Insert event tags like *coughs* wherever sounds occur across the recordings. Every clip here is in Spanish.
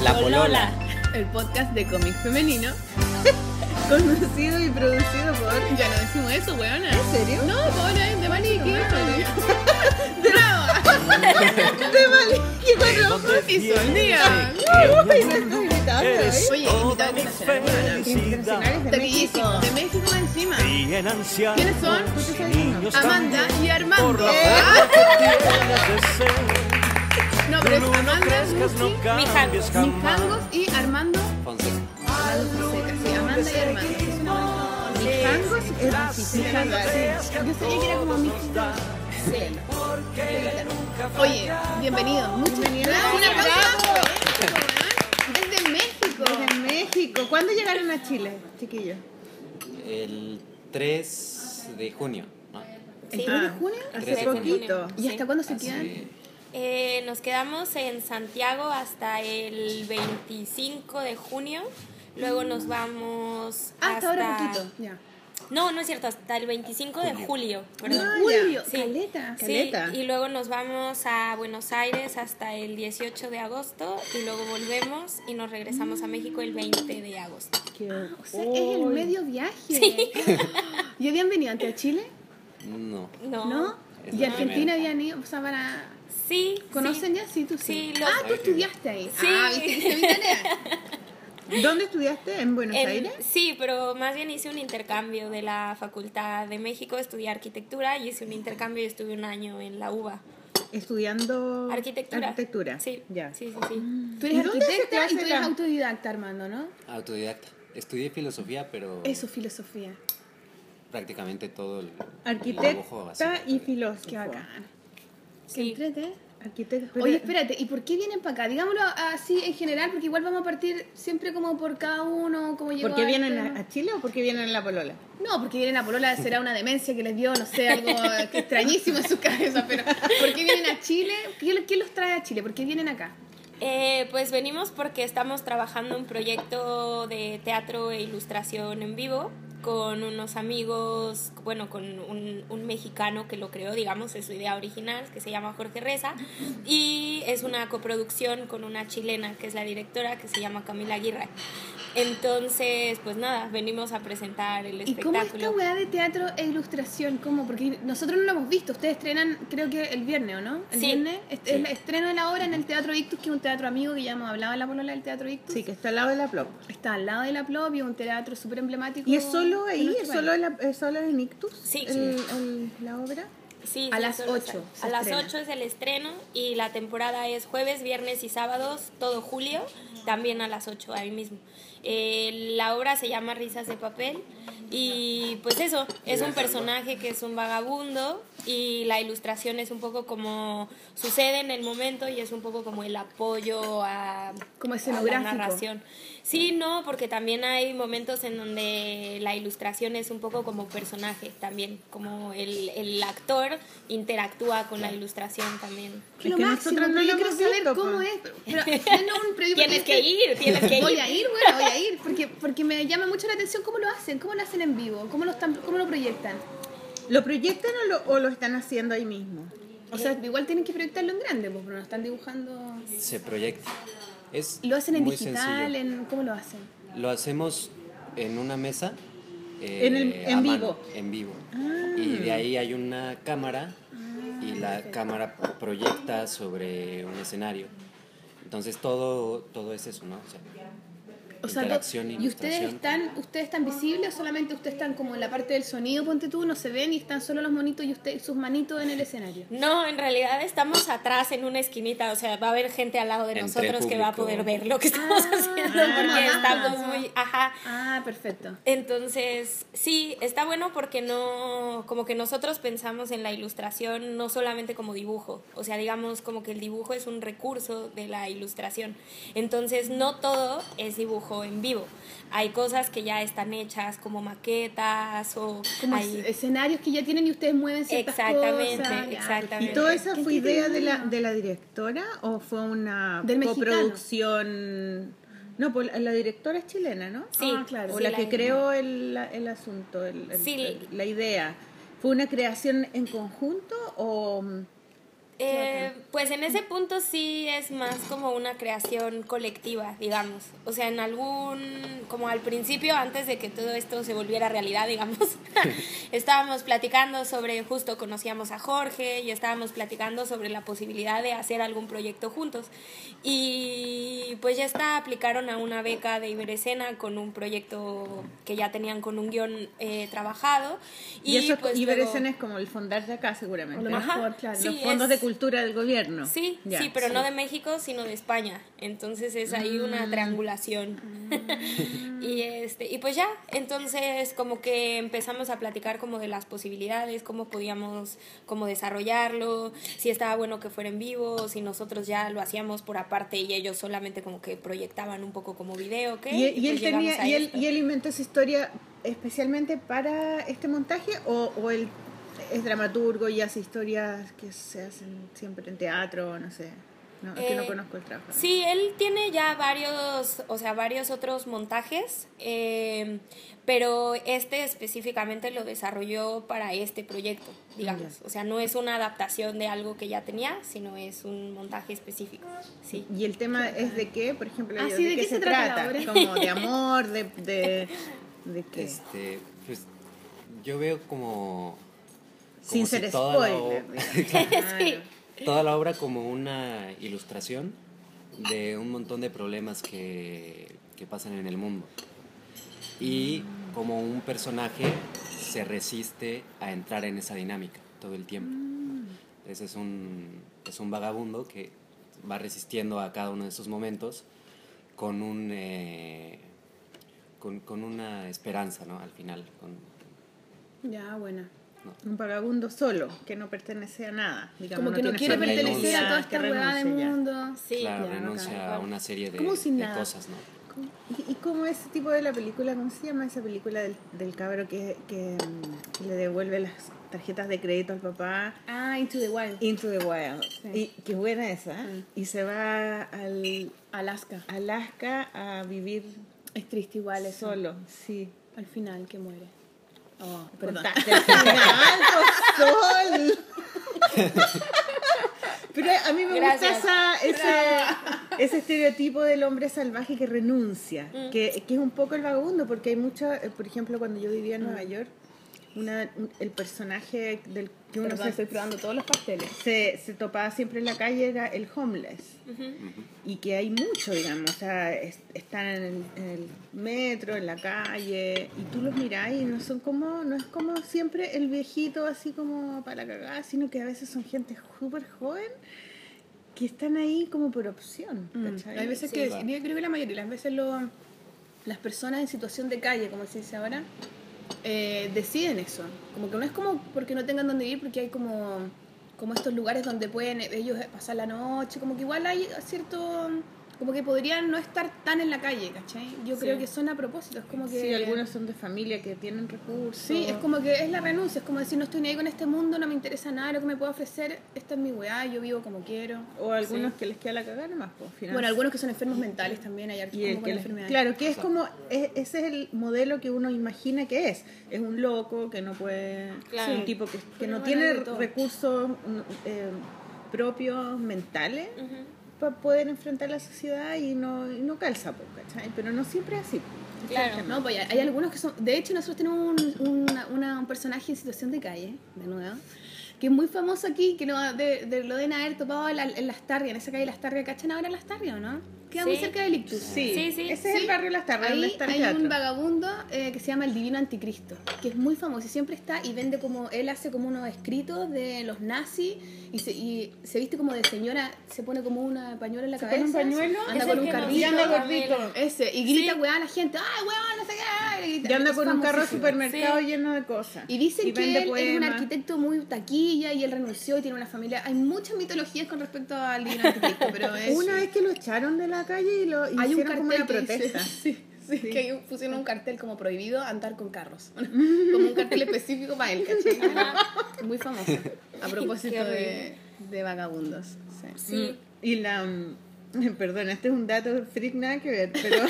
La, La Polola. Polola. el podcast de cómic femenino. *laughs* Conocido y producido por. Ya no decimos eso, weona. ¿En serio? No, ahora es de Maliki. ¡Brava! *laughs* De Maliki, bueno. Y son día. Uy, nuestros invitados de hoy. Oye, invitado internacional, Taquillísimo, México. de México encima. ¿Quiénes son? Amanda y Armando. No, pero es Amanda, jamás. Mijangos y Armando Fonseca. Armando Fonseca. Sí, Amanda y Armando. que es una buena- Mijangos es difícil hablar. Yo sabía que era como mi Oye, bienvenido. Muchas gracias. Un aplauso. Desde México. Desde México. ¿Cuándo llegaron a Chile, chiquillos? El 3 de junio. ¿no? ¿El 3 de junio? Hace de poquito. ¿Y hasta cuándo se Hace- quedan? Eh, nos quedamos en Santiago hasta el 25 de junio. Luego nos vamos Ah, hasta ahora hasta- poquito. Ya. No, no es cierto, hasta el 25 de julio. perdón. Ah, Julio, Sí. caleta. Sí, Caleta. y luego nos vamos a Buenos Aires hasta el 18 de agosto y luego volvemos y nos regresamos a México el 20 de agosto. Qué- O sea, es el medio viaje. *laughs* ¿Y habían venido antes a Chile? No. No. ¿No? ¿Y Argentina habían ido? O sea, para... Sí. ¿Conocen sí. ya? Sí, tú sí. Sí, los- Ah, tú estudiaste ahí. Sí. Ah, ¿viste mi tarea? *laughs* ¿Dónde estudiaste? ¿En Buenos En- Aires? sí, pero más bien hice un intercambio de la Facultad de México, estudié arquitectura y hice un intercambio y estuve un año en la UBA. Estudiando Arquitectura. Arquitectura. Sí, Ya. sí, sí, sí. Tú ¿Y eres dónde se arquitecta te y tú eres la- autodidacta, Armando, ¿no? Autodidacta. Estudié filosofía, pero Eso, filosofía. prácticamente todo el Arquitecta básico. y filósofo. Qué bacán. Sí. entrete. Arquitecta. Oye, espérate, ¿y por qué vienen para acá? Digámoslo así en general, porque igual vamos a partir siempre como por cada uno, como llegó ¿Por qué vienen a, a Chile o por qué vienen a La Polola? No, porque vienen a Polola, será una demencia que les dio, no sé, algo que extrañísimo en su cabeza, pero ¿por qué vienen a Chile? ¿Qué, qué los trae a Chile? ¿Por qué vienen acá? Eh, pues venimos porque estamos trabajando un proyecto de teatro e ilustración en vivo con unos amigos, bueno, con un, mexicano que lo creó, digamos, es su idea original, que se llama Jorge Reza, y es una coproducción con una chilena, que es la directora, que se llama Camila Aguirre. Entonces, pues nada, venimos a presentar el ¿Y cómo espectáculo. esta weá de teatro e ilustración? ¿Cómo? Porque nosotros no lo hemos visto, ustedes estrenan creo que el viernes, ¿o no? El Sí. viernes es, Sí. es el estreno de la obra en el Teatro Ictus, que es un teatro amigo que ya hemos hablado en la Polola del Teatro Ictus. Sí, que está al lado de la Plop. Está al lado de la Plop y es un teatro súper emblemático. ¿Y es solo ahí? ¿Es solo, la, es solo en Ictus? Sí. el- el- ¿La obra? Sí, A sí, las solo ocho sale. se A las estrena. 8 es el estreno y la temporada es jueves, viernes y sábados, todo julio, también a las 8, ahí mismo. Eh, la obra se llama Risas de Papel y pues eso, es un personaje que es un vagabundo y la ilustración es un poco como sucede en el momento y es un poco como el apoyo a, Como a la narración. Sí, no, porque también hay momentos en donde la ilustración es un poco como personaje también, como el, el actor interactúa con la ilustración también. Lo Es *laughs* que máximo, nosotros no pero yo lo quiero saber visto, cómo es. Pero, pero un preview, Tienes que ir, tienes que ir. Voy a ir, bueno, voy a ir, porque, porque me llama mucho la atención cómo lo hacen, cómo lo hacen en vivo, cómo lo, están, cómo lo proyectan. ¿Lo proyectan o lo, o lo están haciendo ahí mismo? O sea, igual tienen que proyectarlo en grande, pero no están dibujando... Se proyecta. Es ¿Lo hacen en muy digital? sencillo. En, ¿Cómo lo hacen? Lo hacemos en una mesa. eh, En el- en a vivo. mano, en vivo. Y de ahí hay una cámara y la cámara proyecta sobre un escenario. Entonces todo, todo es eso, ¿no? O sea, O sea, interacción, ¿y ustedes están, ustedes están visibles o solamente ustedes están como en la parte del sonido, ponte tú, no se ven y están solo los monitos y usted, sus manitos en el escenario? No, en realidad estamos atrás en una esquinita, o sea, va a haber gente al lado de Entre nosotros que va a público. poder ver lo que estamos Ah, haciendo ah, porque ah, estamos ah. muy, ajá. Ah, perfecto. Entonces, sí, está bueno porque no, como que nosotros pensamos en la ilustración no solamente como dibujo, o sea, digamos como que el dibujo es un recurso de la ilustración. Entonces, no todo es dibujo en vivo. Hay cosas que ya están hechas como maquetas o Como hay- escenarios que ya tienen y ustedes mueven ciertas Exactamente, cosas. ya, exactamente. ¿Y toda esa fue idea de la, de la directora o fue una Del mexicano. coproducción? No, pues la- directora es chilena, ¿no? Sí, Ah, claro. O sí, la la- que creó el, el asunto, el- el- Sí. el- la idea. ¿Fue una creación en conjunto o...? Eh, Pues en ese punto sí es más como una creación colectiva, digamos. O sea, en algún, como al principio, antes de que todo esto se volviera realidad, digamos, *laughs* estábamos platicando sobre, justo conocíamos a Jorge y estábamos platicando sobre la posibilidad de hacer algún proyecto juntos. Y pues ya está, aplicaron a una beca de Iberescena con un proyecto que ya tenían con un guion eh, trabajado. Y, eso pues Iberescena luego- es como el fondar de acá seguramente. O lo mejor, Ajá, claro. sí, Los fondos es- de cultura del gobierno. Sí, Ya, sí, pero sí. no de México, sino de España. Entonces es ahí una Mm. triangulación. *laughs* y este, y pues ya, entonces como que empezamos a platicar como de las posibilidades, cómo podíamos como desarrollarlo, si estaba bueno que fuera en vivo, si nosotros ya lo hacíamos por aparte y ellos solamente como que proyectaban un poco como video, ¿ok? ¿Y, y él pues tenía, a y, él, y él inventó esa historia especialmente para este montaje o, o él es dramaturgo y hace historias que se hacen siempre en teatro, no sé. No, es que no Eh, conozco el trabajo. Sí, él tiene ya varios, o sea, varios otros montajes, eh, pero este específicamente lo desarrolló para este proyecto, digamos. O sea, no es una adaptación de algo que ya tenía, sino es un montaje específico. Sí. Y el tema es de qué, por ejemplo, Ah, de, sí, de ¿de qué qué se, se trata trata, como de *laughs* amor, de, de, de qué. Este, pues yo veo como... Sin si ser toda la spoiler. o- digamos. *laughs* Sí. Toda la obra como una ilustración de un montón de problemas que, que pasan en el mundo. Y como un personaje se resiste a entrar en esa dinámica todo el tiempo. Ese es un, es un vagabundo que va resistiendo a cada uno de esos momentos con, un, eh, con, con una esperanza ¿no? al final. con- Ya, buena. Un vagabundo solo, que no pertenece a nada. digamos, Como que no tiene quiere pertenecer a toda que esta hueá de renuncia ya. mundo. Sí. claro, ya, renuncia a una serie de, Como sin de nada. cosas. ¿no? ¿Y, y cómo es ese tipo de la película? ¿Cómo se llama esa película del, del cabro que, que, mm, le devuelve las tarjetas de crédito al papá? Ah, Into the Wild. Into the Wild. Sí. Y qué buena esa. ¿eh? Y se va al Alaska. Alaska a vivir Es triste igual eso. solo. Sí. Al final que muere. Oh, pues, Sol. *laughs* Pero a mí me Gracias. gusta esa, ese, ese estereotipo del hombre salvaje que renuncia, Mm. que, que es un poco el vagabundo, porque hay mucho, eh, por ejemplo, cuando yo vivía en Nueva Mm. York, una, un- el personaje del que uno Perdón, se, estoy probando todos los pasteles. se, se topaba siempre en la calle era el homeless. Y que hay mucho, digamos, o sea, es- están en el, en el metro, en la calle, y tú los mirás y no son como, no es como siempre el viejito así como para la cagada, sino que a veces son gente súper joven que están ahí como por opción. Mm. Hay veces Sí, que, claro. yo creo que la mayoría, las veces lo, las personas en situación de calle, como se dice ahora, eh, deciden eso. Como que no es como porque no tengan dónde ir, porque hay como, como estos lugares donde pueden ellos pasar la noche, como que igual hay cierto, como que podrían no estar tan en la calle, ¿cachai? Yo Sí. creo que son a propósito, es como que... Sí, algunos son de familia que tienen recursos. Sí, es como que es la renuncia, es como decir, no estoy ni ahí con este mundo, no me interesa nada, lo que me puedo ofrecer, esta es mi weá, yo vivo como quiero. O algunos que les queda la cagada nomás, pues, Bueno, algunos que son enfermos mentales también, hay hartos como que con les- enfermedades. claro, que es como, es- ese es el modelo que uno imagina que es. Es un loco que no puede, Claro. un tipo que, que no bueno, tiene recursos mm, eh, propios mentales Ujú. Para poder enfrentar la sociedad y no, y no calza, ¿cachai? Pero no siempre es así. Claro. No, pues hay, hay algunos que son. De hecho, nosotros tenemos un, una- una- un personaje en situación de calle, de nuevo, que es muy famoso aquí, que lo, de, de- lo deben haber topado en, la, en Las Tarrias, en esa calle Las Tarrias. ¿Cachan ahora Las Tarrias o no? Queda muy Sí. cerca del Ictus. Sí, Sí, sí, ese es Sí. el barrio Las donde Ahí está el hay teatro. un vagabundo eh, que se llama el Divino Anticristo, que es muy famoso y siempre está y vende como, él hace como unos escritos de los nazis y se, y se viste como de señora, se pone como una pañuela en la ¿Se cabeza. pone un pañuelo? Anda Es con un que carrito. Y anda gordito. Ese, y grita Sí. weá a la gente, ¡ay, weón, no sé qué! grita. Y anda Es con un carro famosísimo. supermercado Sí. lleno de cosas. Y dicen que vende él es un poemas. arquitecto muy y él renunció y tiene una familia. Hay muchas mitologías con respecto al Divino Anticristo, pero *laughs* es... Una vez que lo echaron de la calle y lo hay un hicieron como una que protesta. *laughs* sí, sí, que un- pusieron un cartel como prohibido andar con carros. *laughs* como un cartel específico para él, ¿cachai? Muy famoso. A propósito de, de vagabundos. sí. Sí. Y la, mm, *laughs* Perdón, este es un dato freak nada que ver, pero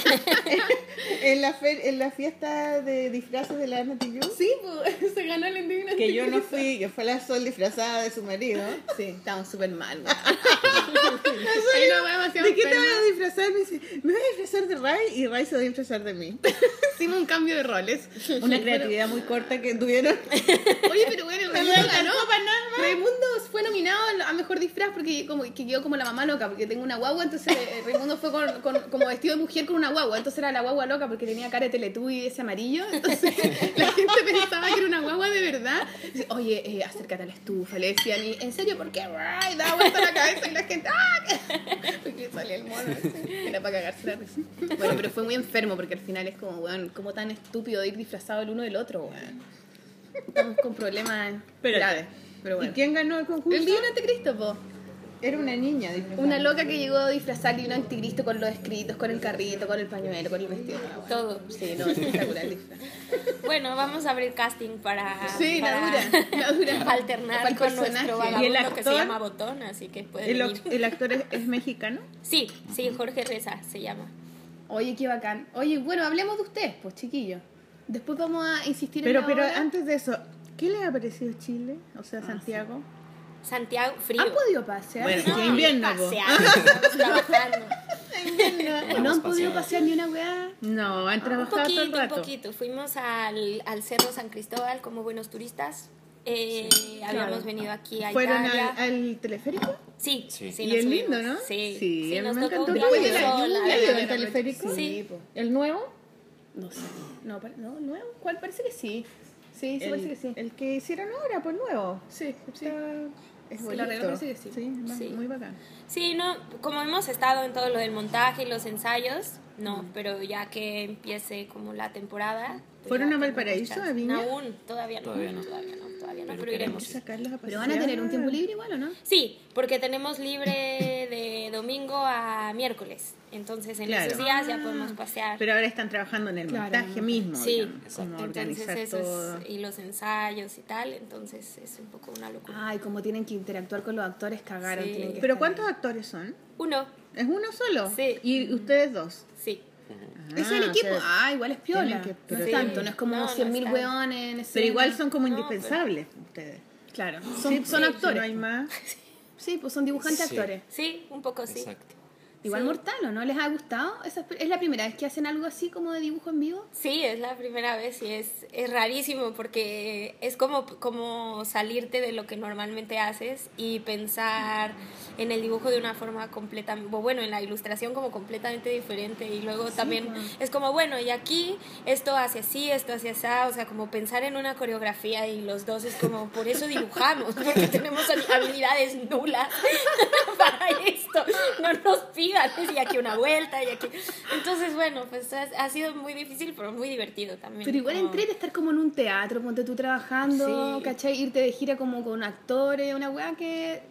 *laughs* en, la fe- en la fiesta de disfraces de la Nati Yu, Sí, pues, *laughs* se ganó el indigno. que yo no fui, que fue la Sol disfrazada de su marido. Sí, estábamos súper mal, demasiado ¿De qué te vas a disfrazar? Me dice, me voy a disfrazar de Ray y Ray se va a disfrazar de mí. Hicimos un cambio de roles. Una creatividad muy corta que tuvieron. Oye, pero bueno, No Raimundo ganó. para nada más. Raimundo fue nominado a mejor disfraz porque como, que quedó como la mamá loca, porque tengo una guagua, entonces eh, Raimundo fue con, con- como vestido de mujer con una guagua, entonces era la guagua loca porque tenía cara de teletubby ese amarillo, entonces *laughs* la gente pensaba que era una guagua de verdad. Dice, Oye, eh, acércate a la estufa, le decían, y en serio, ¿por qué? Ay, daba vuelta la cabeza y la gente, ¡ah! *laughs* Porque salía el mono, así. era para cagarse la risa. Bueno, pero fue muy enfermo porque al final es como, weón, como tan estúpido ir disfrazado el uno del otro, weón. Estamos con problemas graves. Pero bueno. ¿Y quién ganó el concurso? El día de anticristo, po. Era una niña disfrazada. Una loca que llegó a disfrazar de un anticristo con los escritos, con el carrito, con el pañuelo, con el vestido. Todo. Sí, no, espectacular. *laughs* Bueno, vamos a abrir casting para, Sí, la para dura, la dura. *laughs* alternar Para el con personaje. nuestro ¿Y el vagabundo que se actor? llama Botón, así que puede ¿El, venir. el actor es, es mexicano? Sí, sí, Jorge Reza se llama. Oye, qué bacán. Oye, bueno, hablemos de ustedes, pues, chiquillos. Después vamos a insistir Pero, en la pero obra. antes de eso, ¿qué le ha parecido Chile? O sea, Santiago. Santiago, frío. ¿Han podido pasear? Bueno, No, que invierno, *laughs* estamos trabajando. ¿No han podido pasear ni una weá. No, han Un trabajado todo poquito, un poquito. Fuimos al, al Cerro San Cristóbal como buenos turistas. Eh, Habíamos venido aquí a ¿Fueron Italia. al, al teleférico? Sí, sí, Sí. y es subimos. lindo, ¿no? Sí, sí, sí, nos me tocó encantó. un ¿Tú día has ido al- teleférico? Sí. po. ¿El nuevo? No sé. No, no, nuevo. ¿Cuál parece que sí? Sí, sí, el, parece que sí. el que hicieron ahora, pues nuevo. Sí, sí. Está- es Sí, bonito. la regla parece que sí. ma- Sí. muy bacán. Sí, no, como hemos estado en todo lo del montaje y los ensayos, no, pero ya que empiece como la temporada. pues ¿Fueron a Valparaíso, a Viña? Aún, todavía no. Todavía no. Todavía no, todavía no, Pero pero, iremos. Sacarlos a Pero van a tener un tiempo libre igual, ¿o no? Sí, porque tenemos libre de domingo a miércoles. Entonces en Claro. esos días ya podemos pasear. Pero ahora están trabajando en el Claro. montaje mismo. sí, digamos, como entonces eso todo. es, y los ensayos y tal, entonces es un poco una locura. Ay, como tienen que interactuar con los actores, cagaron. Sí. tienen que ¿Pero estar cuántos ahí. actores son? Uno, ¿Es uno solo? Sí. ¿Y ustedes dos? sí. Ese es el Ah, o equipo. sea, ah, igual es piola. que- no pero es sí. tanto, no es como No, no 100.000 es weones en escena. pero igual son como No, indispensables ustedes. Claro, son, Sí, son sí, actores. No hay más. *laughs* Sí, pues son dibujantes Sí. actores. Sí, un poco sí. Exacto. Igual Sí. mortal, ¿o no? ¿Les ha gustado? Es- ¿Es la primera vez que hacen algo así como de dibujo en vivo? Sí, es la primera vez y es, es rarísimo porque es como, como salirte de lo que normalmente haces y pensar en el dibujo de una forma completamente, bueno, en la ilustración como completamente diferente y luego también es como, bueno, y aquí esto hace así, esto hace así, o sea, como pensar en una coreografía y los dos es como, por eso dibujamos, *laughs* porque tenemos habilidades nulas *laughs* para esto, no nos y aquí una vuelta y aquí. Entonces, bueno, pues ha, sido muy difícil, pero muy divertido también. Pero igual como- entré de estar como en un teatro, ponte tú trabajando, Sí. ¿cachai? Irte de gira como con actores, una weá que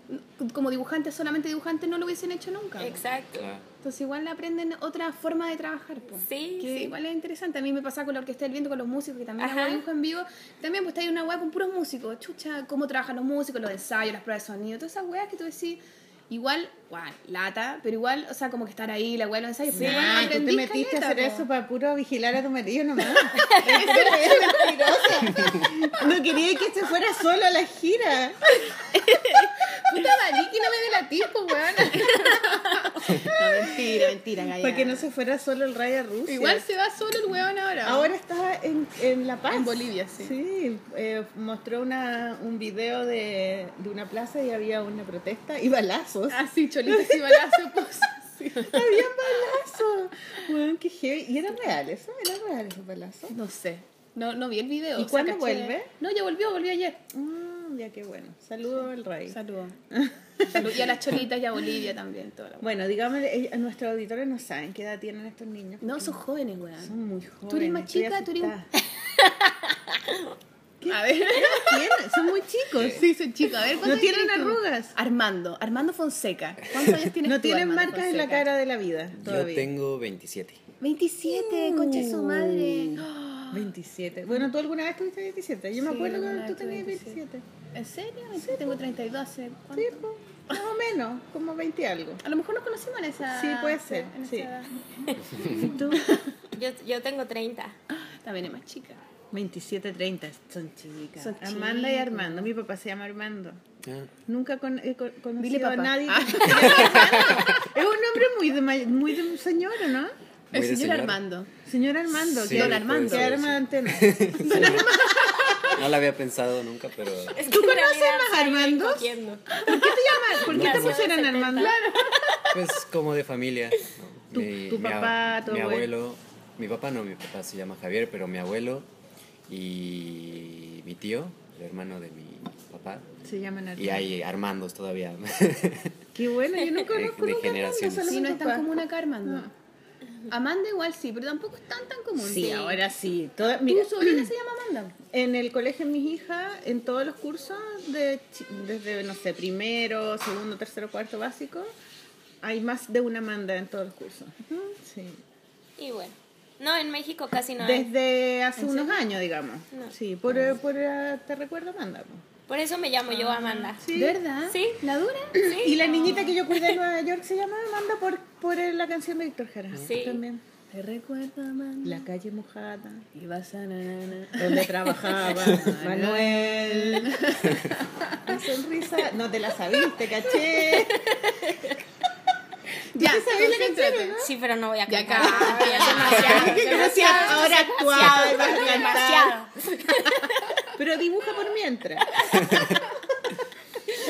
como dibujantes, solamente dibujantes, no lo hubiesen hecho nunca. Exacto. Entonces igual aprenden otra forma de trabajar. po. Sí, que sí. igual es interesante. A mí me pasa con la Orquesta del Viento, con los músicos, que también Ajá. hago dibujo en vivo. También pues hay una weá con puros músicos. Chucha, cómo trabajan los músicos, los ensayos, las pruebas de sonido, todas esas weas que tú decís... Igual, guau, lata, pero igual, o sea, como que estar ahí, la weá los ensayos. pero igual Ah, tú te metiste a caleta, hacer po. eso para puro vigilar a tu marido nomás. *laughs* Eres mentirosa. No quería que se fuera solo a la gira. *laughs* Puta Maliki, no me delatís, pues weón. No, mentira, mentira, galla. Para que no se fuera solo el Raya Rusia. Igual se va solo el weón ahora. Ahora está en, en La Paz. En Bolivia, sí. Sí, eh, mostró una, un video de, de una plaza y había una protesta y balazos. Ah, sí, cholitos y balazos, *laughs* pues. Sí. Había balazos. Bueno, qué heavy. ¿Y era real eso? ¿Era real esos balazos? No sé. No, no vi el video. ¿Y o sea, cuándo caché- vuelve? No, ya volvió, volvió ayer. Mm, ya qué bueno. Saludos al Ray. Saludos. *laughs* Salud. Y a las cholitas y a Bolivia también. Toda la... Bueno, digámosle, eh, nuestros auditores no saben qué edad tienen estos niños. No, son jóvenes, weón. Son muy jóvenes. Tú eres más chica, tú eres- asustada. *laughs* A ver. Tienen- Son muy chicos. Sí, son chicos. A ver, ¿cuántos No tienen arrugas. Armando. Armando Fonseca. ¿Cuántos años tienes No tú, tienen Armando marcas en la cara de la vida Yo tengo 27. 27, concha de su madre. 27. Bueno, ¿tú alguna vez tuviste 27? Yo me Sí, acuerdo que tú tenías 27. 27. ¿En serio? Sí, tengo 32 hace ¿cuánto? Sí, pues, más o menos, como 20 y algo. A lo mejor nos conocimos en esa Sí, puede ser, en esa sí. edad. *laughs* ¿Y tú? *laughs* Yo, yo tengo 30. También es más chica. 27, 30, son chicas. Son Amanda y. Armando. Mi papá se llama Armando. Ah, Nunca con, he co- conocido Dile a nadie. Ah. *laughs* Es un nombre muy de, muy de un señor, ¿no? El de señor señora. Armando. Señor Armando. Sí, Don Armando. Ser, sí. antena. *laughs* No la había pensado nunca, pero Es ¿Tú que en conoces más cogiendo. ¿Por qué te llamas? ¿Por qué te pusieron en Armando? 70. pues como de familia. ¿no? Tu- tu ab- papá, tu mi abuelo. abuelo. Mi papá no, mi papá se llama Javier, pero mi abuelo y mi tío, el hermano de mi papá. Se llaman Armando. Y hay Armandos todavía. Qué bueno, yo no *laughs* De- conozco de nunca generaciones. Armando, Sí, no mi es tan común acá Armando. Amanda igual sí, pero tampoco es tan tan común. Sí, ahora sí. Toda- mira, ¿Tu sobrina se llama Amanda? en el colegio de mis hijas, en todos los cursos, de, chi- desde, no sé, primero, segundo, tercero, cuarto básico, hay más de una Amanda en todos los cursos. Sí. Y bueno. No, en México casi no hay. Desde hace unos años, digamos. No. Sí, por, por eh, te recuerdo Amanda. Po. Por eso me llamo yo Amanda. Sí. ¿Verdad? Sí. ¿La dura? Y la niñita que yo cuidé en *laughs* Nueva York se llama Amanda por, por la canción de Víctor Jara. Sí. También. Te recuerdo, Amanda. La calle mojada. Y vas a na, na, na. donde trabajaba *laughs* Manuel. La *laughs* sonrisa, no te la sabiste, caché. Ya, te sabes la concéntrate. canción, ¿no? Sí, pero no voy a Ya cantar. acá. Ya es demasiado. *laughs* Ahora actuaba, demasiado. Pero dibuja por mientras.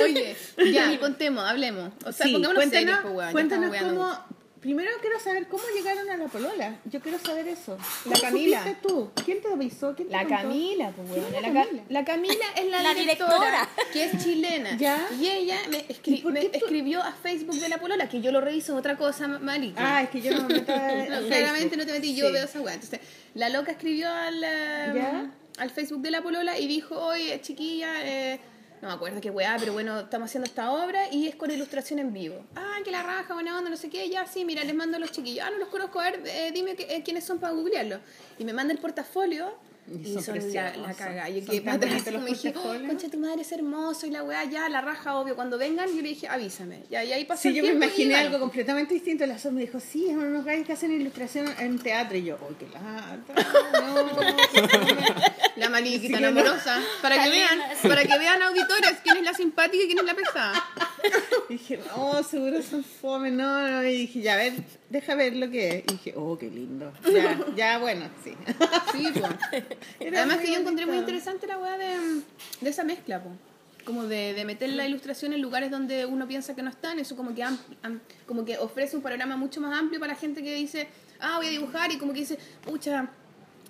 Oye, ya, contemos, hablemos. O sea, Sí, pongámonos cuéntanos, serios, pues, weón. cuéntanos cómo. Primero quiero saber cómo llegaron a la polola. Yo quiero saber eso. La ¿Cómo Camila. supiste tú? ¿Quién te avisó? ¿Quién te La? Camila, pues, weón. ¿Quién La, Camila? la Camila es la, La directora, directora. que es chilena. Ya. Y ella me, escri- ¿Y por me qué tú- escribió a Facebook de la polola, que yo lo reviso otra cosa, Mari. Ah, es que yo no me meto *laughs* No, claramente no te metí, yo Sí. veo esa weá. Entonces, la loca escribió al, ¿Ya? al Facebook de la polola y dijo, oye, chiquilla, eh, no me acuerdo qué weá, pero bueno, estamos haciendo esta obra y es con ilustración en vivo. Ah, que la raja, buena onda, no sé qué, ya, sí, mira, les mando a los chiquillos. Ah, no los conozco, a ver, eh, dime eh, quiénes son para googlearlo. Y me manda el portafolio. Y Y son la, la caga. Yo Son que tan para atrás bonitos los me dije, oh, concha, tu madre es hermoso y la weá, ya, la raja, obvio. Cuando vengan, yo le dije, avísame. Ya, y ahí pasó Sí, el yo me imaginé algo completamente distinto. La Sol me dijo, sí, son unos gallos que hacen ilustración en teatro. Y yo, ¡ay, qué lata! No, *laughs* *laughs* La que no. amorosa. Para que vean, para que vean auditores quién es la simpática y quién es la pesada. *laughs* Y dije, no, seguro son fome, no, no. Y dije, ya, a ver, deja ver lo que es. Y dije, oh, qué lindo. Ya, *laughs* ya bueno, sí. Sí, pues. *laughs* Además que yo encontré muy interesante la weá de, de esa mezcla, pues. Como de, de meter la ilustración en lugares donde uno piensa que no están, eso como que, am- am- como que ofrece un panorama mucho más amplio para la gente que dice, ah, voy a dibujar y como que dice, pucha,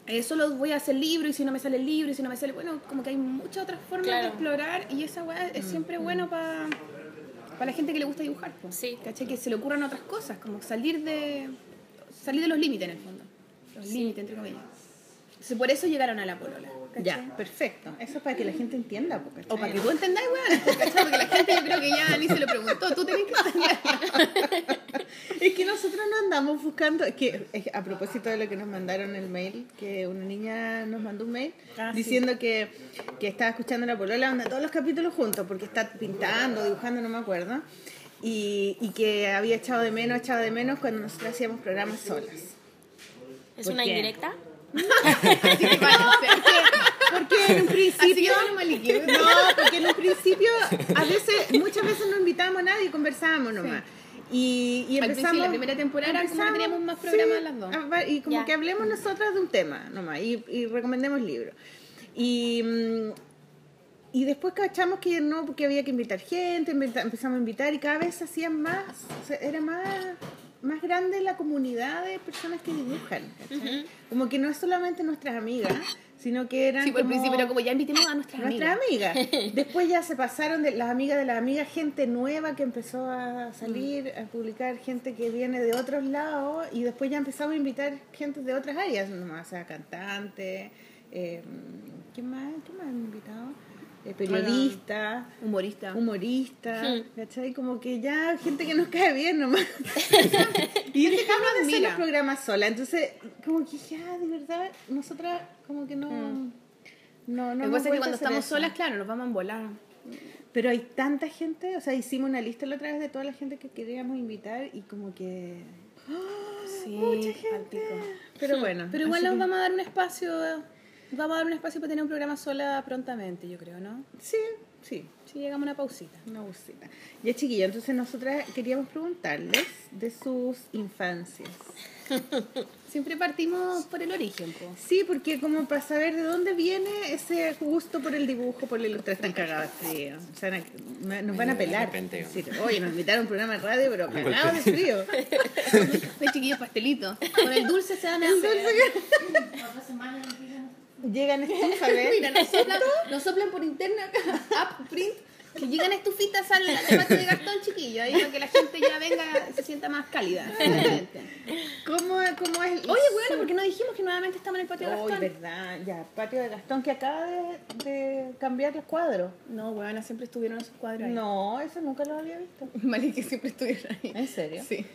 eh, solo voy a hacer libro y si no me sale el libro y si no me sale, bueno, como que hay muchas otras formas de explorar y esa weá es siempre bueno para para la gente que le gusta dibujar, pues. Sí. ¿Cachai? Que se le ocurran otras cosas, como salir de salir de los límites en el fondo. Los Sí. límites, entre comillas. Entonces, por eso llegaron a la polola. ¿cachai? Ya, perfecto. Eso es para que la gente entienda. po, ¿cachai? O para que tú entendáis, weón. Porque la gente yo creo que ya ni se lo preguntó. Tú tenés que. *laughs* Es que nosotros no andamos buscando, es que es a propósito de lo que nos mandaron el mail, que una niña nos mandó un mail Ah, sí. diciendo que, que estaba escuchando la polola, onda todos los capítulos juntos, porque está pintando, dibujando, no me acuerdo, y, y que había echado de menos, echado de menos cuando nosotros hacíamos programas solas. ¿Es ¿Por una qué? indirecta? *laughs* Porque en un principio... No, porque en un principio, a veces, muchas veces no invitábamos a nadie y conversábamos nomás. Y, y Al empezamos, principio, la primera temporada, como que empezamos, teníamos más programas las dos. a- Y como Ya. que hablemos nosotras de un tema nomás y, y recomendemos libros. Y, mm, y después cachamos que no, porque había que invitar gente, empezamos a invitar y cada vez se hacían más, o sea, era más, más grande la comunidad de personas que dibujan. Como que no es solamente nuestras amigas, sino que eran Sí, por el como- principio era como ya invitemos a nuestras nuestras amigas. amigas. *laughs* Después ya se pasaron de las amigas de las amigas, gente nueva que empezó a salir, a publicar, gente que viene de otros lados y después ya empezamos a invitar gente de otras áreas, nomás, o sea, cantantes, eh, ¿qué más? ¿Qué más han invitado? Eh, periodista, Humorista. humorista. ¿cachai? Como que ya gente que nos cae bien nomás. *laughs* y yo dejamos de hacer los programas sola, entonces como que ya, de verdad, nosotras como que no... Mm. No, no Lo que pasa es que cuando estamos eso. solas, claro, nos vamos a volar. Pero hay tanta gente, o sea, hicimos una lista la otra vez de toda la gente que queríamos invitar y como que... Sí, Mucha gente. Pero bueno. Pero igual nos que- vamos a dar un espacio, vamos a dar un espacio para tener un programa sola prontamente, yo creo, ¿no? Sí, sí. Si llegamos a una pausita. Una busita. Ya chiquillo, entonces nosotras queríamos preguntarles de sus infancias. *laughs* Siempre partimos por el origen, po. Sí, porque como para saber de dónde viene ese gusto por el dibujo, por la ilustración, están cagadas frío. O sea, nos van a pelar. repente, Sí, Oye, nos invitaron a un programa de radio, pero cagados de frío. *laughs* De chiquillos pastelitos. Con el dulce se van a hacer. *laughs* Llegan *laughs* estufa, ¿ves? Mira, nos soplan, nos soplan por interna, app, print, que llegan estufitas al debate de Gastón, chiquillo, ahí para que la gente ya venga se sienta más cálida. ¿Cómo, ¿Cómo es? Oye, bueno, porque no dijimos que nuevamente estamos en el patio de Oye, Gastón. verdad, ya, patio de Gastón que acaba de, de cambiar los cuadros. No, bueno, siempre estuvieron esos cuadros ahí. No, eso nunca lo había visto. *laughs* Vale, que siempre estuvieron ahí. ¿En serio? Sí.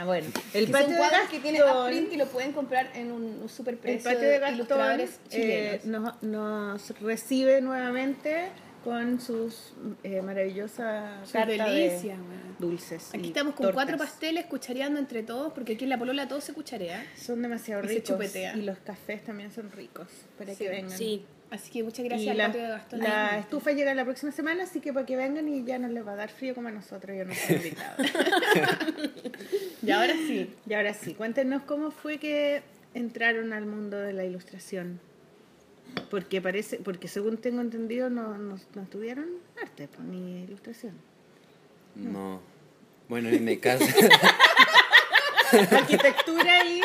Ah, bueno. El Que patio son de cuadros Gastón, que tienen app print y lo pueden comprar en un, un super el precio patio de Gastón eh, chilenos. nos, nos recibe nuevamente con sus eh, maravillosas Sus cartas de delicias, dulces. Aquí y estamos con tortas. cuatro pasteles cuchareando entre todos, porque aquí en la polola todo se cucharea. Son demasiado Y se ricos. chupetea. Y los cafés también son ricos para Sí, que vengan. Sí. Así que muchas gracias la, al patio de Gastón. la estufa llega la próxima semana, así que para que vengan y ya no les va a dar frío como a nosotros, ya nos han *laughs* invitado. Y ahora sí. y ahora sí, cuéntenos cómo fue que entraron al mundo de la ilustración. Porque parece, porque según tengo entendido no, no, no estudiaron arte pues, ni ilustración. No. Bueno, en mi casa. *laughs* *laughs* Arquitectura y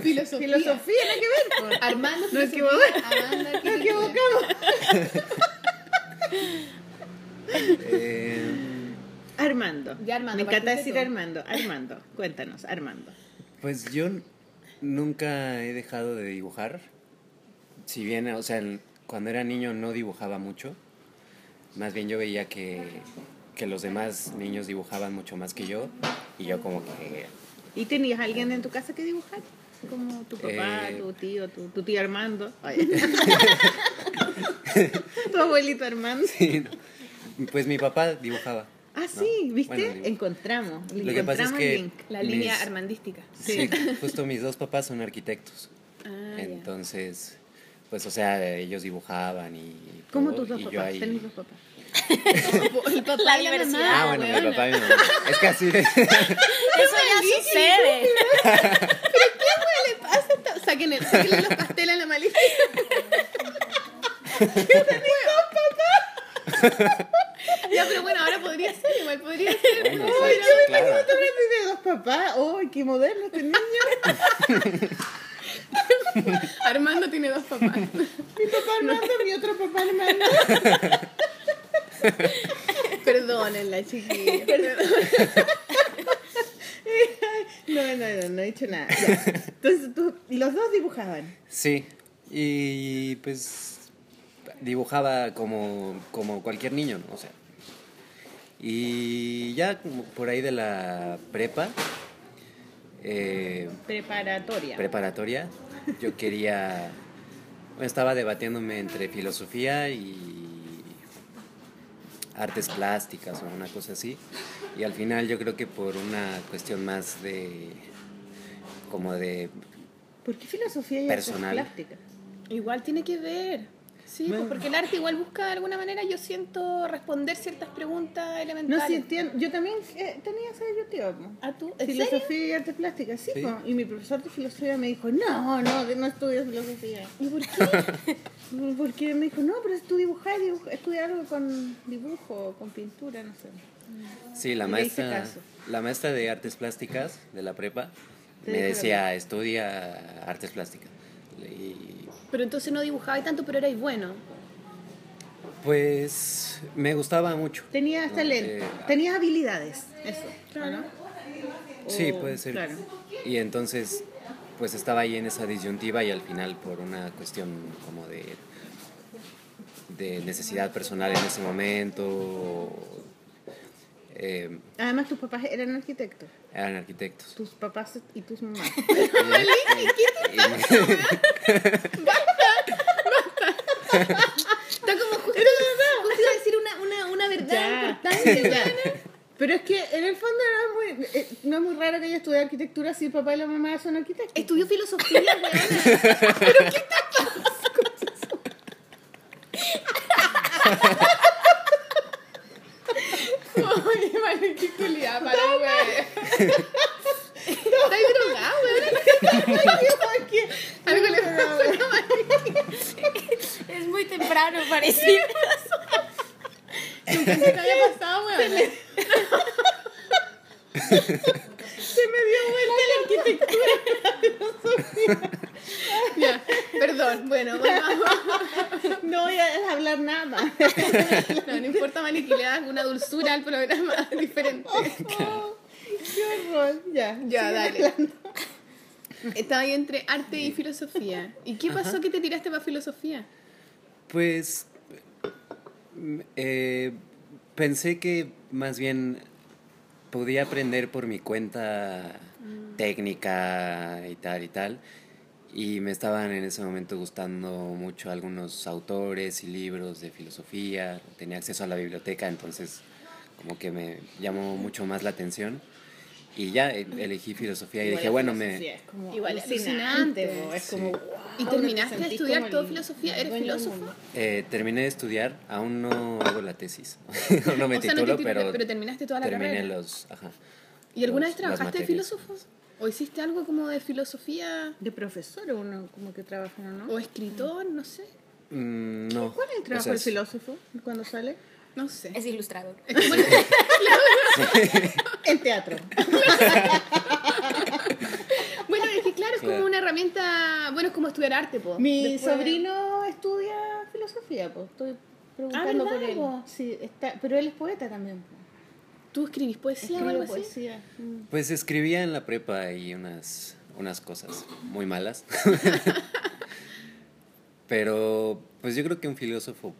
Filosofía. filosofía, nada que ver. pues. Armando equivocamos. Amanda Nos equivocamos. eh, Armando. Ya, Armando, Me encanta decir tú. Armando. Armando, cuéntanos, Armando. Pues yo nunca he dejado de dibujar. Si bien, o sea, cuando era niño no dibujaba mucho. Más bien yo veía que, que los demás niños dibujaban mucho más que yo. Y yo como que... ¿Y tenías alguien en tu casa que dibujar? Como tu papá, Eh. tu tío, tu, tu tío Armando. *laughs* Tu abuelito Armando. Pues mi papá dibujaba. Ah, ¿no? sí, ¿viste? Bueno, Encontramos. Lo que pasa es encontramos que- link. La Mis- línea armandística. Sí, justo mis dos papás son arquitectos. Ah, ya. Entonces, pues, o sea, ellos dibujaban y... ¿Cómo todo, tus dos papás? ahí- Tenés dos papás. El papá La y la mamá, Ah, bueno, mi weona. papá y mi mamá. Es que así... Eso ya sucede. ¿Qué le pasa? Saquen el, sáquenle los pasteles a la maleta. Ya, pero bueno, ahora podría ser, igual podría ser. Ay, no, claro. ¿Tú tienes dos papás? ¡Oh, qué moderno este niño! *laughs* Armando tiene dos papás. Mi papá Armando, mi otro papá Armando. *laughs* *laughs* Perdónenla, chiquilla. *laughs* No, no, no, no he dicho nada. Ya. Entonces, tú, los dos dibujaban. Sí, y pues dibujaba como, como cualquier niño, ¿no? O sea. Y ya como por ahí de la prepa, eh, Preparatoria. preparatoria, yo quería, estaba debatiéndome entre filosofía y artes plásticas o una cosa así. Y al final yo creo que por una cuestión más de, como de ¿Por qué filosofía y artes Personal. plásticas? Igual tiene que ver. Sí, pues porque el arte igual busca de alguna manera, yo siento, responder ciertas preguntas No, elementales. sí entiendo. Yo también eh, tenía esa disyuntiva. ¿A tú? ¿En serio? Filosofía y artes plásticas, sí, Sí. Y mi profesor de filosofía me dijo, no, no, que no estudio filosofía. ¿Y por qué? *laughs* Porque me dijo, no, pero es tú dibujar, dibuja, estudia algo con dibujo, con pintura, no sé. Sí, la Y maestra, la maestra de artes plásticas de la prepa me decía, estudia artes plásticas. Y Pero entonces no dibujaba tanto, pero erais bueno. pues me gustaba mucho. Tenías No, talento, eh, tenías habilidades, eso. ¿no? Sí, puede ser. Claro. Y entonces, pues estaba ahí en esa disyuntiva y al final por una cuestión como de de necesidad personal en ese momento. eh, Además, tus papás eran arquitectos. eran arquitectos. Tus papás y tus mamás. *laughs* *laughs* Está como justo, justo iba a decir una, una, una verdad Ya, importante. ya. *laughs* Pero es que en el fondo no es muy, eh, no es muy raro que ella estudie arquitectura si el papá y la mamá son arquitectos. Estudió filosofía, *laughs* weona. Oye, vale, qué culiada, para, güey. Estás drogada, weón. Algo le Es muy temprano, parece. *laughs* ¿Qué te había pasado, weón? Se me dio vuelta la arquitectura. Ya, perdón, bueno, volvamos. No voy a hablar nada. No, no importa, Mali, que le das una dulzura al programa diferente. Qué horror. Ya, Ya, dale. hablando. Estaba ahí entre arte y filosofía. ¿Y qué pasó que te tiraste para filosofía? Pues eh, pensé que más bien podía aprender por mi cuenta técnica y tal y tal. Y me estaban en ese momento gustando mucho algunos autores y libros de filosofía. Tenía acceso a la biblioteca, entonces como que me llamó mucho más la atención. Y ya elegí filosofía y dije, bueno, me, es como Igual es alucinante, alucinante. po, es Sí. como, wow, ¿Y te terminaste de estudiar como todo el filosofía? ¿Eres filósofo? eh, terminé de estudiar, aún no hago la tesis. *laughs* no me O sea, no titulo, te titulas, pero, pero terminaste toda la terminé carrera. los... Ajá. ¿Y alguna los- vez trabajaste de filósofo? ¿O hiciste algo como de filosofía? De profesor uno como que trabaja, ¿no? ¿O escritor? No sé. Mm, no. ¿Cuál es el O trabajo sea, del es- filósofo cuando sale? No sé. Es ilustrador. *laughs* En teatro. Bueno, es que claro, es como una herramienta... Bueno, es como estudiar arte, po. Mi Después- sobrino estudia filosofía, pues estoy preguntando ¿verdad, por él. Sí, está, pero él es poeta también. po. ¿Tú escribís poesía o algo así? poesía. Pues escribía en la prepa y unas, unas cosas muy malas. *laughs* Pero pues yo creo que un filósofo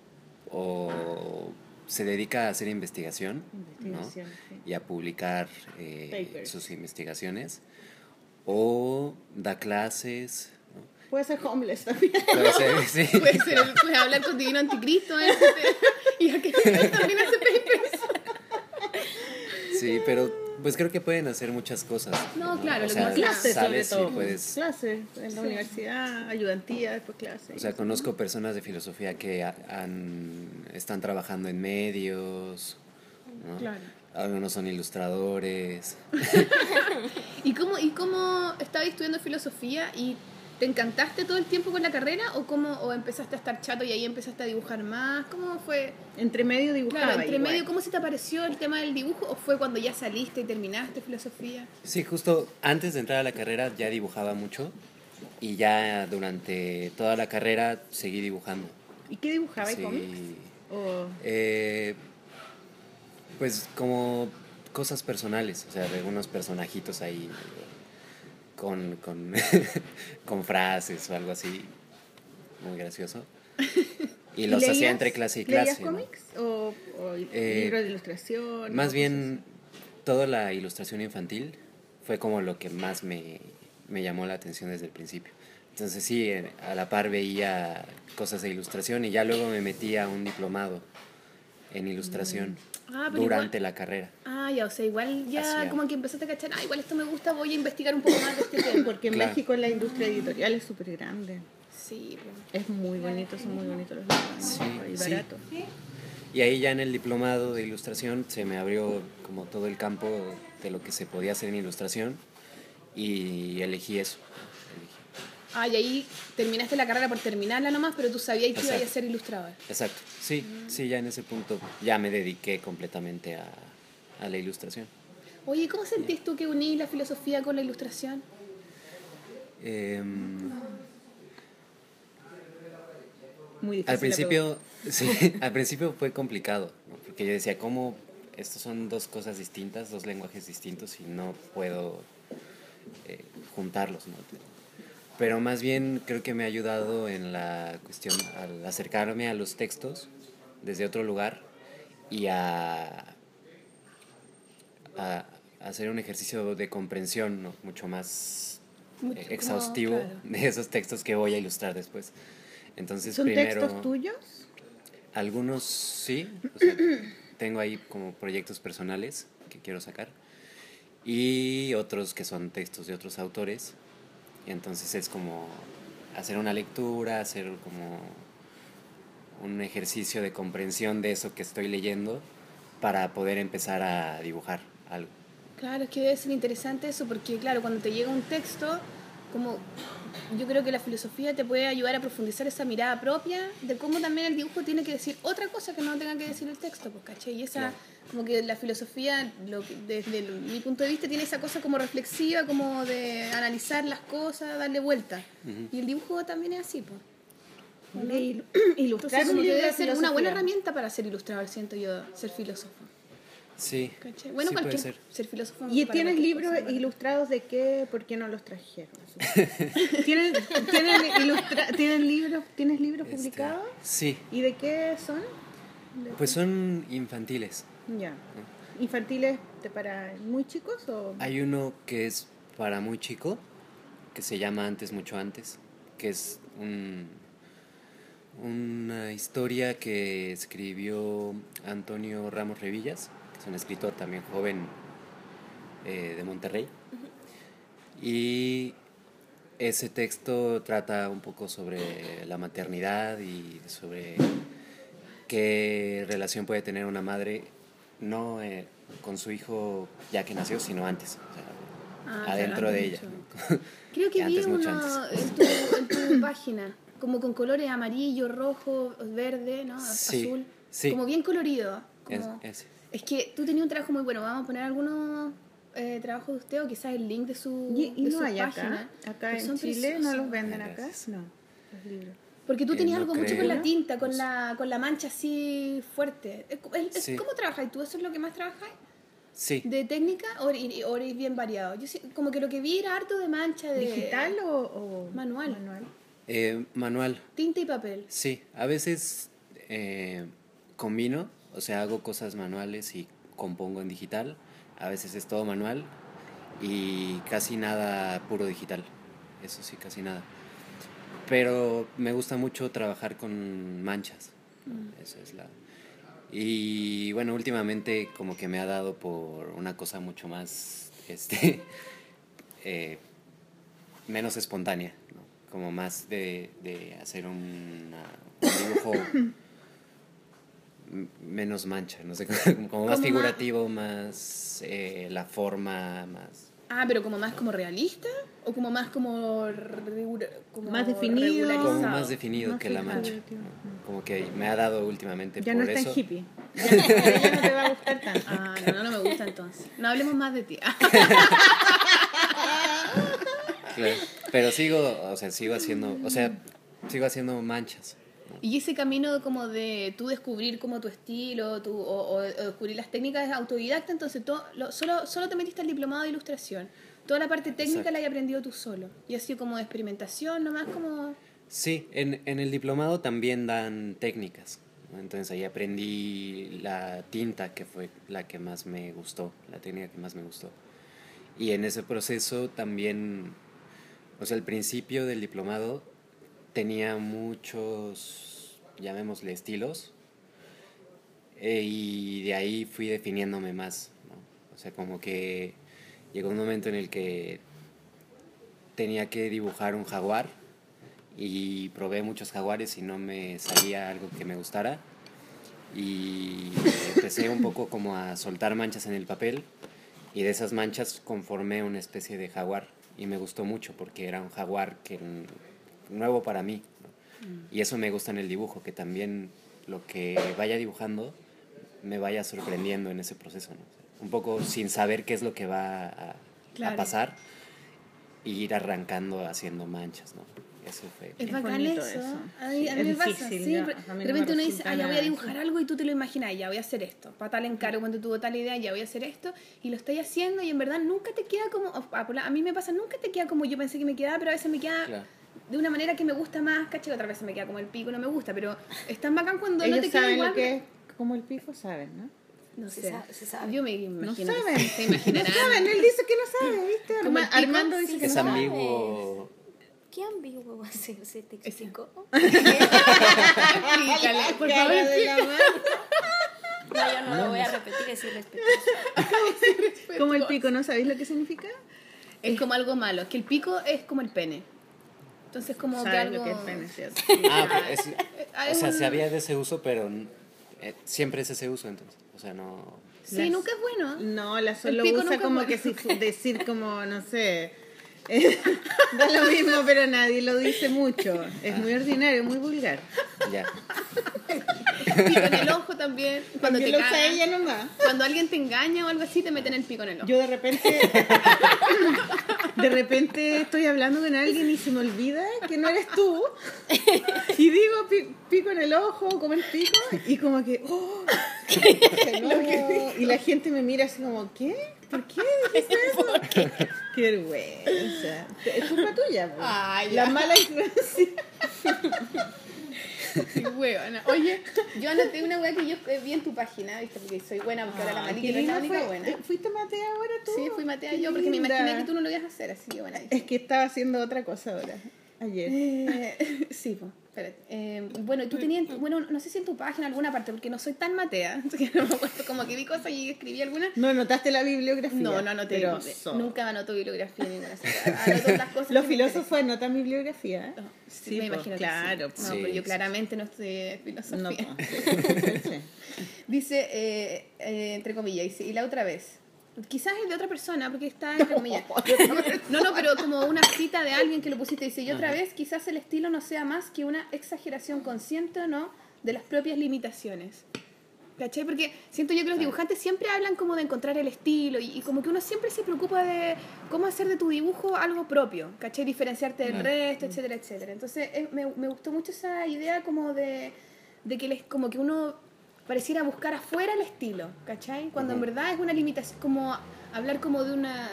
o se dedica a hacer investigación, ¿no? Sí. y a publicar eh, sus investigaciones o da clases. ¿no? Puede ser homeless también. Puede ser, *laughs* sí. Puede ser, puedes hablar con Divino Anticristo ¿eh? y a que *laughs* también hace papers. Sí, pero pues creo que pueden hacer muchas cosas. No, claro, o sea, clases sobre todo. puedes Clases en la universidad, ayudantía, después clases. O sea, conozco personas de filosofía que ha- han, están trabajando en medios, ¿no? Claro. algunos son ilustradores. *laughs* ¿Y cómo, ¿Y cómo estabas estudiando filosofía y te encantaste todo el tiempo con la carrera o cómo o empezaste a estar chato y ahí empezaste a dibujar más? ¿Cómo fue? entre medio dibujaba. Claro, entre igual. medio, ¿cómo se te apareció el tema del dibujo o fue cuando ya saliste y terminaste filosofía? Sí, justo antes de entrar a la carrera ya dibujaba mucho y ya durante toda la carrera seguí dibujando. ¿Y qué dibujaba? ¿Y Sí. cómics? O... Eh, pues como cosas personales, o sea, de algunos personajitos ahí con, con, *laughs* con frases o algo así, muy gracioso. *laughs* Y los hacía leías- entre clase y ¿Leías clase. ¿no? cómics? ¿O, o Eh, libros de ilustración? Más bien, toda la ilustración infantil fue como lo que más me, me llamó la atención desde el principio. Entonces sí, eh, a la par veía cosas de ilustración y ya luego me metí a un diplomado en ilustración Ah, pero durante igual- la carrera. Ah, ya, o sea, igual ya Hacía. como que empezaste a cachar, ah, igual esto me gusta, voy a investigar un poco más de este tema. *laughs* Porque en Claro. México la industria editorial es súper grande. Sí, pues. Es muy bonito, son muy bonitos los libros. Sí, y sí. barato. Y ahí ya en el diplomado de ilustración se me abrió como todo el campo de lo que se podía hacer en ilustración y elegí eso. Ah, y ahí terminaste la carrera por terminarla nomás, pero tú sabías que ibas a ser ilustrador. Exacto, sí, sí, ya en ese punto ya me dediqué completamente a, a la ilustración. Oye, ¿cómo sentís tú que unís la filosofía con la ilustración? Em, Muy difícil. al principio, *laughs* sí, *laughs* al principio fue complicado, ¿no? porque yo decía, ¿cómo estos son dos cosas distintas, dos lenguajes distintos y no puedo eh, juntarlos? ¿no? Pero más bien creo que me ha ayudado en la cuestión al acercarme a los textos desde otro lugar y a, a hacer un ejercicio de comprensión ¿no? mucho más Mucho eh, exhaustivo claro. *laughs* de esos textos que voy a ilustrar después. Entonces, ¿Son primero, textos tuyos? algunos sí, o sea, *clears throat* tengo ahí como proyectos personales que quiero sacar y otros que son textos de otros autores. Entonces es como hacer una lectura, hacer como un ejercicio de comprensión de eso que estoy leyendo para poder empezar a dibujar algo. Claro, es que debe ser interesante eso porque, claro, cuando te llega un texto, como yo creo que la filosofía te puede ayudar a profundizar esa mirada propia de cómo también el dibujo tiene que decir otra cosa que no tenga que decir el texto, pues, ¿cachai? Y esa, Claro. como que la filosofía, lo que- desde el- mi punto de vista, tiene esa cosa como reflexiva, como de analizar las cosas, darle vuelta. Y el dibujo también es así, pues. Ilustrar Entonces, un como que debe de ser una buena herramienta para ser ilustrador, siento yo, ser filósofo. Sí, ¿cachai? Bueno, sí puede cualquier, ser. ser filósofo. ¿Y tienes libros ilustrados de qué? ¿Por qué no los trajeron? *laughs* ¿Tienen, tienen, ilustra- ¿tienen libros, ¿Tienes libros Este, publicados? sí, ¿Y de qué son? De- pues son infantiles. Ya. ¿Infantiles de para muy chicos o...? Hay uno que es para muy chico, que se llama Antes, mucho antes, que es un, una historia que escribió Antonio Ramos Revillas, es un escritor también joven eh, de Monterrey. Y ese texto trata un poco sobre la maternidad y sobre qué relación puede tener una madre, no eh, con su hijo ya que nació, sino antes, o sea, Ah, adentro de ella. *laughs* Creo que vi Antes, uno antes. en tu, en tu *laughs* página, como con colores amarillo, rojo, verde, ¿no? Azul. sí. Como bien colorido. Es- como-. Es que tú tenías un trabajo muy bueno. Vamos a poner algunos eh, trabajos de usted o quizás el link de su, Y, y de no su hay página. acá. Acá en son Chile no preciosos. los venden acá. No, los libros. Porque tú Eh, tenías no algo mucho creo. con la tinta, con No la, con la mancha así fuerte. Es- es- es- Sí. ¿Cómo trabajas tú? ¿Eso es lo que más trabajas? Sí, ¿De técnica o, eres bien variado? Yo como que lo que vi era harto de mancha de... ¿Digital o, o Manual. eh, manual, Tinta y papel. sí. A veces eh, combino, o sea, hago cosas manuales y compongo en digital. A veces es todo manual y casi nada puro digital. Eso sí, casi nada. Pero me gusta mucho trabajar con manchas. ¿no? Eso es la... Y bueno, últimamente como que me ha dado por una cosa mucho más, *laughs* este, eh, menos espontánea, ¿no? como más de, de hacer una- un dibujo *coughs* menos mancha, no sé, *laughs* como, como más Como figurativo, más eh, la forma, más... Ah, pero como más como realista o como más como, Más definido. Como más definido Más que la mancha. ¿no? Como que me ha dado últimamente Ya por no está eso. en hippie. Ya, ya no te va a gustar *laughs* tanto. Ah, no, no, no me gusta entonces. No hablemos más de ti. *laughs* Claro. Pero sigo, o sea, sigo haciendo, o sea, sigo haciendo manchas. Y ese camino como de tú descubrir como tu estilo tu, o, o- descubrir las técnicas es autodidacta, entonces todo, lo- solo, solo te metiste al diplomado de ilustración. Toda la parte técnica Exacto. la hay aprendido tú solo. Y ha sido como de experimentación, nomás como... Sí, en, en el diplomado también dan técnicas. Entonces ahí aprendí la tinta, que fue la que más me gustó, la técnica que más me gustó. Y en ese proceso también, o sea, al principio del diplomado tenía muchos, llamémosle estilos, eh, y de ahí fui definiéndome más. ¿no? O sea, como que llegó un momento en el que tenía que dibujar un jaguar y probé muchos jaguares y no me salía algo que me gustara y empecé un poco como a soltar manchas en el papel y de esas manchas conformé una especie de jaguar y me gustó mucho porque era un jaguar que nuevo para mí ¿no? y eso me gusta en el dibujo que también lo que vaya dibujando me vaya sorprendiendo en ese proceso ¿no? un poco sin saber qué es lo que va a, a Claro. pasar y ir arrancando haciendo manchas ¿no? Eso fue. Es bacán bonito eso. eso. A mí, Sí, a mí es me pasa. difícil, sí, a no de repente uno dice, ah, ya voy a dibujar eso. algo y tú te lo imaginas, ya voy a hacer esto. Para tal encargo, cuando tuvo tal idea, ya voy a hacer esto. Y lo estoy haciendo y en verdad nunca te queda como. A, a mí me pasa, nunca te queda como yo pensé que me quedaba, pero a veces me queda Claro. De una manera que me gusta más, ¿cachai? Otra vez me queda como el pico, no me gusta, pero es tan bacán cuando no Ellos te queda saben igual. lo que es como el pico, saben, ¿no? No Se sé. sabe, se sabe. Yo me No imagino. que saben. Se imaginarán. *laughs* No saben, él dice que no sabe, ¿viste? Arma- pico, Armando dice sí, que no Es sabe. ambiguo. ¿Qué ambiguo va a ser? ¿Se te explicó? *laughs* Explícale, por *laughs* favor. De la mano. No, yo no lo voy a repetir, es irrespetuoso. Como el pico, ¿no sabéis lo que significa? Es como algo malo, es que el pico es como el pene. Entonces como que algo... lo que es pene, ¿cierto? *laughs* Ah, pero es- *laughs* o sea, se había de ese uso, pero eh, siempre es ese uso entonces. O sea, no. Sí, Las- nunca es bueno. No, la solo usa como que si fu- decir como, no sé, eh, *laughs* da lo mismo, pero nadie lo dice mucho. Es muy ordinario, muy vulgar. Ya. pico en el ojo también. Cuando te lo usa cagan. ella nomás. Cuando alguien te engaña o algo así, te meten el pico en el ojo. Yo de repente, *laughs* de repente estoy hablando con alguien y se me olvida que no eres tú. Y digo pi- pico en el ojo, como el pico, y como que, oh, *laughs* no. y la gente me mira así como, ¿qué? ¿Por qué dijiste eso? Qué vergüenza. Es culpa tuya. po. Ay, La mala influencia. Sí, huevona. Oye, yo anoté una weá que yo vi en tu página, ¿viste? Porque soy buena, porque ahora la qué no es la única fue. buena. Eh, ¿Fuiste Matea ahora tú? Sí, fui matea Qué yo, porque me imaginé que tú no lo ibas a hacer, así que bueno. Es que estaba haciendo otra cosa ahora, ayer. Eh, *laughs* sí, pues, espérate. Eh, bueno, tú tenías, bueno, no sé si en tu página alguna parte, porque no soy tan matea, *laughs* que no me acuerdo, como que vi cosas y escribí alguna. ¿No notaste la bibliografía? No, no anoté, Pero so. nunca me anotó bibliografía ni ninguna. Anoto las cosas *laughs* Los que filósofos anotan bibliografía. ¿eh? interesan. Sí, Sí, me po, imagino que claro, sí. po. No, Sí, pero yo sí, claramente no estudié filosofía. No. Sí, sí. Dice, eh, eh, entre comillas, dice, y la otra vez. Quizás es de otra persona, porque está *laughs* entre comillas. No, no, pero como una cita de alguien que lo pusiste. Dice, y otra vez, quizás el estilo no sea más que una exageración consciente o no de las propias limitaciones. ¿Cachai? Porque siento yo que los dibujantes siempre hablan como de encontrar el estilo y, y como que uno siempre se preocupa de cómo hacer de tu dibujo algo propio, ¿cachai? Diferenciarte del resto, etcétera, etcétera. Entonces me, me gustó mucho esa idea como de, de que les, como que uno pareciera buscar afuera el estilo, ¿cachai? Cuando en Ujú. verdad es una limitación, como hablar como de una,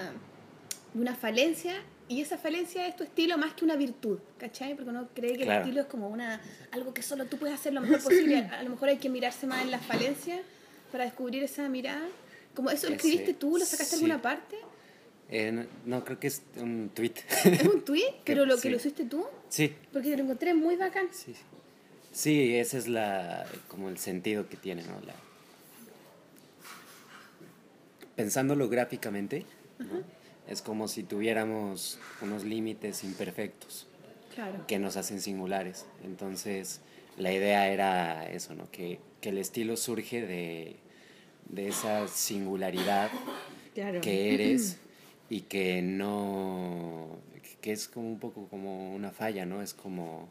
de una falencia y esa falencia es tu estilo más que una virtud, ¿cachai? Porque uno cree que Claro. el estilo es como una algo que solo tú puedes hacer lo *laughs* mejor posible. A lo mejor hay que mirarse más en las falencias para descubrir esa mirada. Como eso lo Ese- escribiste tú, lo sacaste de sí. alguna parte. Eh, no, no, creo que es un tweet. Es un *laughs* tweet, pero lo que sí. lo hiciste tú, sí, porque lo encontré muy bacán. sí. Sí. Ese es la, como el sentido que tiene, ¿no? La, pensándolo gráficamente, ¿no? es como si tuviéramos unos límites imperfectos Claro. que nos hacen singulares. Entonces, la idea era eso, ¿no? Que, que el estilo surge de, de esa singularidad Claro. que eres y que no que es como un poco como una falla, ¿no? Es como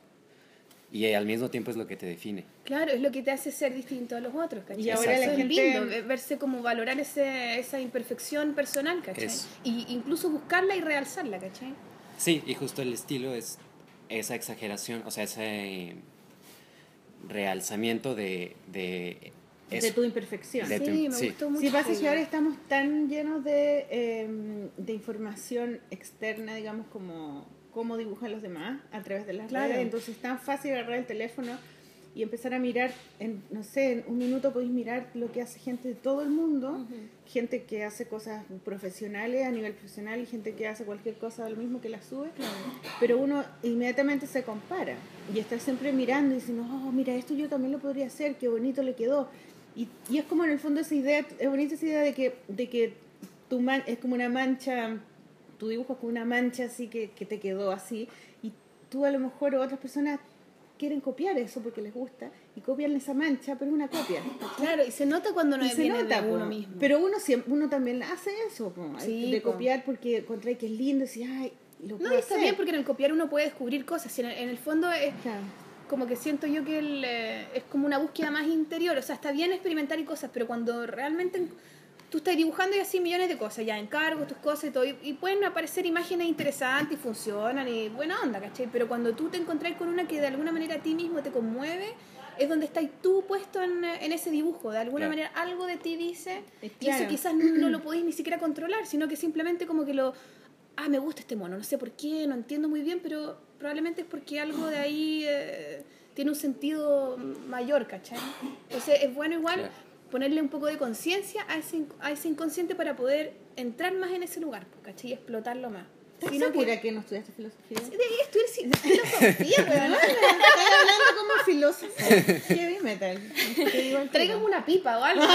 y al mismo tiempo es lo que te define. Claro, es lo que te hace ser distinto a los otros, ¿cachai? Y ahora Eso la es gente- lindo, ve- verse como valorar ese, esa imperfección personal, ¿cachai? Eso. Y incluso buscarla y realzarla, ¿cachai? Sí, y justo el estilo es esa exageración, o sea, ese realzamiento de, de de eso. tu imperfección. De sí, tu- me sí. gustó mucho. Sí, pasa que ahora estamos tan llenos de, eh, de información externa, digamos, como cómo dibujan los demás a través de las Claro. redes. Entonces es tan fácil agarrar el teléfono y empezar a mirar, en, no sé, en un minuto podéis mirar lo que hace gente de todo el mundo, gente que hace cosas profesionales a nivel profesional y gente que hace cualquier cosa lo mismo que la sube, pero uno inmediatamente se compara y está siempre mirando y diciendo, oh, mira, esto yo también lo podría hacer, qué bonito le quedó. Y, y es como en el fondo esa idea, es bonita esa idea de que, de que tu man, es como una mancha, tu dibujo es como una mancha así que, que te quedó así, y tú a lo mejor otras personas quieren copiar eso porque les gusta y copian esa mancha, pero es una copia. Claro, y se nota cuando no Y viene nota, de uno po. mismo. Pero uno siempre, uno también hace eso, Sí, de po. copiar porque encontré que es lindo y ay, lo no, está bien porque en el copiar uno puede descubrir cosas. en, el, en el fondo es Claro. como que siento yo que el, eh, es como una búsqueda más interior. O sea, está bien experimentar y cosas, pero cuando realmente tú estás dibujando y así millones de cosas, ya encargos, tus cosas y todo, y, y pueden aparecer imágenes interesantes y funcionan y buena onda, ¿cachai? Pero cuando tú te encontrás con una que de alguna manera a ti mismo te conmueve, es donde estás tú puesto en, en ese dibujo, de alguna Claro. manera algo de ti dice, y eso quizás no, no lo *clears throat* podéis ni siquiera controlar, sino que simplemente como que lo, ah, me gusta este mono, no sé por qué, no entiendo muy bien, pero probablemente es porque algo de ahí eh, tiene un sentido mayor, ¿cachai? Entonces es bueno igual Claro. Ponerle un poco de conciencia a ese, a ese inconsciente para poder entrar más en ese lugar, ¿cachai? Y explotarlo más. ¿Estás segura que no estudiaste filosofía? Debería estudiar si- filosofía, *laughs* weón. Estoy hablando como filósofo. Heavy metal. Traigan una pipa o algo. *laughs*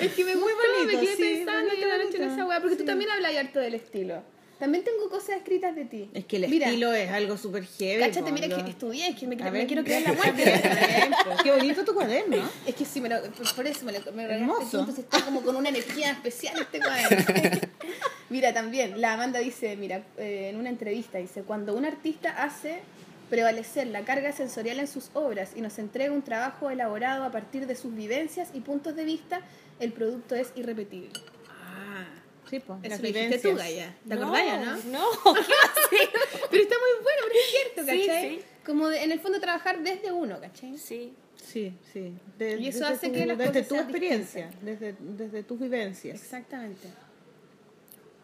es que me Muy gustó, bonito, me quedé sí, pensando bonito, y la noche en esa weá, porque tú Sí. también hablas harto del estilo. También tengo cosas escritas de ti. Es que el Mira, estilo es algo súper heavy. Cáchate, mira que estudié, es que me, me quiero creer la *laughs* muerte. *laughs* Qué bonito tu cuaderno. Es que sí, me lo, por- eso me lo me lo Hermoso. tú, entonces está como con una energía especial este cuaderno. *laughs* mira, también, la Amanda dice, mira, eh, en una entrevista, dice, cuando un artista hace prevalecer la carga sensorial en sus obras y nos entrega un trabajo elaborado a partir de sus vivencias y puntos de vista, el producto es irrepetible. Sí, pues. Eso lo dijiste tú, Gaya. ¿Te acordás, no? No, *laughs* ¿qué? Pero está muy bueno, pero es cierto, ¿cachai? sí. Como de- en el fondo trabajar desde uno, ¿cachai? Sí. Sí, sí. De- Y eso desde hace tu- que las Desde cosas tu experiencia, desde, desde tus vivencias. Exactamente.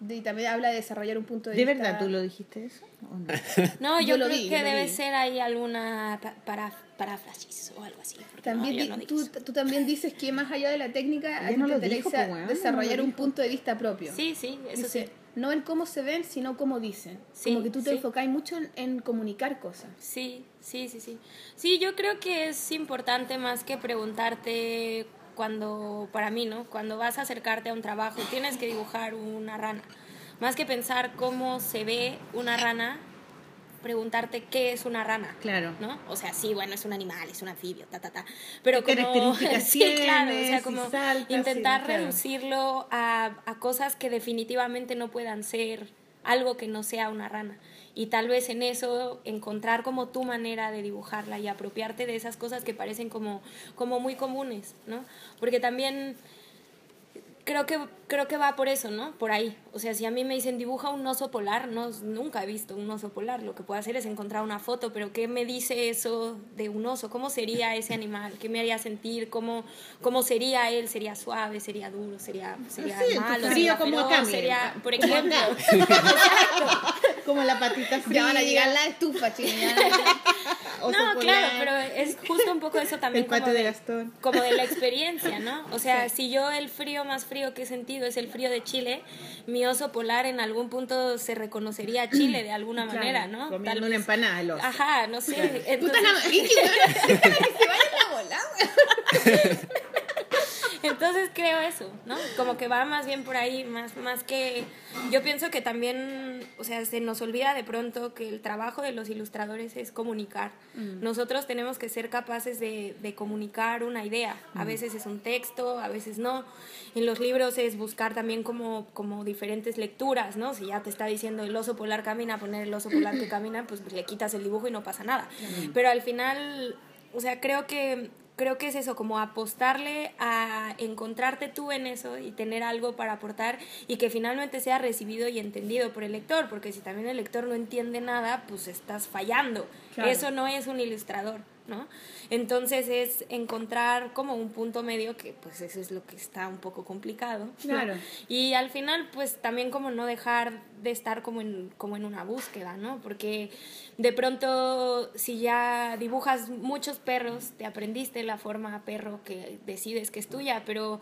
Y también habla de desarrollar un punto de, ¿De vista. verdad tú lo dijiste eso? ¿O no? *laughs* No, Yo yo, lo creo vi, que yo debe vi. ser ahí alguna pa- para, paráfrasis o algo así. También no, yo di- no dije tú, tú también dices que más allá de la técnica, a ti te dijo, weón, desarrollar no lo un punto de vista propio. Sí, sí, eso Dice, sí. no el cómo se ven, sino cómo dicen. Sí, Como que tú te sí. enfocáis mucho en, en comunicar cosas. Sí, sí, sí, sí. Sí, yo creo que es importante más que preguntarte cuando, para mí, ¿no? Cuando vas a acercarte a un trabajo, tienes que dibujar una rana. Más que pensar cómo se ve una rana, preguntarte qué es una rana. Claro. ¿no? O sea, sí, bueno, es un animal, es un anfibio, ta, ta, ta. Pero ¿Qué como... características *laughs* sí, claro, o sea, como salta, intentar no, claro. reducirlo a, a cosas que definitivamente no puedan ser algo que no sea una rana. Y tal vez en eso encontrar como tu manera de dibujarla y apropiarte de esas cosas que parecen como, como muy comunes, ¿no? Porque también creo que, creo que va por eso, ¿no? Por ahí. O sea, si a mí me dicen dibuja un oso polar, no, nunca he visto un oso polar. Lo que puedo hacer es encontrar una foto, pero ¿qué me dice eso de un oso? ¿Cómo sería ese animal? ¿Qué me haría sentir? ¿Cómo, cómo sería él? ¿Sería suave? ¿Sería duro? ¿Sería, sería Sí, malo? frío ¿Sería como feroz? acá. ¿Sería, por ejemplo? *laughs* *laughs* Como la patita fría. Ya van a llegar la estufa, chingada. *laughs* No, claro, pero es justo un poco eso también El como de Gastón. como de la *laughs* experiencia, ¿no? O sea, si yo el frío más frío que he sentido es el frío de Chile, mi oso polar en algún punto se reconocería a Chile de alguna Claro, manera, ¿no? Comiendo Tal una empanada oso. Ajá, no sé. Entonces, la. *laughs* Que se. *laughs* entonces creo eso, ¿no? Como que va más bien por ahí, más, más que... Yo pienso que también, o sea, se nos olvida de pronto que el trabajo de los ilustradores es comunicar. Nosotros tenemos que ser capaces de, de comunicar una idea. A veces es un texto, a veces no. En los libros es buscar también como, como diferentes lecturas, ¿no? Si ya te está diciendo el oso polar camina, poner el oso polar que camina, pues le quitas el dibujo y no pasa nada. Pero al final, o sea, creo que creo que es eso, como apostarle a encontrarte tú en eso y tener algo para aportar y que finalmente sea recibido y entendido por el lector, porque si también el lector no entiende nada, pues estás fallando. Claro. Eso no es un ilustrador, ¿no? Entonces es encontrar como un punto medio que pues eso es lo que está un poco complicado. ¿no? Claro. Y al final pues también como no dejar de estar como en, como en una búsqueda, ¿no? Porque de pronto si ya dibujas muchos perros, te aprendiste la forma perro que decides que es tuya, pero,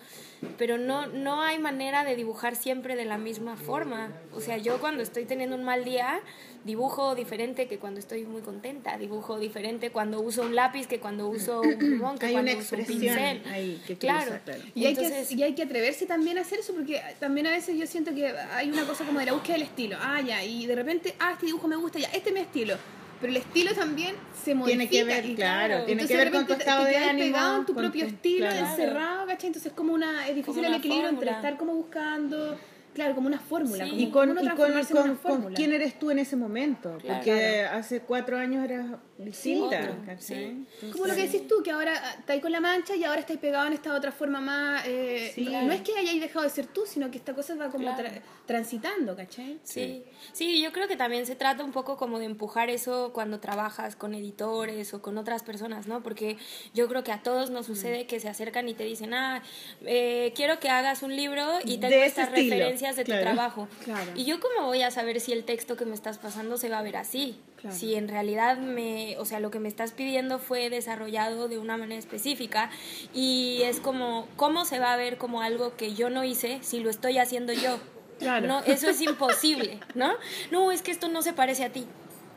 pero no, no hay manera de dibujar siempre de la misma forma. O sea, yo cuando estoy teniendo un mal día, dibujo diferente que cuando estoy muy contenta, dibujo diferente cuando uso un lápiz que cuando *clears throat* uso un plumón, que Hay cuando una uso un expresión pincel. ahí que claro. cruza, claro. Y hay, Entonces- que, y hay que atreverse también a hacer eso porque también a veces yo siento que hay una cosa como de la búsqueda del estilo. Ah, ya, y de repente, ah, este dibujo me gusta, ya, este es mi estilo. Pero el estilo también se modifica. Tiene que ver, y claro, tiene entonces que de ver con tu repente te- estado te de ánimo, pegado en tu propio tu- estilo, claro. encerrado, ¿cachai? Entonces como una, es difícil Como el equilibrio entre fórmula. estar como buscando claro, como una fórmula. Sí. como- Y con, y con, con- una con fórmula. quién eres tú en ese momento. Claro. Porque hace cuatro años eras distinta. sí. Como lo que decís tú, que ahora ah, estáis con la mancha y ahora estáis pegado en esta otra forma más... eh, Sí. no, no es que hayáis dejado de ser tú, sino que esta cosa va como Claro. tra- transitando, ¿cachai? Sí, sí, yo creo que también se trata un poco como de empujar eso cuando trabajas con editores o con otras personas, ¿no? Porque yo creo que a todos nos sucede que se acercan y te dicen, ah, eh, quiero que hagas un libro y tengo De estas estilo, referencias de claro. tu trabajo. Claro. Y yo cómo voy a saber si el texto que me estás pasando se va a ver así. Claro. Si en realidad me, o sea, lo que me estás pidiendo fue desarrollado de una manera específica y es como, ¿cómo se va a ver como algo que yo no hice si lo estoy haciendo yo? Claro. No, eso es imposible, ¿no? No, es que esto no se parece a ti.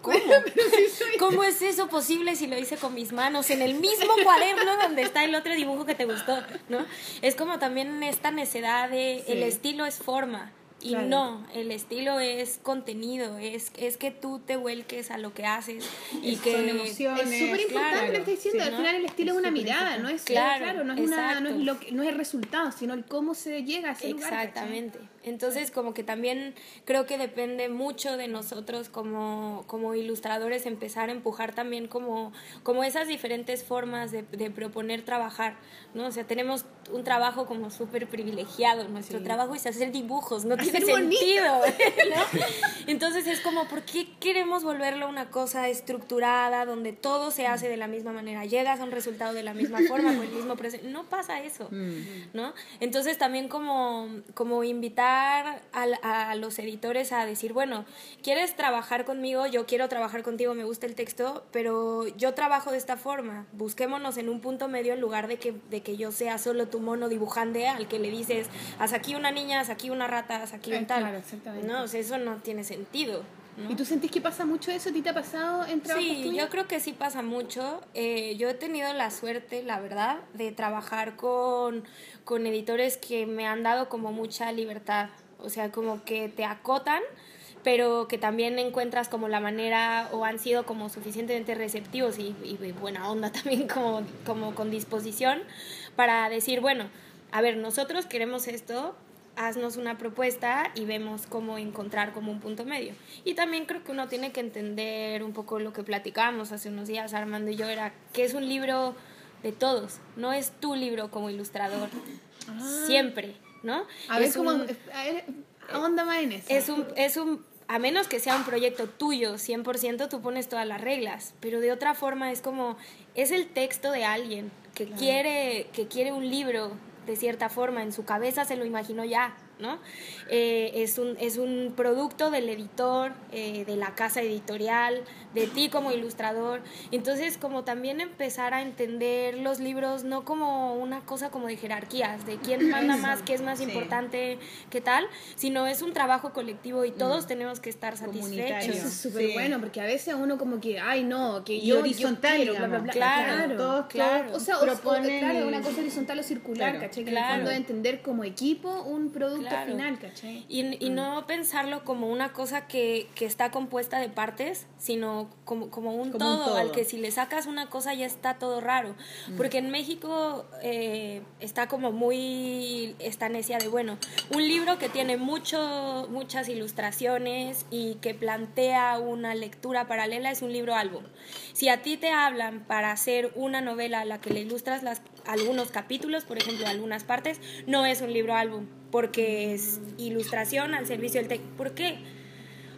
¿Cómo? *laughs* ¿Cómo es eso posible si lo hice con mis manos en el mismo cuaderno donde está el otro dibujo que te gustó, ¿no? Es como también esta necedad de el estilo es forma. Y Claro. no, el estilo es contenido, es, es que tú te vuelques a lo que haces y que... Son emociones. Es súper importante claro, lo que estás diciendo. sí, Al ¿no? final el estilo es, Es una mirada, no es Claro, claro, no es una, no es lo que- no es el resultado, sino el cómo se llega a ese. Exactamente. Entonces, como que también creo que depende mucho de nosotros como, como ilustradores empezar a empujar también como, como esas diferentes formas de, de proponer trabajar, ¿no? O sea, tenemos un trabajo como súper privilegiado. Nuestro trabajo es hacer dibujos, no tiene Sentido, *laughs* ¿no? Entonces es como, ¿por qué queremos volverlo una cosa estructurada donde todo se hace de la misma manera? Llegas a un resultado de la misma forma, con el mismo *laughs* proceso. No pasa eso, ¿no? Entonces también como, como invitar a, a los editores a decir, bueno, ¿quieres trabajar conmigo? Yo quiero trabajar contigo, me gusta el texto, pero yo trabajo de esta forma. Busquémonos en un punto medio en lugar de que, de que yo sea solo tu mono dibujante al que le dices, haz aquí una niña, haz aquí una rata, haz aquí Eh, claro, exactamente. No, o sea, eso no tiene sentido. ¿no? ¿Y tú sentís que pasa mucho eso? ¿A ti te ha pasado en trabajos Sí, tuyos? yo creo que sí pasa mucho. Eh, yo he tenido la suerte, la verdad, de trabajar con, con editores que me han dado como mucha libertad. O sea, como que te acotan, pero que también encuentras como la manera o han sido como suficientemente receptivos y, y buena onda *laughs* también como, como con disposición para decir, bueno, a ver, nosotros queremos esto, haznos una propuesta y vemos cómo encontrar como un punto medio. Y también creo que uno tiene que entender un poco lo que platicábamos hace unos días, Armando y yo, era que es un libro de todos, no es tu libro como ilustrador, siempre, ¿no? A ver Es cómo... un- a ver, onda más en eso. es un, es un, a menos que sea un proyecto tuyo, 100%, tú pones todas las reglas, pero de otra forma es como, es el texto de alguien que, quiere, que quiere un libro de cierta forma, en su cabeza se lo imaginó ya, ¿no? Eh, es, un, es un producto del editor, eh, de la casa editorial, de ti como ilustrador. Entonces, como también empezar a entender los libros no como una cosa como de jerarquías, de quién manda más, qué es más sí. importante, qué tal, sino es un trabajo colectivo y todos tenemos que estar satisfechos. Eso es súper Sí. bueno, porque a veces uno como que, ay no, que Y yo, horizontal, yo quiero, bla, bla, bla. Claro, Claro, claro. O sea, Proponen claro, una cosa horizontal o circular, Claro, ¿cachai? Que claro. en el fondo de entender como equipo un producto Claro. final, ¿cachai? Y, y no pensarlo como una cosa que, que está compuesta de partes, sino como, como, un, Como un todo, al que si le sacas una cosa ya está todo raro. Porque en México eh, está como muy esta necia de, bueno, un libro que tiene mucho, muchas ilustraciones y que plantea una lectura paralela es un libro álbum. Si a ti te hablan para hacer una novela a la que le ilustras las, algunos capítulos, por ejemplo, algunas partes, no es un libro álbum, porque es ilustración al servicio del texto. ¿Por qué?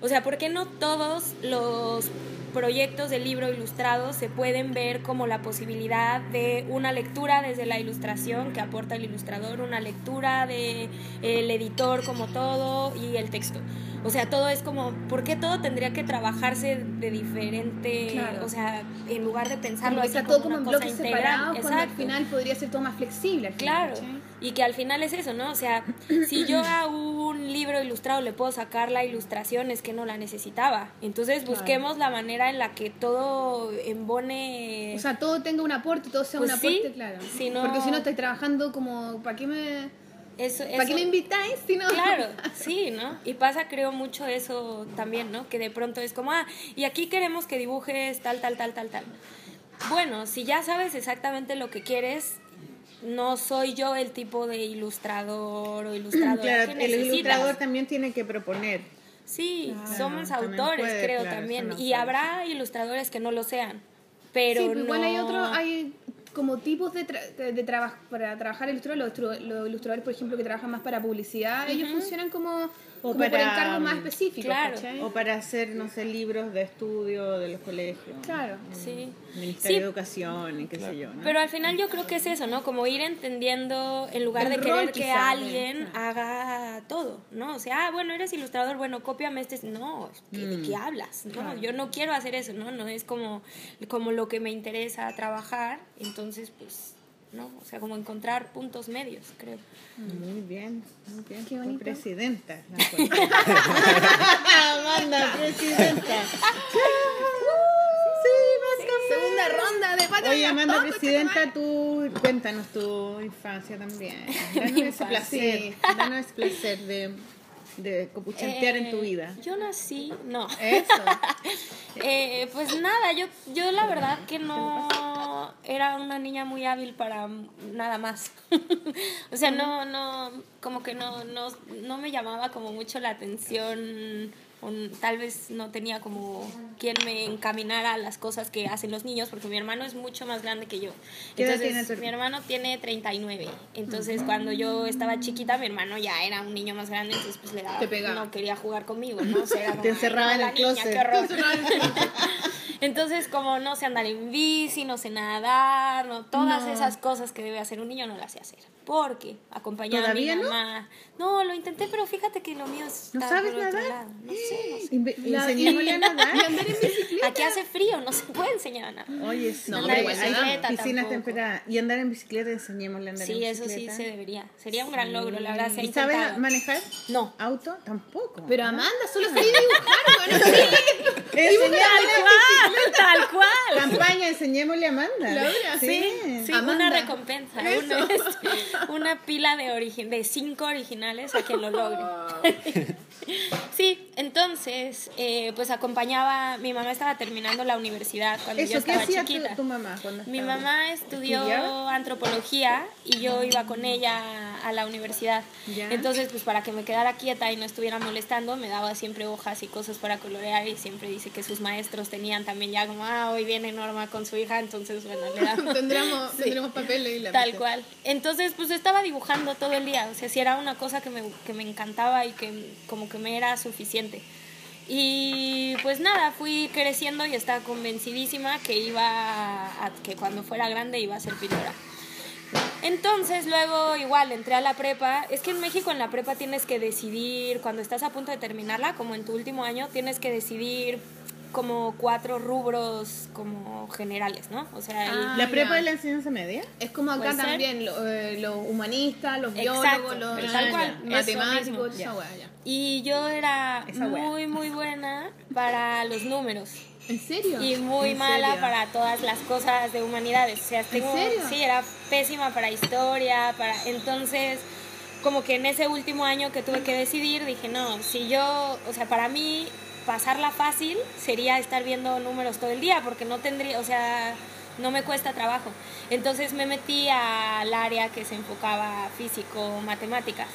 O sea, ¿por qué no todos los proyectos de libro ilustrado se pueden ver como la posibilidad de una lectura desde la ilustración que aporta el ilustrador, una lectura de el editor como todo y el texto? O sea, todo es como, ¿por qué todo tendría que trabajarse de diferente, Claro. o sea, en lugar de pensarlo Como así está todo como como en bloques separados, cuando al final podría ser todo más flexible. al final, Claro. Y que al final es eso, ¿no? O sea, si yo *clears throat* a un libro ilustrado le puedo sacar la ilustración, es que no la necesitaba. Entonces busquemos la manera en la que todo embone... O sea, todo tenga un aporte, todo sea Pues un sí, aporte, claro. si no- Porque si no estáis trabajando como, ¿para qué me, eso, ¿para qué me invitáis? Si no? Claro, *laughs* sí, ¿no? Y pasa, creo, mucho eso también, ¿no? Que de pronto es como, ah, y aquí queremos que dibujes tal, tal, tal, tal, tal. Bueno, si ya sabes exactamente lo que quieres, no soy yo el tipo de ilustrador o *clears throat* ilustradora Claro, que el ilustrador también tiene que proponer. Sí, Claro, somos autores, puede, creo claro, también. Y habrá ilustradores que no lo sean. Pero sí, pero igual hay no- otro, hay como tipos de, tra- de, de traba- para trabajar los, ilustro- los ilustradores, por ejemplo, que trabajan más para publicidad, ellos funcionan como, como por para, encargos más mm, específicos, claro. ¿cachai? O para hacer, no sé, libros de estudio de los colegios. Claro. Sí. Ministerio Sí, de Educación y qué sé yo. ¿no? Pero al final yo creo que es eso, ¿no? Como ir entendiendo, en lugar El de querer que alguien haga todo, ¿no? O sea, ah, bueno, eres ilustrador, bueno, cópiame este. No, ¿qué- ¿de Mm. qué hablas? No, yo no quiero hacer eso, ¿no? No es como, como lo que me interesa trabajar. Entonces, pues, ¿no? O sea, como encontrar puntos medios, creo. Muy bien, muy bien. Qué bonito. presidenta. *laughs* Amanda, presidenta. Segunda ronda de patria. Oye, Amanda, Todo, presidenta, tú cuéntanos tu infancia también. *laughs* Danos ese placer, danos ese placer de, de copuchantear en tu Eh, vida. Yo nací, no. Eso. *laughs* Eh, pues nada, yo, yo la verdad que no era una niña muy hábil para nada más. *laughs* o sea, no, no, como que no, no, no me llamaba como mucho la atención. Un- tal vez no tenía como quien me encaminara a las cosas que hacen los niños, porque mi hermano es mucho más grande que yo. ¿Qué edad Entonces, mi hermano tiene 39. Entonces, cuando yo estaba chiquita, mi hermano ya era un niño más grande, entonces pues le daba, Te no quería jugar conmigo, ¿no? O sea, era *laughs* como, Te "Ay, encerraba en el closet. qué *laughs* horror". Entonces, como no sé andar en bici, no sé nadar, no, todas No. esas cosas que debe hacer un niño no las sé hacer. Porque acompañaba a mi mamá. No? lo intenté, pero fíjate que lo mío está ¿No sabes por otro nadar? lado. No sé, no sé. Inve- La- Enseñémosle a nadar. Y andar en *laughs* bicicleta. Aquí hace frío, no se puede enseñar a nadar. Oye, sí, No, hay piscinas temperadas. Y andar en bicicleta, enseñémosle a andar en Sí, bicicleta. eso sí se debería. Sería un gran logro, la verdad se ¿Y sabes intentado. manejar? No. ¿Auto? Tampoco. Pero Amanda, solo sabía dibujar, bueno. *laughs* Enseñémosle cual, tal cual. Campaña, enseñémosle a Amanda. Laura, Sí, sí, Amanda. una recompensa, una, *laughs* este, una pila de, origi- de cinco originales a quien lo logre. Sí, entonces, eh, pues acompañaba, mi mamá estaba terminando la universidad cuando yo Eso, ¿qué estaba hacía tu, chiquita. tu mamá cuando Mi mamá estudió antropología y yo iba con ella a la universidad. Ya. Entonces, pues para que me quedara quieta y no estuviera molestando, me daba siempre hojas y cosas para colorear y siempre dice que sus maestros tenían también ya como, ah, hoy viene Norma con su hija, entonces, bueno, le damos. *laughs* *laughs* tendremos, Sí. tendremos papeles y la Tal cual. Entonces, pues estaba dibujando todo el día. O sea, si era una cosa que me, que me encantaba y que como que me era suficiente. Y pues nada, fui creciendo y estaba convencidísima que iba a, que cuando fuera grande iba a ser pintora. Entonces luego igual entré a la prepa. Es que en México en la prepa tienes que decidir, cuando estás a punto de terminarla, como en tu último año, tienes que decidir como cuatro rubros como generales, ¿no? O sea, el- Ah, ¿La prepa de la enseñanza media? Es como acá también, lo- eh, los humanistas, los Exacto, biólogos, los ah, tal ya, cual, matemáticos, esa weá, ya. Y yo era wea. muy, muy buena para los números ¿En serio? y muy ¿En mala serio? para todas las cosas de humanidades. O sea, tengo, serio? sí, era pésima para historia, para entonces como que en ese último año que tuve que decidir dije, no, si yo, o sea, para mí pasarla fácil sería estar viendo números todo el día porque no tendría, o sea, no me cuesta trabajo. Entonces me metí al área que se enfocaba físico, matemáticas.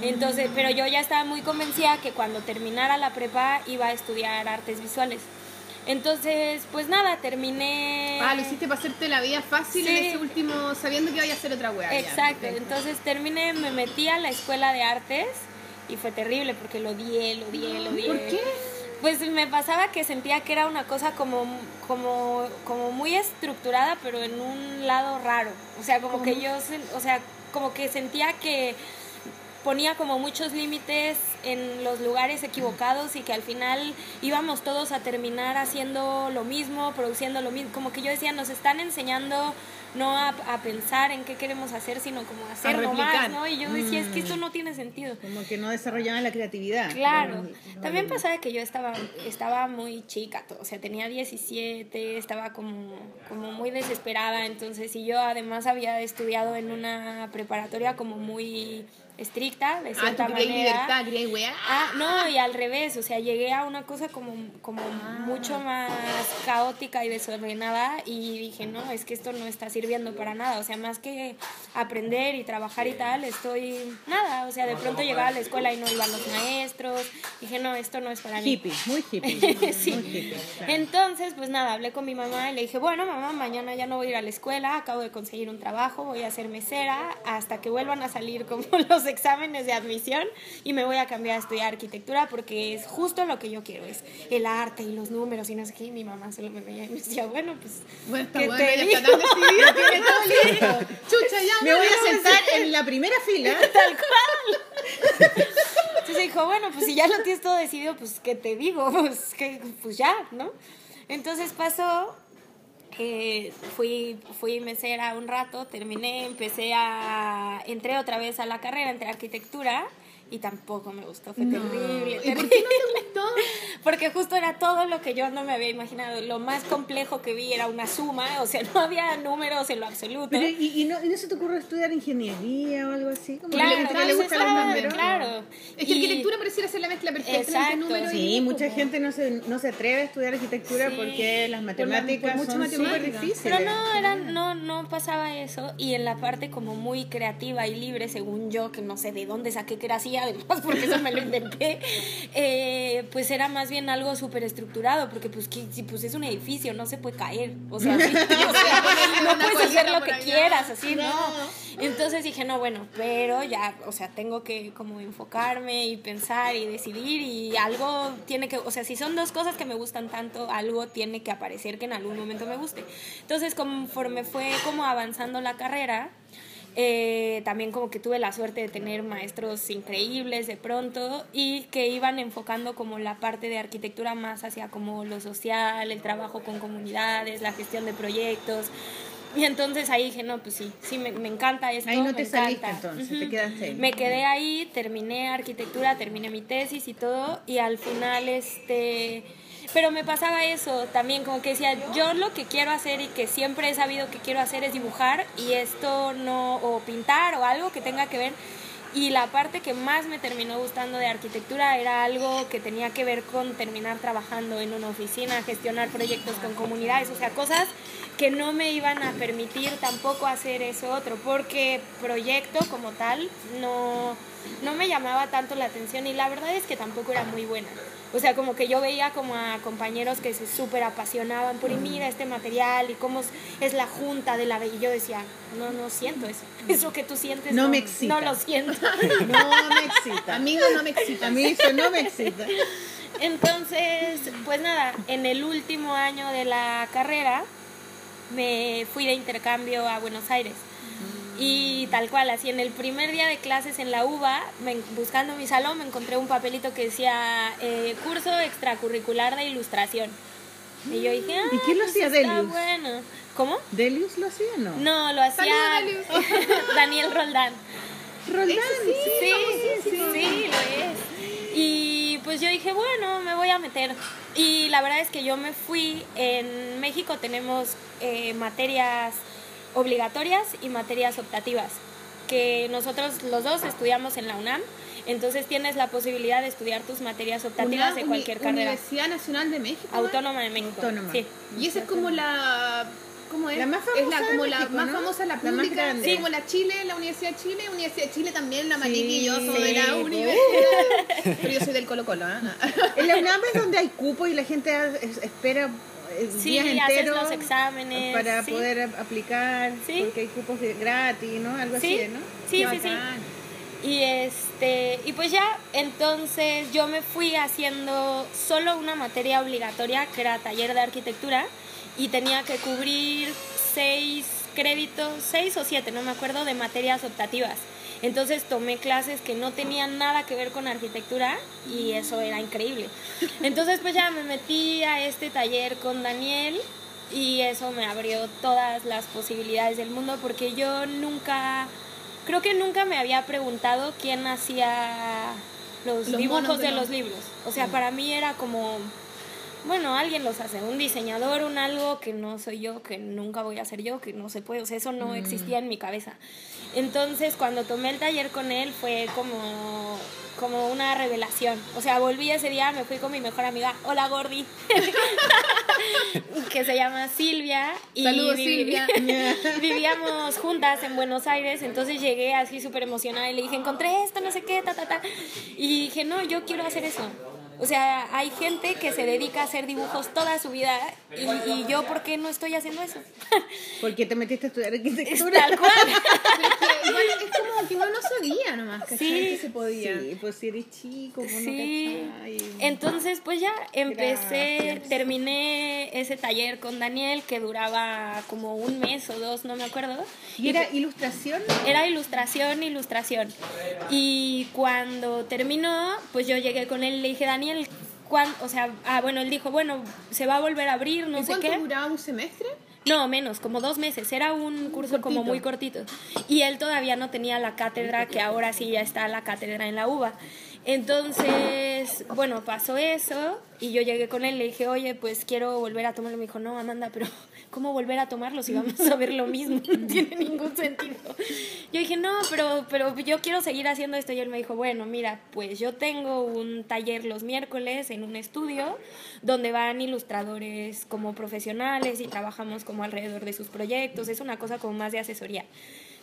Entonces, pero yo ya estaba muy convencida que cuando terminara la prepa iba a estudiar artes visuales. Entonces, pues nada, terminé. Ah, lo hiciste para hacerte la vida fácil en ese último, sabiendo que iba a hacer otra weá. ya, Exacto, entonces terminé, me metí a la escuela de artes y fue terrible porque lo odié, lo odié, lo odié. ¿Por qué? Pues me pasaba que sentía que era una cosa como, como, como muy estructurada, pero en un lado raro. O sea, como que yo, o sea, como que sentía que ponía como muchos límites en los lugares equivocados y que al final íbamos todos a terminar haciendo lo mismo, produciendo lo mismo. Como que yo decía, nos están enseñando no a, a pensar en qué queremos hacer, sino como hacer nomás, ¿no? Y yo decía, es que esto no tiene sentido. Como que no desarrollaban la creatividad. Claro. También pasaba que yo estaba, estaba muy chica, o sea, tenía 17, estaba como, como muy desesperada, entonces, y yo además había estudiado en una preparatoria como muy estricta, de Ah, cierta tú querías manera. libertad, weá. Ah, no, y al revés, o sea, llegué a una cosa como, como mucho más caótica y desordenada y dije, no, es que esto no está sirviendo para nada, o sea, más que aprender y trabajar y tal, estoy nada, o sea, de pronto llegaba a la escuela y no iban los maestros, dije, no, esto no es para mí. Hippie, muy hippie. *laughs* Sí. Muy hippie, claro. Entonces, pues nada, hablé con mi mamá y le dije, bueno, mamá, mañana ya no voy a ir a la escuela, acabo de conseguir un trabajo, voy a ser mesera hasta que vuelvan a salir como *laughs* los exámenes de admisión y me voy a cambiar a estudiar arquitectura porque es justo lo que yo quiero, es el arte y los números y no sé qué. Y mi mamá solo me veía y me decía, bueno, pues... Bueno, ¿qué bueno, te digo? todo *laughs* listo. Chucha, ya Me voy a sentar en la primera fila. *laughs* Tal cual. Entonces dijo, bueno, pues si ya lo tienes todo decidido, pues ¿qué te digo? *laughs* Pues, que, pues ya, ¿no? Entonces pasó, eh, fui, fui mesera un rato, terminé, empecé a, entré otra vez a la carrera, entré a arquitectura y tampoco me gustó, fue terrible, ¿Y por terrible. qué no te gustó? *laughs* Porque justo era todo lo que yo no me había imaginado. Lo más complejo que vi era una suma, o sea, *laughs* no había números en lo absoluto. Pero, ¿y, y no, ¿y no se te ocurre estudiar ingeniería o algo así? Como Claro, que le, gustan los números? claro. Es que Y- arquitectura pareciera ser la mezcla perfecta entre Exacto. números y Sí, dibujo, mucha po. gente no se, no se atreve a estudiar arquitectura Sí. porque las Por la- matemáticas por son súper difíciles. Pero no, era, no, no pasaba eso. Y en la parte como muy creativa y libre, según yo, que no sé de dónde saqué que era así, además, *laughs* porque eso me lo inventé, eh, pues era más bien algo súper estructurado, porque pues, que, si pues es un edificio, no se puede caer. O sea, sí, *laughs* *laughs* o sea, no puedes hacer lo que quieras, así, no. Entonces dije, no, bueno, pero ya, o sea, tengo que como enfocarme y pensar y decidir y algo tiene que, o sea, si son dos cosas que me gustan tanto, algo tiene que aparecer que en algún momento me guste. Entonces, conforme fue como avanzando la carrera, eh, también como que tuve la suerte de tener maestros increíbles de pronto y que iban enfocando como la parte de arquitectura más hacia como lo social, el trabajo con comunidades, la gestión de proyectos. Y entonces ahí dije, no, pues sí, sí, me, me encanta esto. Ahí no me te saliste encanta". entonces, te quedaste ahí. Me quedé ahí, terminé arquitectura, terminé mi tesis y todo, y al final, este... Pero me pasaba eso también, como que decía, yo lo que quiero hacer y que siempre he sabido que quiero hacer es dibujar y esto no, o pintar o algo que tenga que ver. Y la parte que más me terminó gustando de arquitectura era algo que tenía que ver con terminar trabajando en una oficina, gestionar proyectos con comunidades, o sea, cosas que no me iban a permitir tampoco hacer eso otro, porque proyecto como tal no, no me llamaba tanto la atención y la verdad es que tampoco era muy buena. O sea, como que yo veía como a compañeros que se súper apasionaban por, y mira este material y cómo es, la junta de la... Y yo decía, no, no siento eso. *laughs* Eso que tú sientes No me excita. No lo siento. *laughs* No me excita. Amigo, no me excita. A mí eso no me excita. *laughs* Entonces, pues nada, en el último año de la carrera me fui de intercambio a Buenos Aires. Y tal cual, así en el primer día de clases en la UBA, me- buscando mi salón, me encontré un papelito que decía eh, curso extracurricular de ilustración. Y yo dije, ah, ¿Y quién lo pues hacía, está Delius? bueno. ¿Cómo? ¿Delius lo hacía no? No, lo hacía Daniel *laughs* Roldán. Roldán, Sí, sí, sí, lo es. Y pues yo dije, bueno, me voy a meter. Y la verdad es que yo me fui, en México tenemos eh, materias obligatorias y materias optativas, que nosotros los dos estudiamos en la UNAM, entonces tienes la posibilidad de estudiar tus materias optativas Una de uni- cualquier carrera. Universidad Nacional de México. ¿no? Autónoma de México. Autónoma. Sí. Y esa es como la. ¿Cómo es? La más Es famosa la, de como la México, más ¿no? famosa, la La más pública. grande. Sí, como la Chile, la Universidad de Chile. Universidad de Chile también, la Sí, maniquilloso de sí. la universidad. Pero yo soy del Colo Colo, ¿ah? En la UNAM es donde hay cupo y la gente es- espera eh, Sí, días enteros los exámenes, para sí. poder ap- aplicar Sí. porque hay cupos gratis, ¿no? Algo Sí, así, ¿no? sí, sí, sí. Y este, y pues ya, entonces yo me fui haciendo solo una materia obligatoria que era taller de arquitectura y tenía que cubrir seis créditos, seis o siete, no me acuerdo, de materias optativas. Entonces tomé clases que no tenían nada que ver con arquitectura y eso era increíble. Entonces pues ya me metí a este taller con Daniel y eso me abrió todas las posibilidades del mundo porque yo nunca, creo que nunca me había preguntado quién hacía los, Los dibujos de, los- libros. O sea, para mí era como bueno, alguien los hace, un diseñador, un algo que no soy yo, que nunca voy a ser yo, que no se puede, o sea, eso no existía en mi cabeza. Entonces, cuando tomé el taller con él fue como como una revelación. O sea, volví ese día, me fui con mi mejor amiga, hola Gordi, *laughs* que se llama Silvia. Y Saludos, Silvia. *laughs* Vivíamos juntas en Buenos Aires, entonces llegué así súper emocionada y le dije, encontré esto, no sé qué, ta, ta, ta. Y dije, no, yo quiero hacer eso. O sea, hay gente que se dedica a hacer dibujos toda su vida y, y yo, ¿por qué no estoy haciendo eso? *laughs* ¿Por qué te metiste a estudiar Es arquitectura? *laughs* tal cual. Es *laughs* igual es como que uno no sabía nomás, ¿cachai? Sí. Que se podía. Sí, pues si eres chico, pues Sí. no cachai. Entonces, pues ya empecé, Gracias. terminé ese taller con Daniel que duraba como un mes o dos, no me acuerdo. ¿Y era ilustración? Era ilustración, ilustración. Y cuando terminó, pues yo llegué con él y le dije, Daniel, ¿cuán-" o sea, ah, bueno, él dijo, bueno, se va a volver a abrir, no ¿Y sé cuánto qué. duraba un semestre? No, menos, como dos meses. Era un curso como muy cortito. Y él todavía no tenía la cátedra, que ahora sí ya está la cátedra en la UBA. Entonces, bueno, pasó eso y yo llegué con él le dije, oye, pues quiero volver a tomarlo. Me dijo, no, Amanda, pero ¿cómo volver a tomarlo si vamos *laughs* a ver lo mismo? *laughs* No tiene ningún sentido. Yo dije, no, pero, pero yo quiero seguir haciendo esto. Y él me dijo, bueno, mira, pues yo tengo un taller los miércoles en un estudio donde van ilustradores como profesionales y trabajamos como alrededor de sus proyectos. Es una cosa como más de asesoría.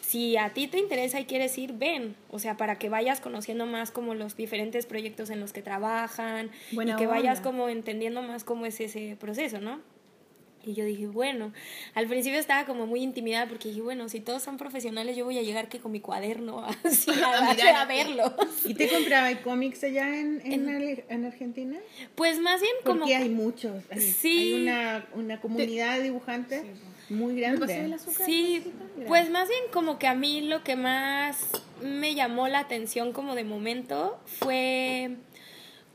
Si a ti te interesa y quieres ir, ven. O sea, para que vayas conociendo más como los diferentes proyectos en los que trabajan Buena y que vayas onda. como entendiendo más cómo es ese proceso, ¿no? Y yo dije, bueno, al principio estaba como muy intimidada porque dije, bueno, si todos son profesionales, yo voy a llegar que con mi cuaderno *laughs* así *laughs* a, mirar. a verlo. ¿Y te compraba cómics allá en, en, Argentina? Pues más bien como... Porque hay muchos. Hay, Sí. hay una, una comunidad de dibujantes muy ¿Me pasé el grande. azúcar? Sí, pues más bien como que a mí lo que más me llamó la atención como de momento fue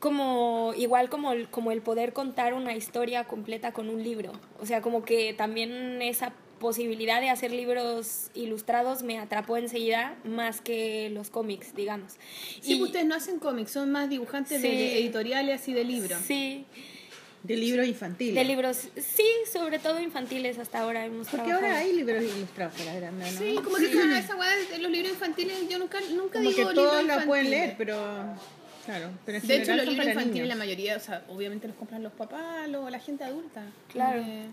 como igual como el, como el poder contar una historia completa con un libro. O sea, como que también esa posibilidad de hacer libros ilustrados me atrapó enseguida más que los cómics, digamos. Sí, Y- ustedes no hacen cómics, son más dibujantes Sí. de editoriales y de libros. Sí, De libros infantiles. de libros, sí, sobre todo infantiles hasta ahora hemos Porque trabajado. ahora hay libros ilustrados para grandes, ¿no? Sí, como que esa, esa *clears throat* weá de los libros infantiles, yo nunca, nunca Como digo que todos la pueden leer, pero... Claro, pero De hecho, los libros infantiles, niños. la mayoría, o sea, obviamente los compran los papás o la gente adulta. Claro. Como que-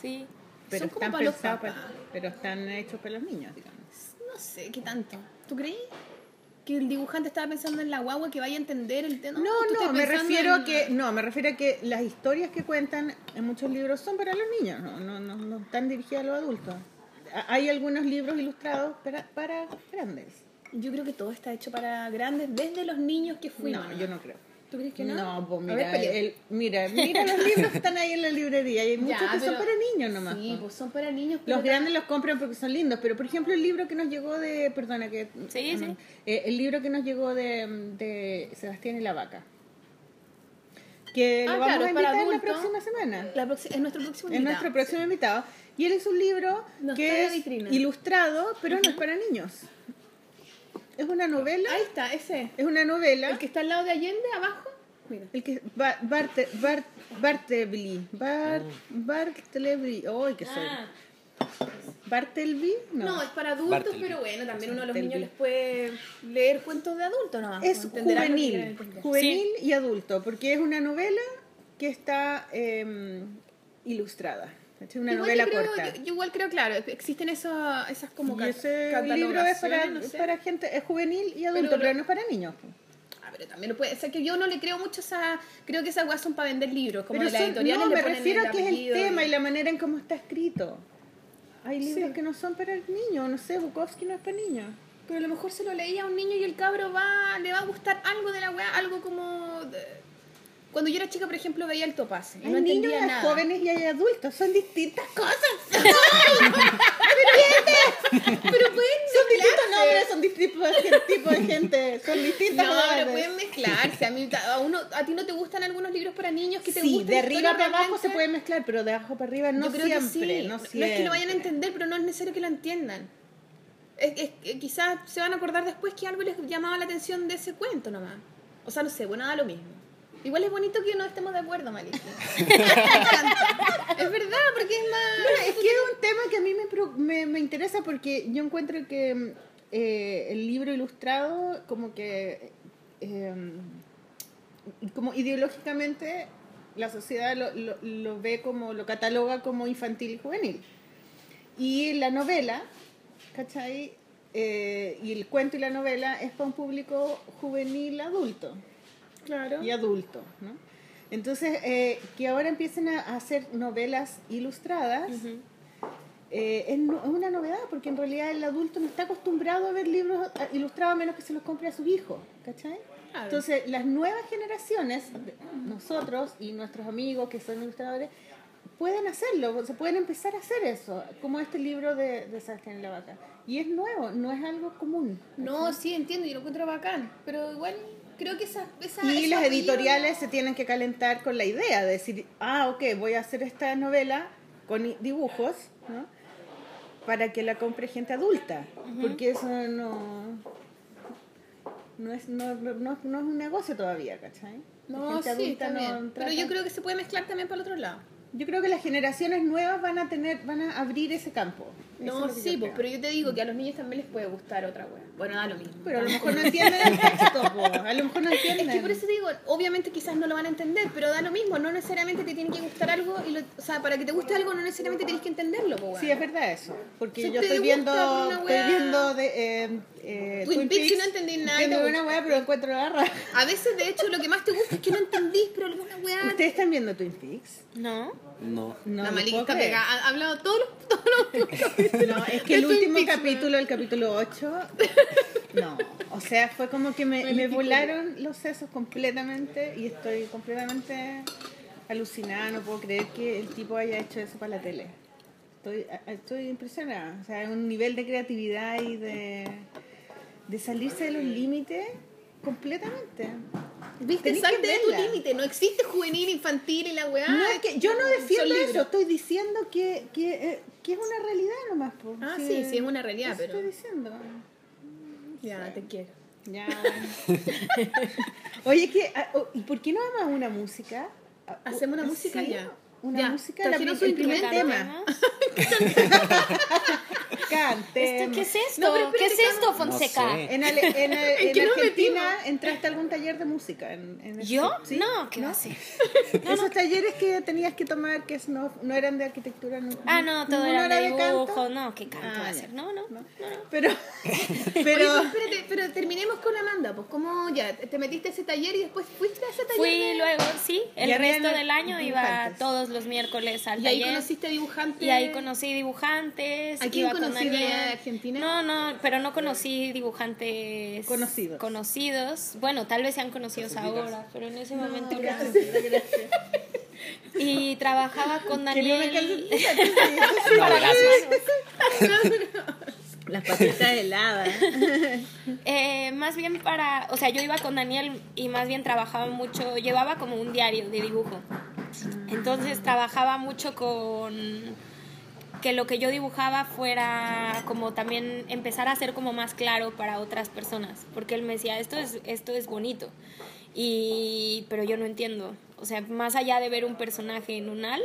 Sí. Pero son como están para los papás. para- pero están hechos para los niños, digamos. No sé, ¿qué tanto? ¿Tú creí? Que el dibujante estaba pensando en la guagua que vaya a entender el tema. No, no, me refiero en- a que no, me refiero a que las historias que cuentan en muchos libros son para los niños, no, no, no, no están dirigidas a los adultos. Hay algunos libros ilustrados para, para grandes. Yo creo que todo está hecho para grandes, desde los niños que fuimos. No, yo no creo. ¿Tú crees que no? No, pues ver, mira, el- mira, mira los libros que están ahí en la librería y hay *laughs* muchos Ya, que son para niños nomás. Sí, pues. pues son para niños. pero Los grandes los compran porque son lindos, pero por ejemplo el libro que nos llegó de, perdona que, Sí, sí. eh, el libro que nos llegó de, de Sebastián y la vaca, que Ah, lo vamos claro, a es para invitar la próxima semana. La proxi- es nuestro próximo Es invitado. nuestro próximo invitado. Y él es un libro que es vitrina. ilustrado, pero no es para niños. Es una novela. Ahí está, ese. Es una novela. El que está al lado de Allende, abajo. Mira. El que Ba- Barte, Bart, Bartleby. Bart, Bartleby. ¡Ay, qué soy! Ah, ¿Bartleby? No. No. es para adultos, Bartleby. pero bueno, también uno de los Bartleby. niños les puede leer cuentos de adultos nomás. Es quieren juvenil. Juvenil y adulto, porque es una novela que está eh, ilustrada. Una Igual novela creo- corta. Yo, yo igual creo, claro, existen esas, esas como Y ese libro es para, no sé. para gente, es juvenil y adulto, Pero pero, no es para niños. Ah, pero también lo puede ser que yo no le creo mucho esa. Creo que esas weas son para vender libros, como Pero de las son- editoriales. no, le me refiero a que es el tema y- y la manera en cómo está escrito. Hay libros Sí. que no son para niños, no sé, Bukowski no es para niños. Pero a lo mejor se lo leía a un niño y el cabro va, le va a gustar algo de la weá, algo como. de- Cuando yo era chica, por ejemplo, veía el topaz y Hay no niños, entendía hay nada. jóvenes y hay adultos, son distintas cosas. *laughs* Pero pueden Son distintos nombres, son distintos tipos de gente, son distintas No, edades. pero pueden mezclarse. A, mí, a, uno, a ti no te gustan algunos libros para niños que te Sí, gustan de arriba para abajo se puede mezclar, pero de abajo para arriba no Yo creo siempre, que sí. no es que lo vayan a siempre. entender, pero no es necesario que lo entiendan. Es, es que quizás se van a acordar después que algo les llamaba la atención de ese cuento nomás. O sea, no sé, bueno, da lo mismo. Igual es bonito que no estemos de acuerdo, Maliki. *laughs* Es verdad, porque es más... Es que es un tema que a mí me, pro- me, me interesa porque yo encuentro que eh, el libro ilustrado como que eh, como ideológicamente la sociedad lo, lo, lo ve como, lo cataloga como infantil y juvenil. Y la novela, ¿cachai? Eh, y el cuento y la novela es para un público juvenil adulto Claro. y adulto, ¿no? Entonces, eh, que ahora empiecen a hacer novelas ilustradas eh, es, no- es una novedad, porque en realidad el adulto no está acostumbrado a ver libros eh, ilustrados a menos que se los compre a sus hijos, ¿cachai? Claro. Entonces, las nuevas generaciones, nosotros y nuestros amigos que son ilustradores, pueden hacerlo, se pueden empezar a hacer eso, como este libro de, de Sebastián La Vaca. Y es nuevo, no es algo común. No, sí, entiendo, y lo encuentro bacán. Pero igual creo que esa... esa Y esa las opinión- editoriales se tienen que calentar con la idea de decir, ah, ok, voy a hacer esta novela con dibujos, ¿no? Para que la compre gente adulta, porque eso no, no, es, no, no, no- es un negocio todavía, ¿cachai? No, gente sí, adulta no también. Pero yo creo que se puede mezclar también para el otro lado. yo creo que las generaciones nuevas van a tener, van a abrir ese campo. No, es sí, yo pues, pero yo te digo que a los niños también les puede gustar otra wea. Bueno, da lo mismo. Pero a lo mejor no entienden el texto, po, a lo mejor no entienden. Es que por eso te digo, obviamente quizás no lo van a entender, pero da lo mismo, no necesariamente te tiene que gustar algo, y lo- o sea, para que te guste algo no necesariamente tienes que entenderlo, po, weón. Sí, es verdad eso. Porque Si yo estoy viendo, estoy wea- viendo de, eh, eh, Twin Peaks y no entendí nada y te Viendo gusta. una weá, pero encuentro la raja. A veces, de hecho, lo que más te gusta es que no entendís, pero alguna weá... ¿Ustedes están viendo Twin Peaks? ¿No? No. No, la puedo está pegada, ha hablado todos los, todos los capítulos. No, es que *laughs* el último capítulo, el capítulo 8, no. O sea, fue como que me, me volaron los sesos completamente y estoy completamente alucinada. No puedo creer que el tipo haya hecho eso para la tele. Estoy, a- estoy impresionada. O sea, un nivel de creatividad y de, de salirse de los límites completamente. Viste, salte de tu límite, no existe juvenil, infantil y la weá. No, es que yo no defiendo eso, estoy diciendo que, que, eh, que es una realidad nomás. Ah, sí, sí, es una realidad, pero- Estoy diciendo. Ya, te quiero. Ya. *laughs* Oye, que, ah, oh, ¿y por qué no vamos a una música? Ah, Hacemos una oh, música sí, ya. Una Ya, música, la el primer instrumento. tema. *laughs* Cante. ¿Esto qué es esto? No, pero ¿Qué es esto, Fonseca? No sé. En, Ale- en, *laughs* en qué nos Argentina entraste a algún taller de música. En, en ¿Yo? ¿sí? No, ¿qué va a ser? Esos talleres que tenías que tomar que no, no eran de arquitectura. No, Ah, no, todo ninguno era de canto. dibujo. No, ¿qué canto Ah, va a ser? No, no. No. Pero, *laughs* pero pero espérate, pero terminemos con Amanda, pues cómo ya, te metiste a ese taller y después fuiste a ese taller. Fui de- luego, sí, el resto del año iba dibujantes. todos los miércoles al Y ahí taller. conociste dibujantes. Y ahí conocí dibujantes. ¿A quién iba con conocí de Daniel. Argentina? No, no, pero no conocí dibujantes Conocidos. conocidos. Bueno, tal vez sean conocidos ahora, pero en ese momento no. Gracias, gracias. Y trabajaba con Daniel. *laughs* *laughs* No. Las patitas heladas. *laughs* Eh, más bien para, o sea, yo iba con Daniel y más bien trabajaba mucho, llevaba como un diario de dibujo. Entonces trabajaba mucho con que lo que yo dibujaba fuera como también empezar a ser como más claro para otras personas, porque él me decía, esto es, esto es bonito, y, pero yo no entiendo. O sea, más allá de ver un personaje en un, al,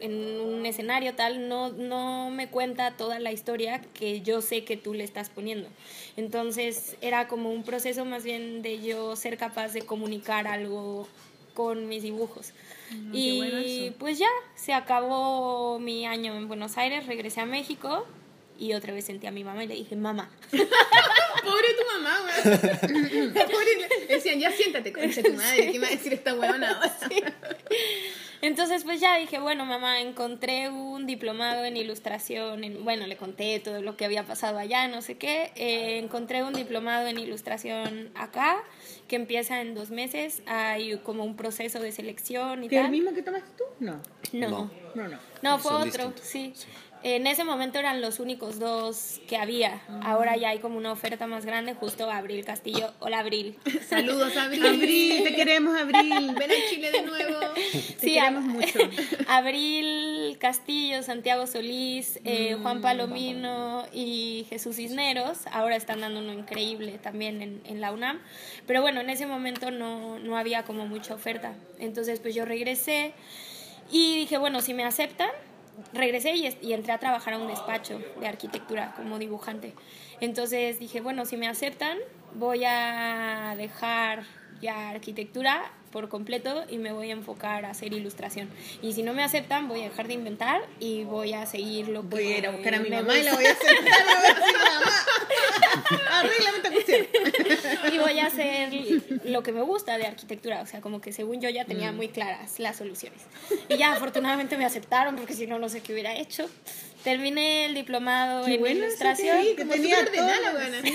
en un escenario tal, no, no me cuenta toda la historia que yo sé que tú le estás poniendo. Entonces era como un proceso más bien de yo ser capaz de comunicar algo con mis dibujos. Y bueno pues ya, se acabó mi año en Buenos Aires, regresé a México y otra vez sentí a mi mamá y le dije, mamá. *laughs* Pobre tu mamá, weón. *laughs* Pobre- Decían, ya siéntate, concha tu madre, ¿qué me va a decir esta huevona? *laughs* Entonces pues ya dije, bueno mamá, encontré un diplomado en ilustración, en- bueno, le conté todo lo que había pasado allá, no sé qué, eh, encontré un diplomado en ilustración acá, que empieza en dos meses, hay como un proceso de selección y ¿Que el tal. mismo que tomaste tú? No. No. No. No, no. No, fue Son otro, distintos, sí. En ese momento eran los únicos dos que había. Ahora ya hay como una oferta más grande, justo Abril Castillo. Hola Abril. Saludos, Abril. Abril, te queremos, Abril. Ven a Chile de nuevo. *laughs* Te Sí, queremos mucho. *laughs* Abril Castillo, Santiago Solís, eh, Mm. Juan Palomino y Jesús Cisneros. Ahora están dando uno increíble también en, en la UNAM. Pero bueno, en ese momento no, no había como mucha oferta. Entonces pues yo regresé y dije, bueno, si me aceptan, regresé y, entré a trabajar a un despacho de arquitectura como dibujante. Entonces dije, bueno, si me aceptan, voy a dejar ya arquitectura por completo y me voy a enfocar a hacer ilustración. Y si no me aceptan, voy a dejar de inventar y voy a seguir lo que Voy a ir a buscar a mi mamá y la voy a sentar y le voy a decir, mamá, cuestión. y voy a hacer lo que me gusta de arquitectura. O sea, como que según yo ya Mm. tenía muy claras las soluciones. Y ya afortunadamente me aceptaron porque si no, no sé qué hubiera hecho. Terminé el diplomado Qué en bueno, ilustración. sí, que tenía ordenada buena. sí,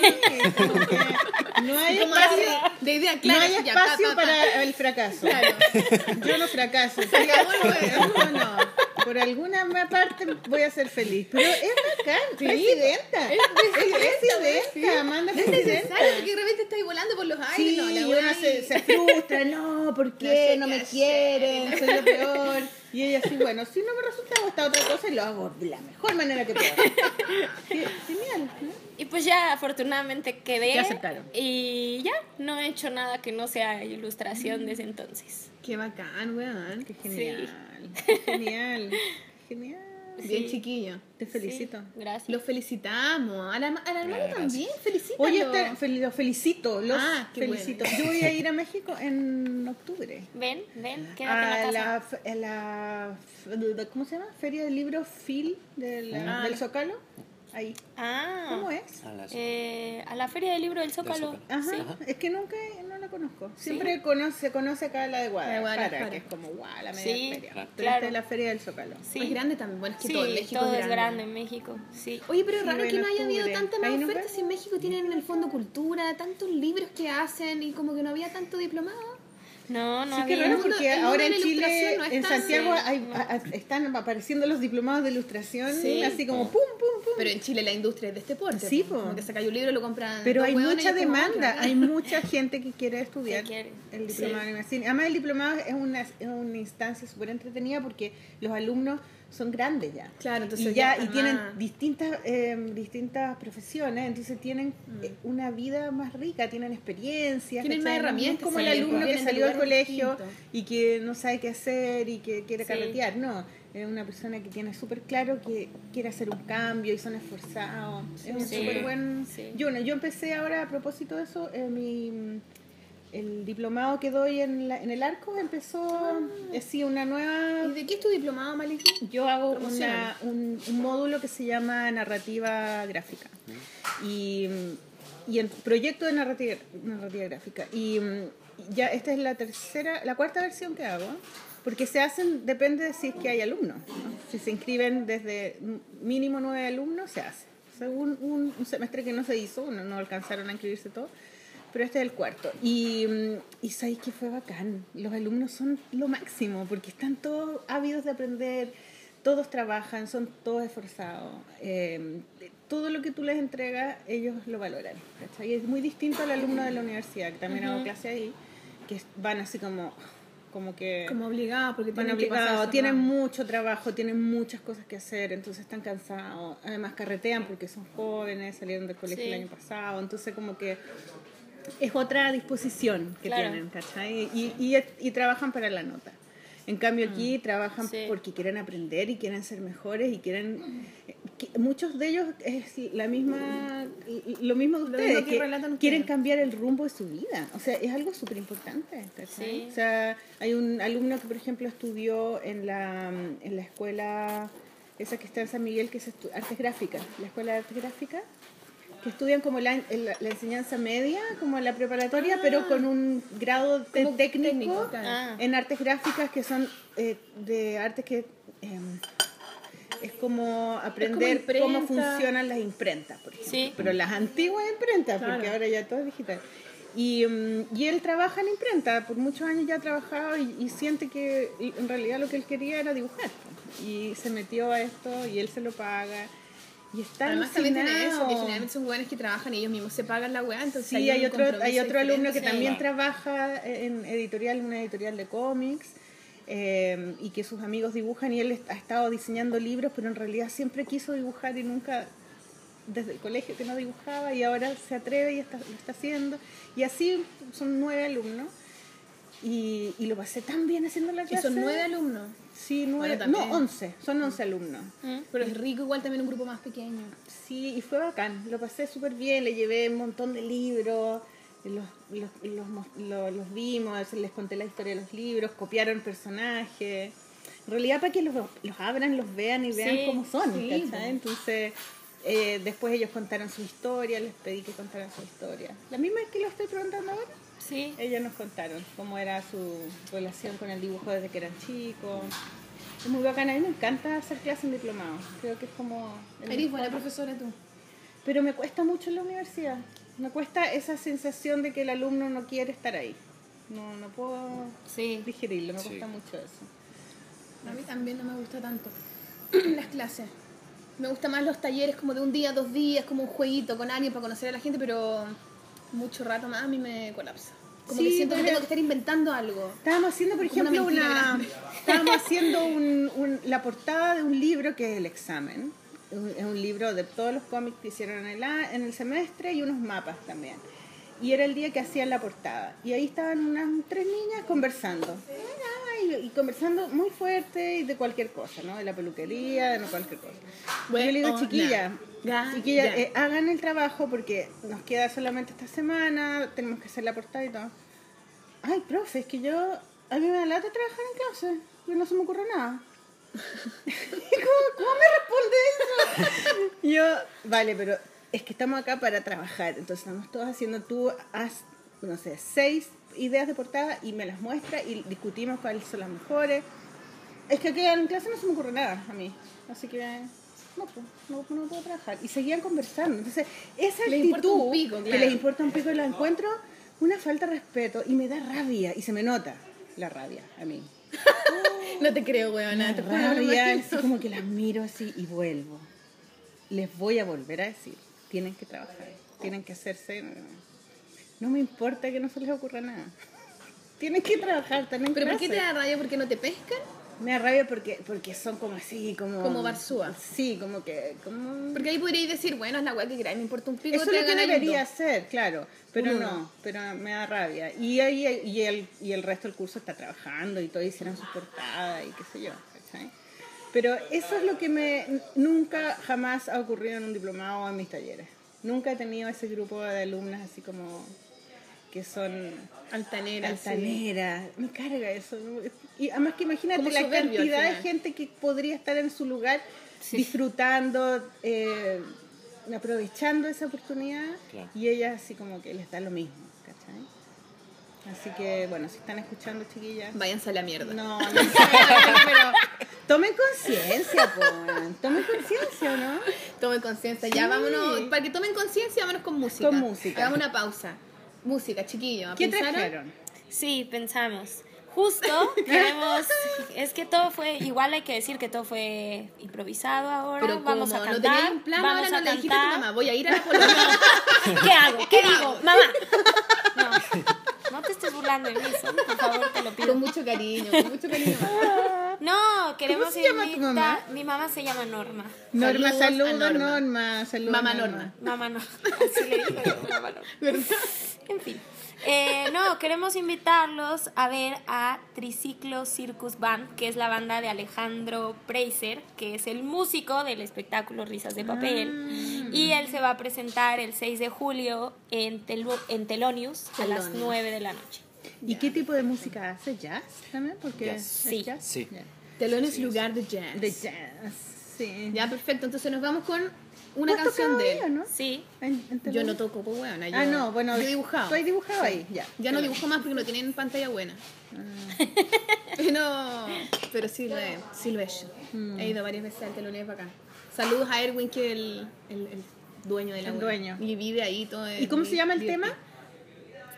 como que no hay espacio, de idea no clara. hay ya, pa, espacio pa, pa. para el fracaso. Claro. Yo no fracaso. Yo *laughs* no. Por alguna parte voy a ser feliz. Pero es bacán, *laughs* presidenta. Es presidenta, Amanda es Es presidenta. necesario porque de repente estáis volando por los aires. Sí, no, la se, se frustra, no, ¿por qué? sé No me hacer. quieren, soy lo peor. Y ella así, bueno, si no me resulta hago esta otra cosa y lo hago de la mejor manera que puedo. Qué *laughs* Genial, ¿no? Y pues ya afortunadamente quedé. Te aceptaron. Y ya, no he hecho nada que no sea ilustración desde entonces. Qué bacán, weón. Qué genial, *laughs* qué genial, genial. Bien Sí. chiquillo. Te felicito. Sí, gracias. Los felicitamos. A la, a la hermana también, felicítalo. Oye, este, fel- los felicito, los Ah, qué felicito. bueno. Yo voy a ir a México en octubre. Ven, ven, quédate A en la la, casa. a la, ¿cómo se llama? Feria del libro Phil del, Ah. del Zócalo. Ahí. Ah. ¿Cómo es? A las- Eh, a la Feria del Libro del Zócalo. Zócalo. Ajá, Sí. es que nunca no la conozco. Siempre conoce, conoce acá la de Guadalajara, Guadalajara. que es como guau, la media Sí, feria. claro. Pero es la feria del Zócalo. Sí. Es grande también. Bueno, es que Sí, todo México todo es grande. grande en México. Sí. Oye, pero es Sí, raro que no haya habido tanta más ofertas en México tienen en el fondo cultura, tantos libros que hacen y como que no había tanto diplomado. No, no Sí, qué había. raro mundo- porque el mundo ahora en Chile, no en Santiago, hay- a- a- están apareciendo los diplomados de ilustración, Sí. así como pum, pum, pum. Pero en Chile la industria es de este porte. Sí, po. Como que saca un libro y lo compran. Pero hay mucha demanda, hay *laughs* mucha gente que quiere estudiar Que quiere, el diplomado sí. de animación. Además, el diplomado es una, es una instancia súper entretenida porque los alumnos son grandes ya. Claro, entonces y ya, ya y tienen distintas eh, distintas profesiones, entonces tienen Mm. eh, una vida más rica, tienen experiencias. Tienen más No es herramientas, como el alumno que salió del colegio y que no sabe qué hacer y que quiere Sí. carretear, no. Es una persona que tiene súper claro que quiere hacer un cambio y son esforzados. es un Sí. súper buen... Yo, yo empecé ahora a propósito de eso, eh, mi, el diplomado que doy en, la- en el arco empezó, es sí, una nueva... ¿Y de qué es tu diplomado, Maliki? Yo hago una- un, un módulo que se llama narrativa gráfica. Y, y el proyecto de narrativa, narrativa gráfica. Y mm, ya esta es la tercera, la cuarta versión que hago porque se hacen, depende de si es que hay alumnos, ¿no? si se inscriben desde mínimo nueve alumnos se hace, según un, un semestre que no se hizo, no, no alcanzaron a inscribirse todos pero este es el cuarto. Y, mm, y sabéis que fue bacán. Los alumnos son lo máximo porque están todos ávidos de aprender, todos trabajan, son todos esforzados. Eh, todo lo que tú les entregas, ellos lo valoran. ¿cachai? Es muy distinto al alumno de la universidad, que también hago clase ahí, que van así como, como que Como obligado, porque van tienen que obligados, pasar tienen mucho trabajo, tienen muchas cosas que hacer, entonces están cansados. Además carretean porque son jóvenes, salieron del colegio Sí. el año pasado, entonces como que es otra disposición que Claro. tienen, ¿cachai? Y, y, y trabajan para la nota. En cambio aquí trabajan Sí. porque quieren aprender y quieren ser mejores y quieren... que- muchos de ellos es la misma lo mismo de ustedes, mismo que que relatan quieren ustedes. cambiar el rumbo de su vida. O sea, es algo súper importante. Sí. O sea, hay un alumno que, por ejemplo, estudió en la, en la escuela, esa que está en San Miguel, que es artes gráficas, la escuela de artes gráficas, que estudian como la, la, la enseñanza media, como la preparatoria, pero con un grado de- Ah. Técnico. Ah. en artes gráficas que son eh, de artes que... em, es como aprender cómo funcionan las imprentas, por ejemplo. Sí. Pero las antiguas imprentas, porque ahora ya todo es digital. Y, mm, y él trabaja en imprenta, por muchos años ya ha trabajado y, y siente que en realidad lo que él quería era dibujar. Y se metió a esto y él se lo paga. Y está Además también tiene eso, que alucinado. generalmente son buenos que trabajan y ellos mismos se pagan la weá, entonces Sí, hay otro, hay otro alumno que también trabaja en editorial, una editorial de cómics. eh, y que sus amigos dibujan y él ha estado diseñando libros, pero en realidad siempre quiso dibujar y nunca desde el colegio que no dibujaba y ahora se atreve y está, lo está haciendo. Y así son nueve alumnos. Y, y lo pasé tan bien haciendo la Y clase. son nueve alumnos. Sí, nueve. Bueno, no, once. Son once alumnos. Pero es rico igual también un grupo más pequeño. Sí, y fue bacán. Lo pasé súper bien. Le llevé un montón de libros. Los, los, los, mos- lo- los vimos, les conté la historia de los libros, copiaron personajes. En realidad para que los, los abran, los vean y vean Sí, cómo son, sí, ¿cachai? Entonces, eh, después ellos contaron su historia, les pedí que contaran su historia. La misma que lo estoy preguntando ahora. Sí. Ellos nos contaron cómo era su relación con el dibujo desde que eran chicos. Es muy bacana, a mí me encanta hacer clases en diplomado. Creo que es como... el Eres buena profesora tú. Pero me cuesta mucho en la universidad. Me cuesta esa sensación de que el alumno no quiere estar ahí. No, no puedo Sí. digerirlo, me Sí. cuesta mucho eso. A mí también no me gusta tanto *clears throat* las clases. Me gustan más los talleres como de un día, dos días, como un jueguito con alguien para conocer a la gente, pero mucho rato más a mí me colapsa. Como Sí, que siento que tengo que estar inventando algo. Estábamos haciendo, por Como ejemplo, una, *laughs* estábamos haciendo un- un- la portada de un libro que es El Examen. Es un libro de todos los cómics que hicieron en el, en el semestre y unos mapas también. Y era el día que hacían la portada. Y ahí estaban unas tres niñas conversando. Ay, Y, conversando muy fuerte y de cualquier cosa, ¿no? De la peluquería, de no cualquier cosa. Yo le digo, chiquilla, chiquilla, eh, hagan el trabajo porque nos queda solamente esta semana, tenemos que hacer la portada y todo. Ay, profe, es que yo, a mí me da lata trabajar en clase, yo no se me ocurre nada. *laughs* ¿Cómo, cómo me responde eso? *laughs* yo, vale, pero es que estamos acá para trabajar, entonces estamos todos haciendo, tú haz, no sé, seis ideas de portada y me las muestra y discutimos cuáles son las mejores. Es que aquí en clase no se me ocurre nada a mí, así que no, pues, no, no puedo trabajar. Y seguían conversando. Entonces, esa Les actitud pico, que claro. les importa un pico y la encuentro una falta de respeto y me da rabia y se me nota la rabia a mí. *laughs* No te creo, weona. Te rabia, así como que las miro así y vuelvo. Les voy a volver a decir, tienen que trabajar, tienen que hacerse... No me importa que no se les ocurra nada. Tienen que trabajar, tienen ¿Pero por qué te clase. da rabia? ¿Porque no te pescan? Me da rabia porque, porque son como así, como... Como barzúa. Sí, como que... Como... Porque ahí podríais decir, bueno, es la weá que queráis, me importa un pico. Eso es lo que debería hacer, claro. Pero no, pero me da rabia. Y, ahí, y, el, y el resto del curso está trabajando y todos hicieron sus portadas y qué sé yo. Pero eso es lo que me nunca, jamás ha ocurrido en un diplomado o en mis talleres. Nunca he tenido ese grupo de alumnas así como que son Altanera. sí. altaneras. Me carga eso. Y además que imagínate la cantidad de gente que podría estar en su lugar disfrutando, eh, aprovechando esa oportunidad Claro. y ellas así como que les da lo mismo, ¿cachai? Así que bueno, si están escuchando chiquillas, Váyanse a la mierda. no, no sé, pero tomen conciencia, tomen conciencia, ¿no? Tomen conciencia. Ya Sí. vámonos. Para que tomen conciencia, vámonos con música. Con música. Hagamos una pausa. Música, chiquillo. ¿Qué ¿pensaron? trajeron? Sí, pensamos. Justo *laughs* queremos. Es que todo fue. Igual hay que decir que todo fue improvisado ahora. Pero vamos como a cantar. un plan, vamos ahora a no le dijiste a tu cantar. mamá, voy a ir a la *laughs* polonia. ¿Qué hago? ¿Qué digo? Mamá. *laughs* No, no te estés burlando de mí, por favor, te lo pido. con mucho cariño, con mucho cariño. No, queremos se llama tu invitar- mamá? Mi mamá se llama Norma. Norma, Saludos Norma. Norma, saludos. Mamá Norma. Mamá no. Así le digo yo, mamá no. *laughs* En fin. Eh, no, queremos invitarlos a ver a Triciclo Circus Band, que es la banda de Alejandro Preiser, que es el músico del espectáculo Risas de Papel. Y él se va a presentar el 6 de julio en, Telu- en Telonius a las Telonius. 9 de la noche. ¿Y qué tipo de música hace? ¿Jazz también? Porque Jazz. ¿es Sí. jazz? Sí. Telón es lugar de jazz. De jazz, sí. Ya, perfecto. Entonces nos vamos con una ¿Tú has canción de no? Sí. En- en Yo no toco, pues bueno. Yo, Ah, no, bueno. Yo he dibujado. ¿Tú has dibujado ahí? Ya. Ya no dibujo más porque no tienen pantalla buena. *laughs* no, pero sí lo he, sí lo he hecho. Mm. He ido varias veces al telón es bacán. Saludos a Erwin, que es el, el, el dueño de la El web. dueño. Y vive ahí todo. ¿Y cómo se llama el tema?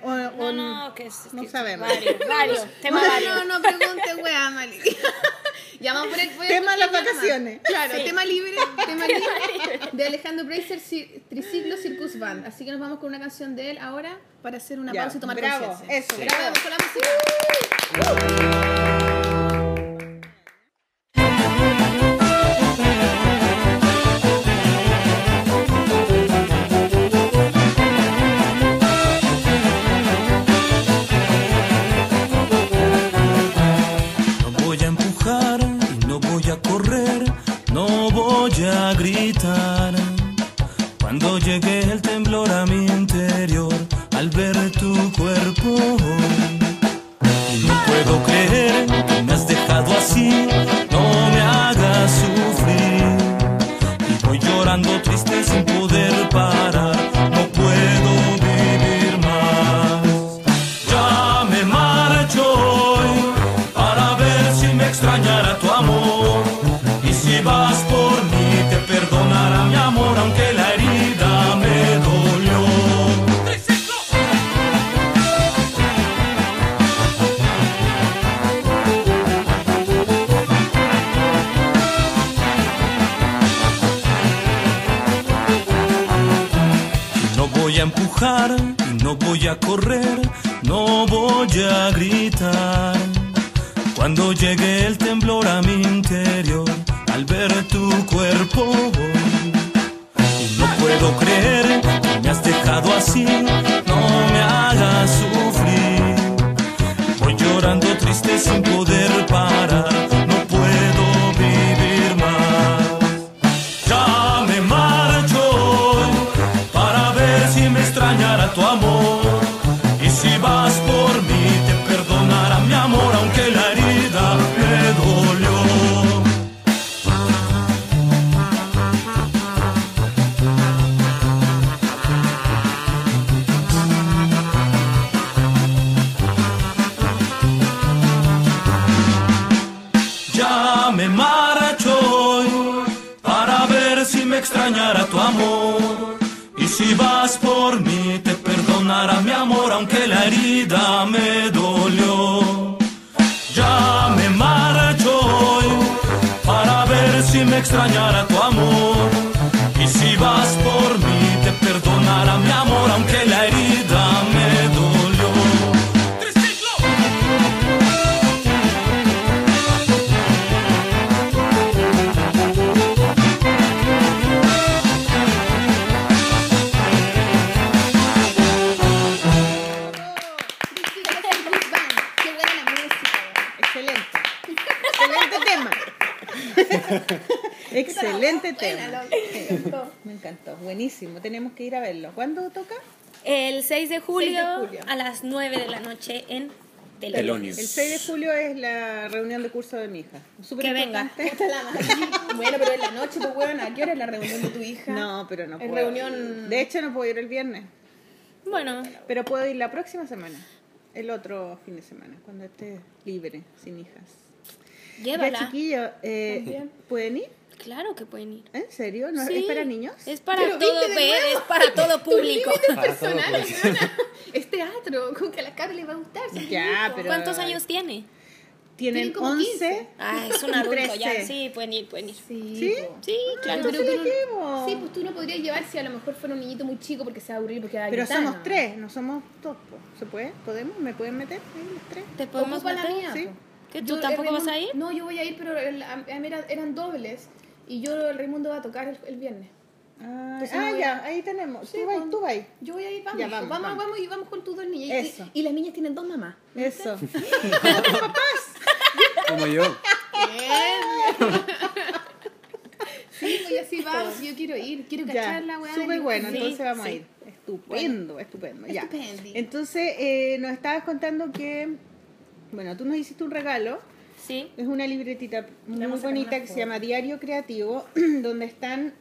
O, o- No, no, que es. no que- sabemos. Varios, varios. *laughs* Tema no, varios. no, no pregunte, wea, Mali. *laughs* ya vamos a poner. voy a Tema de las vacaciones. Claro, tema libre, *laughs* tema libre de Alejandro Bracer, Triciclo Circus Band. Así que nos vamos con una canción de él ahora para hacer una Ya, pausa y tomar bravo, eso, bravo. vamos con la música. El 6 de julio, 6 de julio. a las 9 de la noche en Telonius. Telonius. El 6 de julio es la reunión de curso de mi hija. Súper Que venga. importante. *laughs* Bueno, pero en la noche, tu weón, ¿a qué hora es la reunión de tu hija? No, pero no puedo. reunión- De hecho, no puedo ir el viernes. Bueno, Pero puedo ir la próxima semana. El otro fin de semana, cuando esté libre, sin hijas. llévala. Ya, chiquillos, eh. ¿pueden ir? Claro que pueden ir. ¿En serio? ¿No Sí, ¿Es para niños? Es para Pero todo, viste de ve, nuevo. es para todo *laughs* público. personal, weona. Es teatro, con que a las cabras les va a gustar. Ya, pero- ¿Cuántos años tiene? Tienen Tienen como 11. 15. Ah, es un adulto ya. 13. Sí, pueden ir, pueden ir. Sí, ¿Sí? Sí, claro. Pero tú no- ¿qué llevo? Sí, pues tú no podrías llevar si a lo mejor fuera un niñito muy chico porque se va a aburrir porque va a Pero gritar, somos ¿no? tres, no somos dos. po. ¿Se puede? ¿Podemos? ¿Me pueden meter ahí los tres? ¿Te podemos Ocupa la meter? mía, Sí. po. ¿Que Yo, tú tampoco el vas a ir? No, yo voy a ir, pero el- eran dobles. Y yo, el Raimundo va a tocar el, el viernes. Ah, ah, ya, a- ahí tenemos. Sí, tú vas, tú vas. Yo voy a ir, vamos. Ya, vamos, vamos, vamos, vamos. y vamos con tus dos niñas. Y- Eso. Y, las niñas tienen dos mamás. Eso. *laughs* Como yo. *laughs* Sí, pues y así vamos. Yo quiero ir, quiero cachar la weá. súper bueno, Sí, entonces vamos a sí. ir. Estupendo, estupendo. Ya. Estupendi. Entonces, eh, nos estabas contando que, bueno, tú nos hiciste un regalo. Sí. Es una libretita muy bonita que se llama Diario Creativo, *clears throat* donde están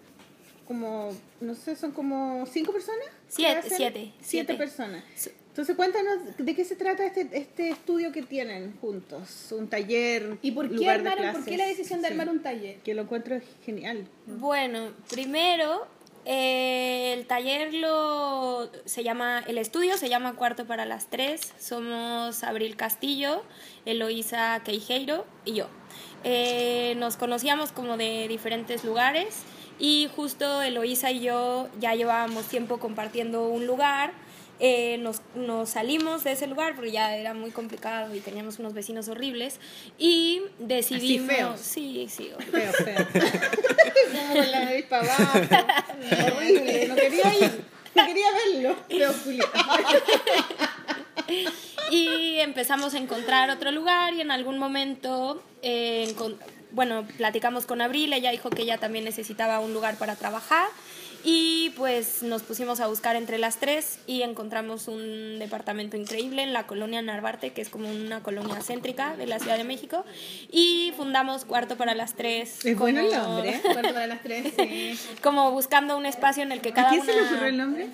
como, no sé, son como cinco personas. Siete, siete, Siete siete. personas. Entonces, cuéntanos de qué se trata este, este estudio que tienen juntos. Un taller. ¿Y por qué, lugar de armaron, por qué la decisión de Sí. armar un taller? Que lo encuentro genial. Bueno, primero el taller lo se llama el estudio se llama Cuarto para las Tres. Somos Abril Castillo, Eloísa Queijeiro y yo. Eh, nos conocíamos como de diferentes lugares y justo Eloísa y yo ya llevábamos tiempo compartiendo un lugar. Eh, nos, nos salimos de ese lugar porque ya era muy complicado y teníamos unos vecinos horribles y decidimos feos. sí sí horribles. Feo, feo. *laughs* Con la nariz para abajo. Horrible. No quería ir. No quería verlo. Feo. Y empezamos a encontrar otro lugar y en algún momento, eh, bueno, platicamos con Abril, ella dijo que ella también necesitaba un lugar para trabajar y pues nos pusimos a buscar entre las tres y encontramos un departamento increíble en la colonia Narvarte, que es como una colonia céntrica de la Ciudad de México y fundamos Cuarto para las Tres. Es bueno el nombre. *laughs* Cuarto para las tres, sí. Como buscando un espacio en el que ¿A cada quién se le ocurrió el nombre?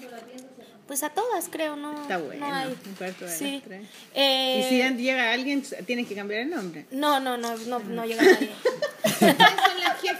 Pues a todas, creo, ¿no? Está bueno. No hay. Un cuarto de Sí. las tres. Eh, Y si llega alguien, tienes que cambiar el nombre. No, no, no, no, no llega *laughs* nadie.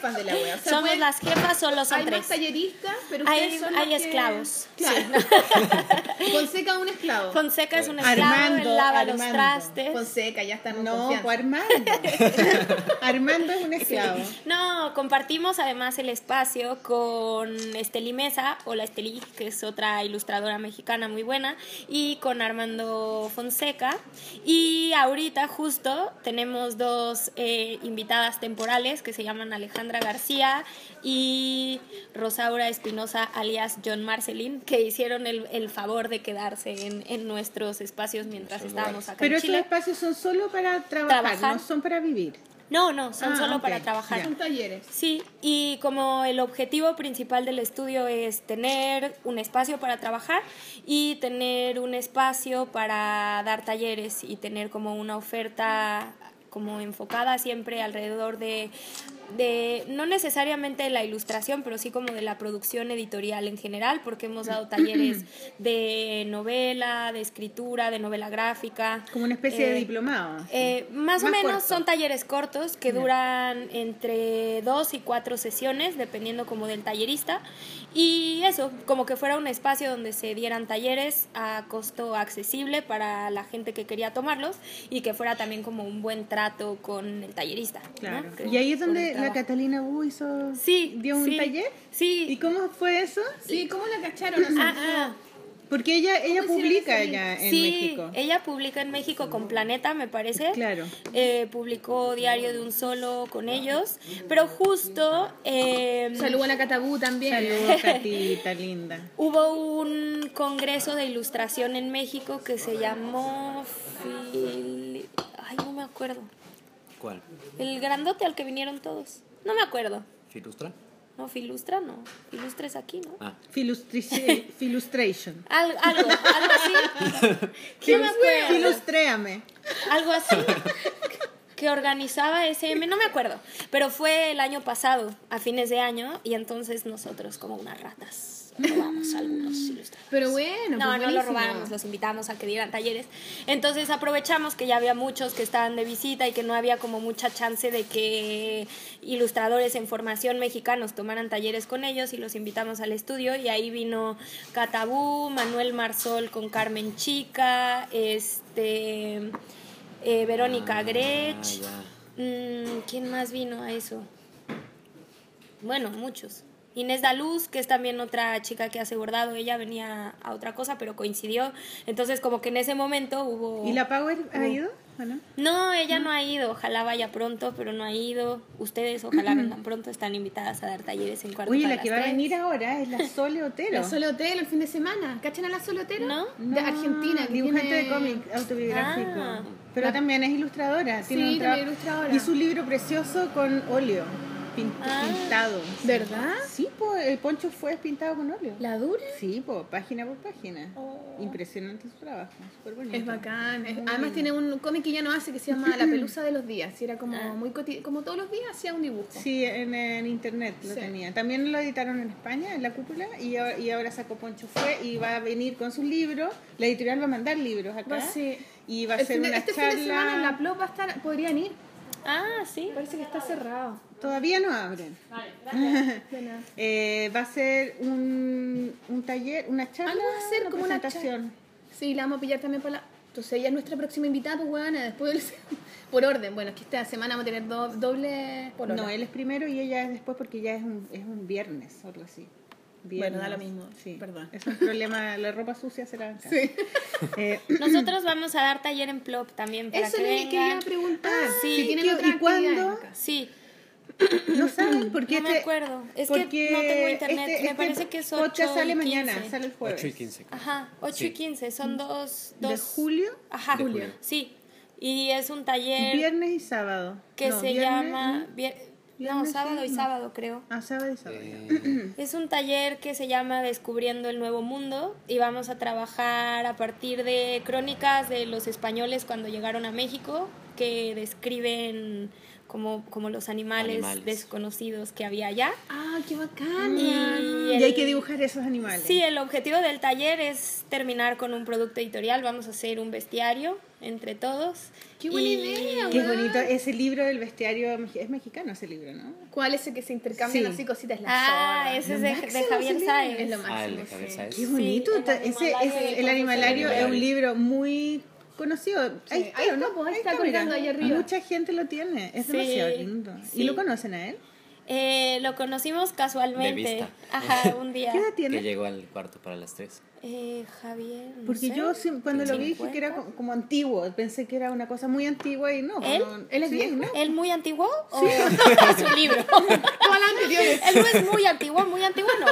Jefas de la wea. O sea, Somos pueden- las jefas, solo son Hay tres. más talleristas, pero Hay- son hay los que- esclavos, Claro. *laughs* Fonseca es un esclavo. Fonseca es un esclavo, Armando, él lava los Armando. trastes. Fonseca, ya está No, confianza. pues Armando. *laughs* Armando es un esclavo. *laughs* No, compartimos además el espacio con Esteli Mesa, o la Esteli, que es otra ilustradora mexicana muy buena, y con Armando Fonseca. Y ahorita justo tenemos dos eh, invitadas temporales que se llaman Alejandra García y Rosaura Espinosa, alias John Marcelín, que hicieron el, el favor de quedarse en, en nuestros espacios mientras estábamos acá Pero en esos Chile. espacios son solo para trabajar, Trabajar. no son para vivir. No, no, son Ah, solo para trabajar. Son talleres. Sí, y como el objetivo principal del estudio es tener un espacio para trabajar y tener un espacio para dar talleres y tener como una oferta como enfocada siempre alrededor de, de no necesariamente la ilustración, pero sí como de la producción editorial en general, porque hemos dado *clears throat* talleres de novela, de escritura, de novela gráfica. Como una especie de Eh, diplomado. eh, más, o menos corto. son talleres cortos que duran entre dos y cuatro sesiones, dependiendo como del tallerista. Y eso, como que fuera un espacio donde se dieran talleres a costo accesible para la gente que quería tomarlos y que fuera también como un buen trato con el tallerista. ¿no? Claro. Que- Y ahí es donde la. Catalina Wu hizo, Sí, dio un sí, taller. Sí. ¿Y cómo fue eso? Sí, ¿cómo la cacharon? Ah, ah. Porque ella, ella publica allá en sí, México. ella publica en México con Planeta, me parece. Claro. Eh, publicó Diario de un Solo con ellos, pero justo eh, Saludo a la Catabú también. Saludos, Catita, linda. hubo un congreso de ilustración en México que se llamó... Ay, no me acuerdo. ¿Cuál? El grandote al que vinieron todos. No me acuerdo. ¿Filustra? No, Filustra no. Filustra es aquí, ¿no? Ah, Filustri- *laughs* Filustration. Al- algo, algo así. *laughs* No me acuerdo. Filustréame. algo así *laughs* que organizaba SM, no me acuerdo, pero fue el año pasado, a fines de año, y entonces nosotros como unas ratas robamos algunos ilustradores. Pero bueno, No, pues no lo buenísimo. robamos, los invitamos a que dieran talleres. Entonces aprovechamos que ya había muchos que estaban de visita y que no había como mucha chance de que ilustradores en formación mexicanos tomaran talleres con ellos y los invitamos al estudio y ahí vino Catabú, Manuel Marsol con Carmen Chica, este eh, Verónica Ah, Grech. Mm, ¿Quién más vino a eso? Bueno, muchos. Inés Daluz, que es también otra chica que hace bordado, ella venía a otra cosa, pero coincidió. Entonces, como que en ese momento hubo... ¿Y la Power ha ido? ¿O no? No, ella no ha ido. Ojalá vaya pronto, pero no ha ido. Ustedes, ojalá vengan pronto. Están invitadas a dar talleres en cuarto Oye, para la que va a venir ahora es la Sole Otero. La Sole Otero el fin de semana. ¿Cachan a la Sole Otero? ¿No? De Argentina. Dibujante tiene- de cómic autobiográfico. Ah. Pero también es ilustradora. Tiene Sí, un ilustradora. Hizo un libro precioso con óleo. Pin- Ah. Pintado. ¿Verdad? Sí, pues el poncho fue pintado con óleo. ¿La dura? Sí, pues página por página. Impresionante su trabajo. Súper bonito. Es bacán. es- además tiene un cómic que ya no hace que se llama *clears throat* La pelusa de los días. Y era como Ah. muy como todos los días hacía un dibujo. Sí, en, en internet lo Sí. tenía. También lo editaron en España, en la cúpula, y, ahora- y ahora sacó Poncho Fue y va a venir con sus libros. La editorial va a mandar libros acá. Sí. Y va a ser una este charla. fin de semana en la Plop va a estar, podrían ir. Ah, sí. Parece que está cerrado. Todavía no abren. *laughs* De nada. Eh, va a ser un, un taller, una charla. Algo va a ser como una presentación. Sí, la vamos a pillar también para la... Entonces ella es nuestra próxima invitada, pues weona, después del... *laughs* Por orden. Bueno, es que esta semana vamos a tener do- doble por No, él es primero y ella es después porque ya es un, es un viernes o algo así. Bueno, da lo mismo, Sí. perdón. Es un problema, la ropa sucia será acá. Sí. Eh, *laughs* Nosotros vamos a dar taller en Plop también para Eso que le quería vengan. preguntar. sí. Si tienen ¿Qué- otra y cuándo? Sí, no saben porque no me este- acuerdo. Es porque que no tengo internet. este- me este parece que es 8 podcast sale y mañana, 15. sale el jueves. 8 y 15. Ajá, 8 Sí. y 15. Son dos... ¿De dos julio? Ajá, De julio. sí. Y es un taller Viernes y sábado. que No, se viernes, llama... ¿no? vier- No, Viernes, sábado y no. sábado creo. Ah, sábado y sábado. Eh, *clears throat* Es un taller que se llama Descubriendo el Nuevo Mundo y vamos a trabajar a partir de crónicas de los españoles cuando llegaron a México, que describen como, como los animales, Animales. desconocidos que había allá. Ah, qué bacán. Y, Y el- hay que dibujar esos animales. Sí, el objetivo del taller es terminar con un producto editorial. Vamos a hacer un bestiario entre todos. Qué buena Y- idea, Qué bonito. Ese libro del bestiario es mexicano ese libro, ¿no? ¿Cuál es el que se intercambian Sí. así cositas? La Ah, ese es de, máximo de Javier Sáez. Es lo Ah, el máximo. de Javier sí. Sáez. Qué Sí, bonito. el Ta- ese, el animalario es un libro muy conocido. Ahí está, ahí está, ¿no? ahí está colgando ahí arriba. Mucha gente lo tiene. Es Sí, demasiado lindo. sí. ¿Y lo conocen a él? Eh, lo conocimos casualmente. De vista. Ajá, un *laughs* día. ¿Qué edad Que tiene? llegó al cuarto para las tres. Eh, Javier. no Porque sé, yo sí- cuando lo vi dije que era 50. como, como antiguo. Pensé que era una cosa muy antigua y no. ¿Él? no- ¿Él es sí, viejo? ¿no? ¿Él muy antiguo? ¿O *laughs* es un libro? *laughs* Todas las anteriores. *laughs* Él no es muy antiguo, muy antiguo no.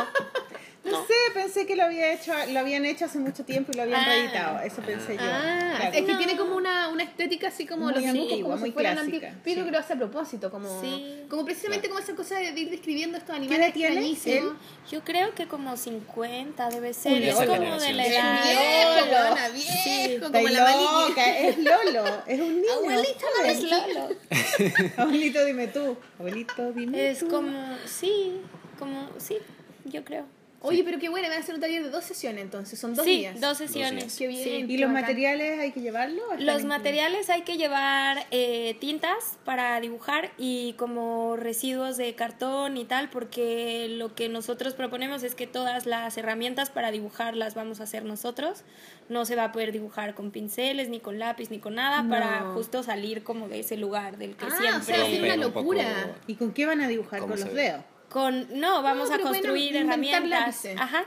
No sé, pensé que lo había hecho, lo habían hecho hace mucho tiempo y lo habían Ah. reeditado. Eso pensé yo. Ah, Claro. es que No. tiene como una, una estética así como Muy los dibujos, antigua, como si muy fueran clásica, antiguos. Pero sí. que lo hace a propósito, como, Sí. como precisamente como esa cosa de ir describiendo estos edad animales tiene extrañísimos. Yo creo que como 50 debe ser. Uy, es como de la Es edad. viejo, Lolo. weona, viejo, Sí. como la loca, es Lolo, es un niño. Abuelito, joven. Es Lolo. *laughs* Abuelito, dime tú. Abuelito, dime Es tú. como, sí, como, sí, yo creo. Oye, pero qué bueno, me va a hacer un taller de dos sesiones entonces, son dos sí, días. dos sesiones. días. Qué bien. sí. ¿Y qué los bacán. materiales hay que llevarlos? o están Los materiales hay que llevar eh, tintas para dibujar y como residuos de cartón y tal, porque lo que nosotros proponemos es que todas las herramientas para dibujar las vamos a hacer nosotros. No se va a poder dibujar con pinceles, ni con lápiz, ni con nada, No. para justo salir como de ese lugar del que Ah, o siempre... sea, es una Romper un poco- locura. ¿Y con qué van a dibujar? ¿Cómo ¿Con los dedos? Con, no, vamos No, a bueno, construir herramientas. lápices. Ajá.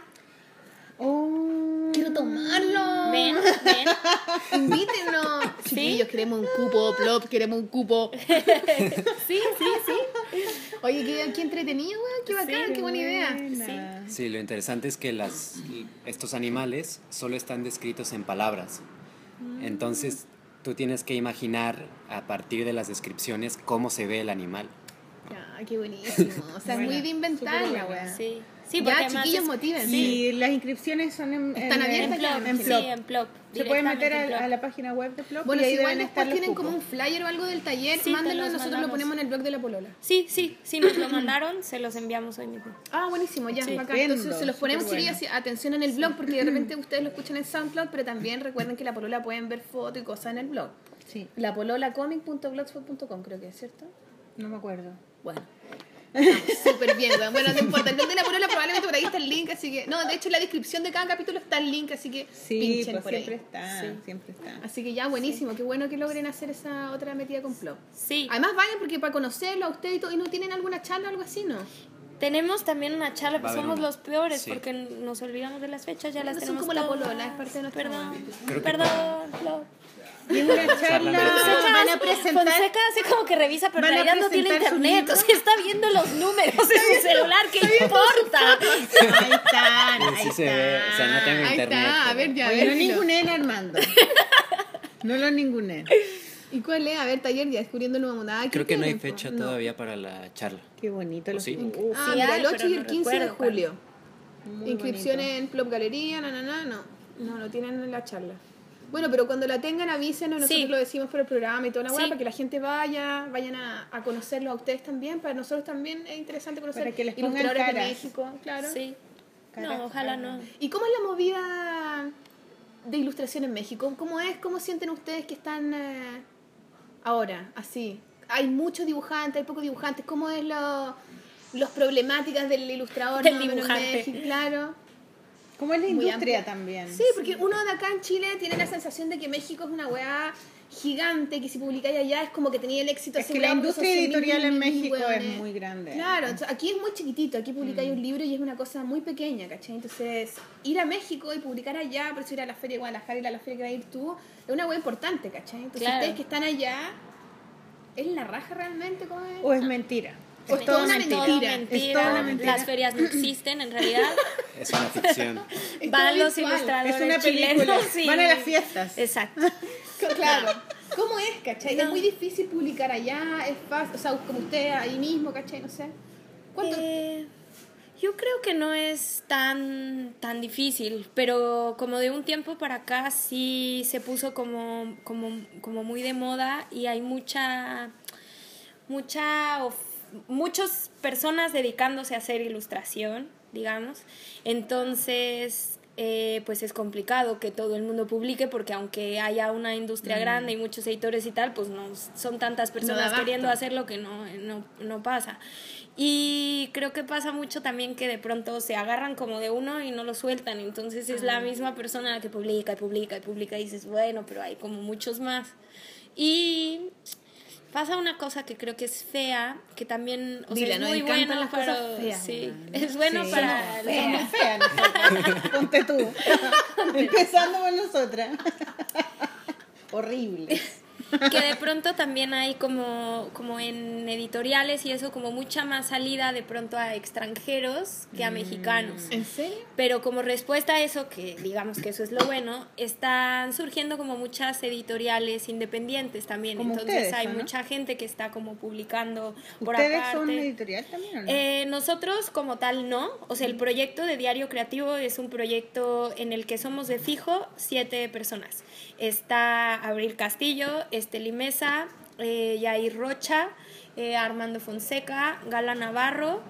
Oh. Quiero tomarlo. Ven, ven. *laughs* Invítenos. Chiquillos, queremos un cupo, plop, queremos un cupo. *laughs* Sí, sí, sí. Oye, qué, qué entretenido, weón, qué bacán, Sí, qué buena idea. Buena. Sí, lo interesante es que las, estos animales solo están descritos en palabras. Entonces, tú tienes que imaginar a partir de las descripciones cómo se ve el animal. Ya, qué buenísimo. O sea, es muy de inventar la weá. Sí, sí Ya, chiquillos, es- motívense. Y las inscripciones son en, Están en- abiertas en, en. Plop. Sí, en Plop. Se pueden meter a, la página web de Plop Bueno, y ahí si igual después tienen como un flyer o algo del taller, Sí, mándenlo nosotros lo ponemos en el blog de la polola. Sí, sí, sí nos lo mandaron, se los enviamos hoy mismo. Ah, buenísimo, ya, Sí. bacán. Estupendo, Entonces se los ponemos, súper chiquillas, atención en el blog, porque de repente ustedes lo escuchan en SoundCloud, pero también recuerden que la polola pueden ver fotos y cosas en el blog. Sí, Lapololacomic.blogspot.com creo que es, ¿cierto? no me acuerdo. Bueno. Súper bien, weón. Bueno, no importa. El blog de la polola probablemente por ahí está el link, así que... No, de hecho en la descripción de cada capítulo está el link, así que Sí, pinchen pues por siempre ahí. está, Sí. siempre está. Así que ya, buenísimo. Qué bueno que logren hacer esa otra metida con Plop. Sí, Además vayan porque para conocerlo a usted y todo, y no tienen alguna charla o algo así, ¿no? tenemos también una charla, Va pues somos una. los peores Sí. porque nos olvidamos de las fechas, ya las No son tenemos como la polola, es parte de nuestra Perdón, perdón, Plop. Y es una charla, van a presentar... Fonseca hace como que revisa, pero en realidad no tiene internet, o sea, está viendo los números en su celular, ¿qué importa? Ahí están, ahí Sí se ve, o sea, no tengo Ahí internet. está, a ver ya. a Oye, ver, no ningunen Armando. No lo ningunen. ¿Y cuál es? A ver, taller ya descubriendo el nuevo mundo. Ah, ¿qué Creo que no hay fecha No. todavía para la charla. Qué bonito. Los sí? Uf, Ah, Sí mira, el 8 pero y no el 15 de julio. Inscripciones en Plop Galería, na, na, na, no. No, no tienen en la charla. Bueno, pero cuando la tengan avísenos, nosotros Sí. lo decimos por el programa y toda la weá, Sí. para que la gente vaya, vayan a, a conocerlo a ustedes también, para nosotros también es interesante conocer Para que les pongan ilustradores de. México, claro. Sí. Caras, No, ojalá no. ¿Y cómo es la movida de ilustración en México? ¿Cómo es? ¿Cómo sienten ustedes que están eh, ahora, así? Hay muchos dibujantes, hay pocos dibujantes. ¿Cómo es lo, los problemáticas del ilustrador Del en. México? Claro. Como es la industria también. Sí, porque uno de acá en Chile tiene la sensación de que México es una weá gigante, que si publicáis allá es como que tenía el éxito Es que la industria 100.000 editorial en mil México es muy grande. Claro, entonces aquí es muy chiquitito, aquí publicáis un libro y es una cosa muy pequeña, ¿cachai? Entonces, ir a México y publicar allá, por eso ir a la feria de Guadalajara, ir a la feria que va a ir tú, es una weá importante, ¿cachai? Entonces, Claro. ustedes que están allá, ¿es la raja realmente? ¿Cómo es? O es mentira. Es toda una mentira. Mentira. Es toda una mentira. Las ferias no existen en realidad. Es una ficción. *laughs* Es Van los ilustradores Es una película. y- Van a las fiestas. Exacto. *laughs* Claro. ¿Cómo es, cachai? Es No. muy difícil publicar allá, es fácil, o sea, como usted ahí mismo, cachai, no sé. ¿Cuánto? Eh, Yo creo que no es tan, tan difícil, pero como de un tiempo para acá sí se puso como, como, como muy de moda y hay mucha, mucha, of- muchas personas dedicándose a hacer ilustración, digamos. Entonces, eh, pues es complicado que todo el mundo publique porque aunque haya una industria grande y muchos editores y tal, pues no son tantas personas abasto. queriendo hacer lo que no, no, no pasa. Y creo que pasa mucho también que de pronto se agarran como de uno y no lo sueltan. Entonces es la misma persona la que publica y publica y publica y dices, bueno, pero hay como muchos más. Y pasa una cosa que creo que es fea, que también o sea, Dila, es muy bueno las para... cosas feas, sí, weón. es bueno Sí, para... feas nosotras. *laughs* Ponte tú. *laughs* Empezando por nosotras. *laughs* Horrible. Que de pronto también hay como, como en editoriales y eso como mucha más salida de pronto a extranjeros que a mexicanos. ¿En serio? Pero como respuesta a eso, que digamos que eso es lo bueno, están surgiendo como muchas editoriales independientes también. Como Entonces ustedes, hay ¿o no? mucha gente que está como publicando por ¿Ustedes aparte. son editorial también o no? Eh, nosotros como tal no, o sea, el proyecto de Diario Creativo es un proyecto en el que somos de fijo siete personas. Está Abril Castillo, Esteli Mesa, eh, Yair Rocha, eh, Armando Fonseca, Gala Navarro,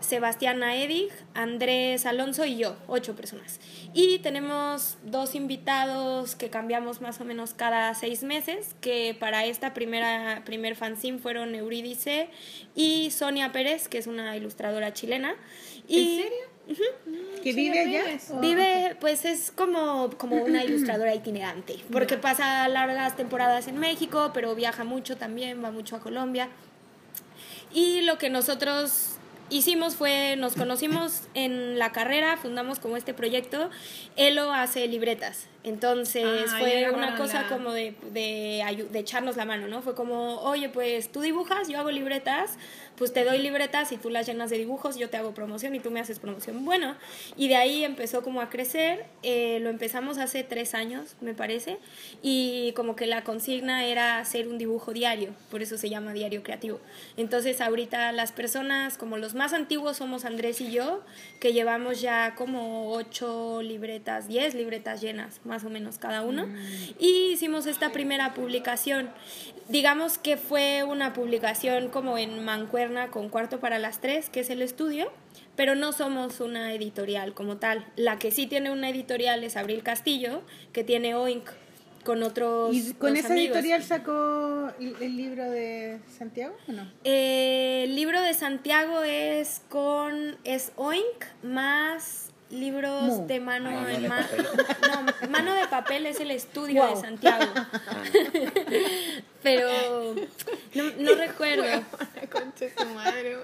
Sebastián Aedig, Andrés Alonso y yo, ocho personas. Y tenemos dos invitados que cambiamos más o menos cada seis meses, que para esta primera primer fanzine fueron Eurídice y Sonia Pérez, que es una ilustradora chilena. Y ¿En serio? ¿Que vive allá? Pérez. ¿O- Vive, pues es como, como una *clears throat* ilustradora itinerante, porque pasa largas temporadas en México, pero viaja mucho también, va mucho a Colombia. Y lo que nosotros hicimos fue, nos conocimos en la carrera, fundamos como este proyecto, Elo hace libretas. Entonces Ah, fue una cosa la- como de, de, de echarnos la mano, ¿no? Fue como, oye, pues tú dibujas, yo hago libretas, pues te doy libretas y tú las llenas de dibujos, yo te hago promoción y tú me haces promoción. Bueno, y de ahí empezó como a crecer, eh, lo empezamos hace tres años, me parece, y como que la consigna era hacer un dibujo diario, por eso se llama Diario Creativo. Entonces ahorita las personas, como los más antiguos somos Andrés y yo, que llevamos ya como ocho libretas, diez libretas llenas, más o menos cada uno, y hicimos esta primera publicación. Digamos que fue una publicación como en mancuerna con Cuarto para las Tres, que es el estudio, pero no somos una editorial como tal. La que sí tiene una editorial es Abril Castillo, que tiene Oink con otros ¿Y con esa amigos. editorial sacó el, el libro de Santiago o no? Eh, el libro de Santiago es con es Oink más libros Mu. de mano Mano en de ma- papel. No, mano de papel es el estudio de. Santiago. *laughs* Pero no, no recuerdo. Concha su madre.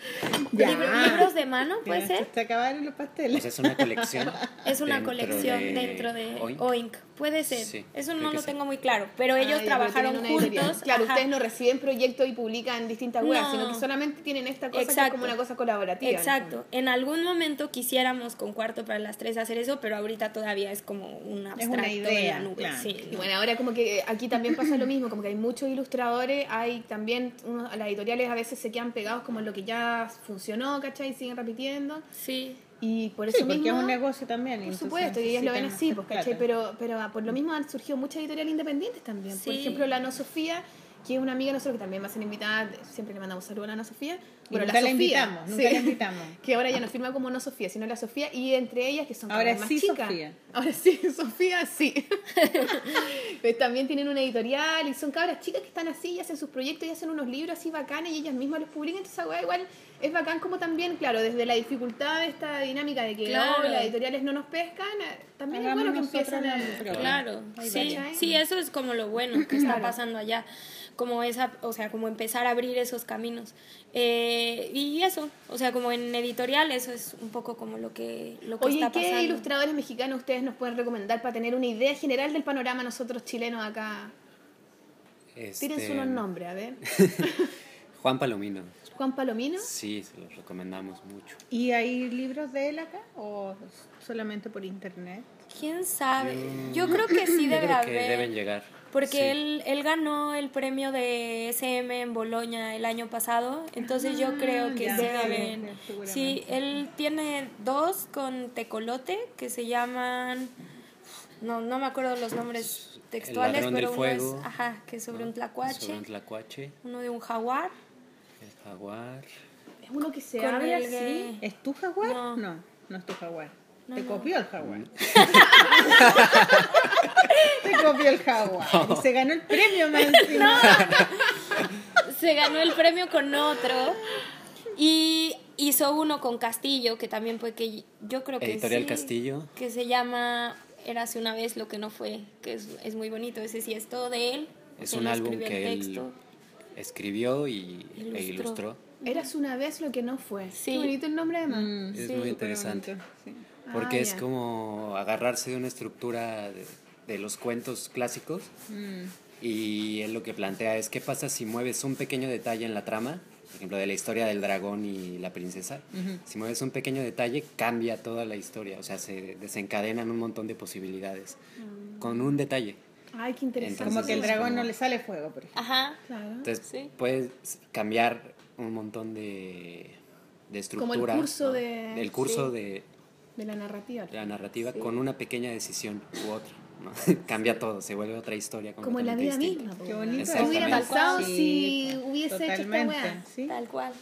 *laughs* Libro- libros de mano, puede ser. Se acabaron los pasteles. Pues es una colección. *laughs* Es una dentro colección de dentro de Oink. Oink. Puede ser. Sí, Eso no lo tengo muy claro. Pero ellos Ah, pero trabajaron juntos. Claro, ajá. ustedes no reciben proyectos y publican distintas webs, No. sino que solamente tienen esta cosa que es como una cosa colaborativa. Exacto. En algún momento quisiéramos con cuarto para las tres hacer eso, pero ahorita todavía es como un abstracto una idea, en la nube. claro. Sí, Y no. bueno, ahora como que aquí también pasa lo mismo, como que hay muchos ilustradores, hay también, uno- las editoriales a veces se quedan pegados como en lo que ya funcionó, ¿cachai? Y siguen repitiendo. Sí. Y por eso Sí, porque mismo... es un negocio también. Por supuesto, y ellas lo ven así, pues, ¿cachai? Pero, pero por lo mismo han surgido muchas editoriales independientes también. Por Sí. ejemplo, la Ana Sofía, que es una amiga de nosotros que también va a ser invitada, siempre le mandamos saludos a la Ana Sofía. Y nunca la invitamos, nunca la invitamos. *laughs* Que ahora ya no firma como no Sofía, sino la Sofía, y entre ellas que son Ahora más sí chicas. Sofía. Ahora sí, *laughs* Sofía, sí. *laughs* Pues también tienen una editorial y son cabras chicas que están así y hacen sus proyectos y hacen unos libros así bacanes y ellas mismas los publican. Entonces, weá igual es bacán como también, claro, desde la dificultad de esta dinámica de que Claro. oh, las editoriales no nos pescan, eh, también Hagamos es bueno que empiezan a... Claro, sí, sí, eso es como lo bueno que está pasando allá, como esa, o sea, como empezar a abrir esos caminos. Eh, y eso, o sea, como en editorial, eso es un poco como lo que, lo que Oye, ¿y está qué pasando. ilustradores mexicanos ustedes nos pueden recomendar para tener una idea general del panorama nosotros chilenos acá? Este, Tírense unos nombres, a ver. *laughs* Juan Palomino. Juan Palomino. Sí, se los recomendamos mucho. ¿Y hay libros de él acá o solamente por internet? ¿Quién sabe? Yo creo que sí Yo debe creo que haber. deben llegar. Porque Sí. él, él ganó el premio de SM en Boloña el año pasado, entonces yo creo que ya, se sí, deben... Sí, él tiene dos con tecolote que se llaman... No, no me acuerdo los nombres textuales, pero uno fuego, es, ajá, que es sobre ¿no? un tlacuache, Sobre un tlacuache, uno de un jaguar. el jaguar. Es uno que se abre el así. que- ¿Es tu jaguar? No. No, no, es tu jaguar. No, Te no. copió el jaguar. *laughs* Te copió el jaguar. Y se ganó el premio más encima. *laughs* se ganó el premio con otro y hizo uno con Castillo, que también fue que yo creo que Editorial sí, Castillo. que se llama Érase una vez lo que no fue, que es, es muy bonito, ese sí es todo de él. Es un álbum que él escribió y Ilustró. e ilustró. Eras una vez lo que no fue. Sí. Qué bonito el nombre además. Mm, Es Sí, muy interesante. Sí. Porque Ah, es ya. como agarrarse de una estructura de, de los cuentos clásicos Mm. y él lo que plantea es qué pasa si mueves un pequeño detalle en la trama, por ejemplo, de la historia del dragón y la princesa. Si mueves un pequeño detalle, cambia toda la historia, o sea, se desencadenan un montón de posibilidades con un detalle. Ay, qué interesante. Como que el dragón como- no le sale fuego, por ejemplo. Ajá. Claro. Entonces, Sí. puedes cambiar un montón de, de estructura. curso ¿no? de- El curso sí. de, De la narrativa. de la narrativa con una pequeña decisión u otra. ¿no? *laughs* Cambia todo, se vuelve otra historia. Como en la vida completamente misma. distinta. po. Qué bonito. ¿Qué Exactamente. hubiera pasado Sí, si hubiese hecho esta totalmente? ¿sí? Tal cual.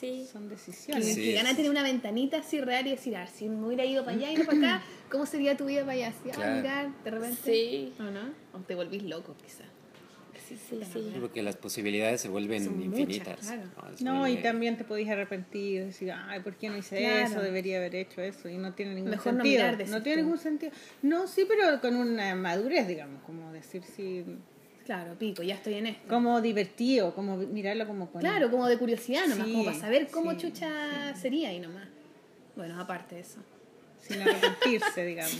Sí. Son decisiones. Sí, que gana sí, tener una ventanita así real y decir, ah, si me hubiera ido para allá y no para acá, *clears throat* ¿cómo sería tu vida para allá? Así, ah, Claro. mirar, de repente. Sí. ¿O no? O te volvís loco, quizás. Sí, sí, sí. Sí, Porque las posibilidades se vuelven Son muchas, infinitas. claro. Se No, y también te podías arrepentir, decir, ay, ¿por qué no hice Claro. eso? Debería haber hecho eso, y no tiene ningún Mejor no sentido. mirar, decís tiene ningún sentido. No, sí, pero con una madurez, digamos, como decir, sí, Claro, pico, ya estoy en esto. como divertido, como mirarlo como con... Claro, como de curiosidad nomás, Sí, como para saber cómo sí, chucha sería ahí nomás. Bueno, aparte de eso. Sin arrepentirse, digamos.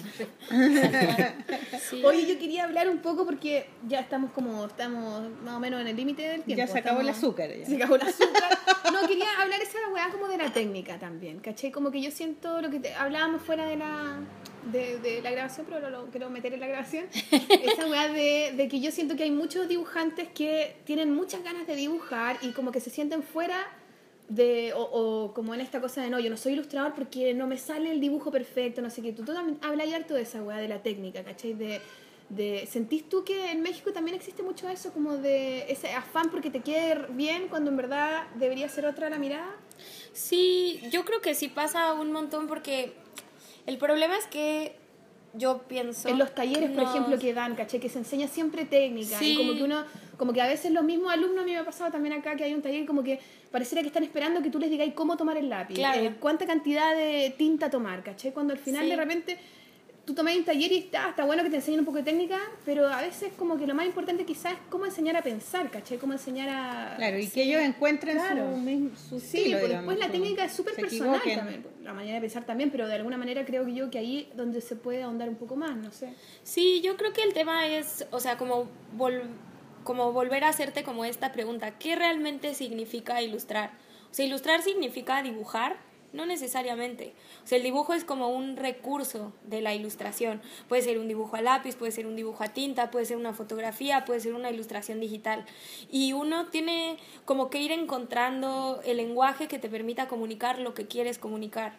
*laughs* Sí. Oye, yo quería hablar un poco porque ya estamos como, estamos más o menos en el límite del tiempo. Ya se acabó el estamos- azúcar. Ya. Se acabó el azúcar. No, quería hablar esa weá como de la técnica también, ¿cachai? Como que yo siento lo que te- hablábamos fuera de la, de, de la grabación, pero lo, lo quiero meter en la grabación. Esa weá de, de que yo siento que hay muchos dibujantes que tienen muchas ganas de dibujar y como que se sienten fuera de, o, o como en esta cosa de no, yo no soy ilustrador porque no me sale el dibujo perfecto, no sé qué. Tú, tú también hablas harto de esa weá de la técnica, ¿cachai? De, de, ¿Sentís tú que en México también existe mucho eso, como de ese afán porque te quede bien cuando en verdad debería ser otra la mirada? Sí, yo creo que sí pasa un montón porque el problema es que yo pienso... En los talleres, por no- ejemplo, que dan, ¿cachai? Que se enseña siempre técnica. Sí. Y como que uno, como que a veces los mismos alumnos, a mí me ha pasado también acá que hay un taller como que pareciera que están esperando que tú les digáis cómo tomar el lápiz, Claro. eh, cuánta cantidad de tinta tomar, ¿cachai? Cuando al final Sí. de repente tú tomas un taller y está, está bueno que te enseñen un poco de técnica, pero a veces como que lo más importante quizás es cómo enseñar a pensar, ¿cachai? Cómo enseñar a... Claro, y que ellos encuentren Claro. su, mismo, su Sí, estilo, pues digamos, después la técnica es súper personal también, la manera de pensar también, pero de alguna manera creo que yo que ahí donde se puede ahondar un poco más, no sé. Sí, yo creo que el tema es, o sea, como, vol- como volver a hacerte como esta pregunta, ¿qué realmente significa ilustrar? O sea, ilustrar significa dibujar, no necesariamente. O sea, el dibujo es como un recurso de la ilustración. Puede ser un dibujo a lápiz, puede ser un dibujo a tinta, puede ser una fotografía, puede ser una ilustración digital. Y uno tiene como que ir encontrando el lenguaje que te permita comunicar lo que quieres comunicar.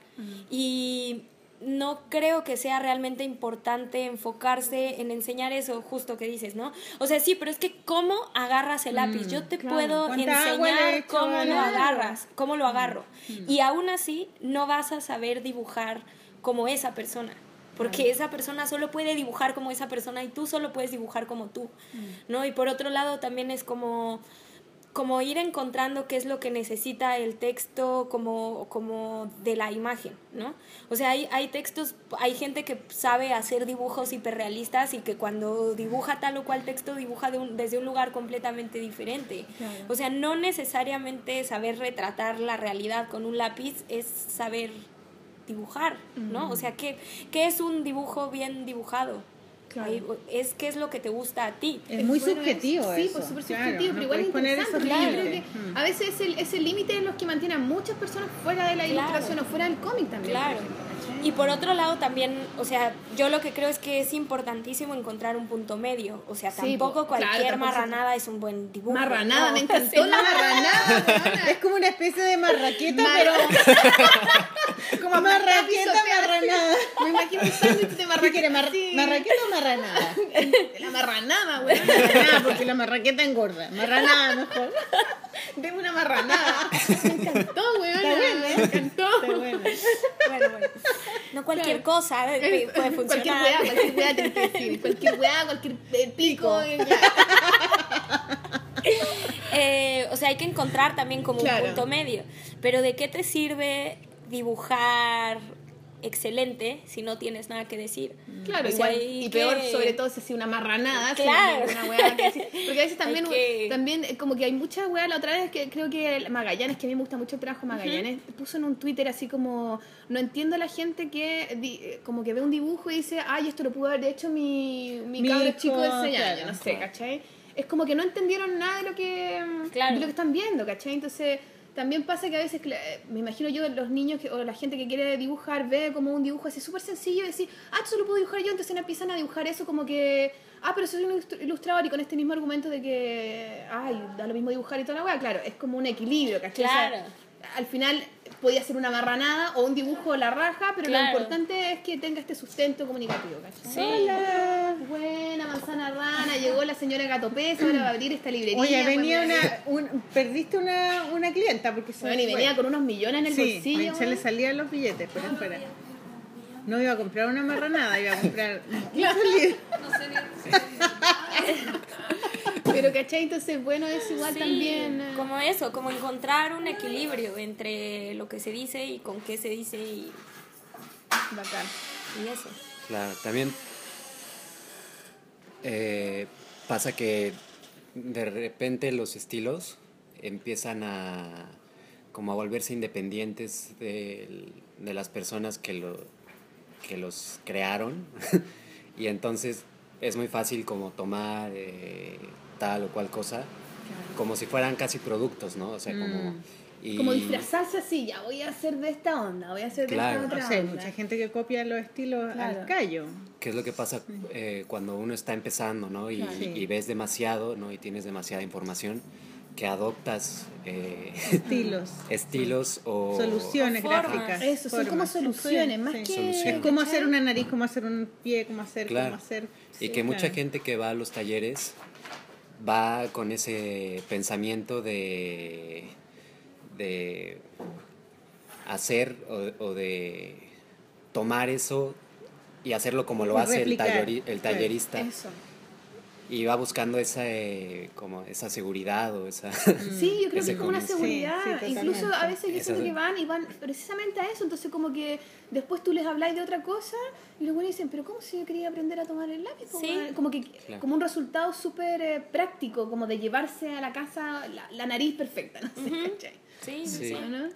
Y no creo que sea realmente importante enfocarse en enseñar eso justo que dices, ¿no? O sea, sí, pero es que cómo agarras el lápiz. Yo te claro. puedo ¿Cuánta agua le he enseñar cómo lo agarras, cómo lo agarro. Y aún así no vas a saber dibujar como esa persona. Porque esa persona solo puede dibujar como esa persona y tú solo puedes dibujar como tú, ¿no? Y por otro lado también es como como ir encontrando qué es lo que necesita el texto como, como de la imagen, ¿no? O sea, hay, hay textos, hay gente que sabe hacer dibujos hiperrealistas y que cuando dibuja tal o cual texto dibuja de un- desde un lugar completamente diferente. Claro. O sea, no necesariamente saber retratar la realidad con un lápiz es saber dibujar, ¿no? O sea, ¿qué, qué es un dibujo bien dibujado? Claro. Ahí, Es qué es lo que te gusta a ti. Es muy bueno subjetivo eso. Sí, pues súper claro, subjetivo, no pero igual es interesante. esos porque yo creo que Mm. a veces es el, ese límite es los que mantienen a muchas personas fuera de la Claro. ilustración o fuera del cómic también. Claro. Y por otro lado también, o sea, yo lo que creo es que es importantísimo encontrar un punto medio. O sea, Sí, tampoco claro, cualquier tampoco marranada es un buen dibujo. Marranada, No, me *laughs* encantó sí, la marranada. *laughs* Es como una especie de marraqueta, Mar- pero *laughs* Como marraqueta, marranada. Me imagino un sándwich de ¿Qué marraqueta. quiere? Mar- sí. ¿Marraqueta o marranada? La marranada, weón. Marranada, porque la marraqueta engorda. Marranada mejor. Deme una marranada. Me encantó, weón. Está bueno, Me ¿eh? encantó. Está bueno. Bueno, bueno. No cualquier cosa eh, puede Cualquier funcionar. weá, cualquier weá tenés que decir. Cualquier weá, cualquier eh, pico. eh, ya. *laughs* Eh, o sea, hay que encontrar también como Claro. un punto medio. Pero ¿de qué te sirve dibujar excelente si no tienes nada que decir? Claro, O sea, igual. hay Y que- peor, sobre todo, si es una marranada. si Claro. es Una weá que decir. *laughs* Porque a veces también, que- también eh, como que hay muchas weas. La otra vez que creo que Magallanes, que a mí me gusta mucho el trabajo Magallanes, puso en un Twitter así como: No entiendo a la gente que eh, como que ve un dibujo y dice, ay, esto lo pudo haber hecho mi, mi, Mi cabro hijo, chico de 6 claro. años, no sé, ¿cachai? Es como que no entendieron nada de lo que, Claro. de lo que están viendo, ¿cachai? Entonces. También pasa que a veces, eh, me imagino yo, los niños que- o la gente que quiere dibujar ve como un dibujo así súper sencillo y decir, ah, esto lo puedo dibujar yo, entonces empiezan a dibujar eso como que, ah, pero soy un ilustr- ilustrador y con este mismo argumento de que, ay, da lo mismo dibujar y toda la weá, claro, es como un equilibrio, ¿cachai? Claro. Al final podía ser una marranada o un dibujo a la raja, pero Claro. lo importante es que tenga este sustento comunicativo, ¿cachai? Sí. Hola, buena manzana rana, llegó la señora Gatopesa, ahora va a abrir esta librería. Oye, venía una, un- perdiste una, una clienta porque se bueno, y venía con unos millones en el sí, bolsillo. se le salían los billetes, pero espera. No iba a comprar una marranada, iba a comprar *laughs* un libro. *laughs* Pero, ¿cachai? Entonces, bueno, es igual Sí, también. eh, Como eso, como encontrar un equilibrio entre lo que se dice y con qué se dice y, Bacán. y eso. Claro, también eh, pasa que de repente los estilos empiezan a como a volverse independientes del- de las personas que, lo, que los crearon *laughs* y entonces es muy fácil como tomar eh, tal o cual cosa como si fueran casi productos, ¿no? O sea, como... y- Como disfrazarse así, ya voy a hacer de esta onda, voy a hacer de Claro. esta No otra sé, onda. mucha gente que copia los estilos Claro. al callo. ¿Qué es lo que pasa eh, cuando uno está empezando, ¿no? Y, Claro. Sí. y ves demasiado, ¿no? Y tienes demasiada información que adoptas eh, Estilos. *laughs* estilos o... Soluciones O formas. gráficas. Eso, son como soluciones, más que- Soluciones. Es como hacer una nariz, como hacer un pie, como hacer, Claro. como hacer. Y sí, que mucha claro. gente que va a los talleres va con ese pensamiento de, de hacer o, o de tomar eso y hacerlo como lo hace el, el tallerista. Eso. Y va buscando esa, eh, como esa seguridad o esa... Sí, yo creo que es como una seguridad. Sí, sí, Incluso a veces yo siento que van y van precisamente a eso. Entonces, como que después tú les habláis de otra cosa y luego dicen, pero ¿cómo si yo quería aprender a tomar el lápiz? Sí. Como que Claro. como un resultado súper eh, práctico, como de llevarse a la casa la, la nariz perfecta. No sé. Sí, sí, Sí. sí. ¿No?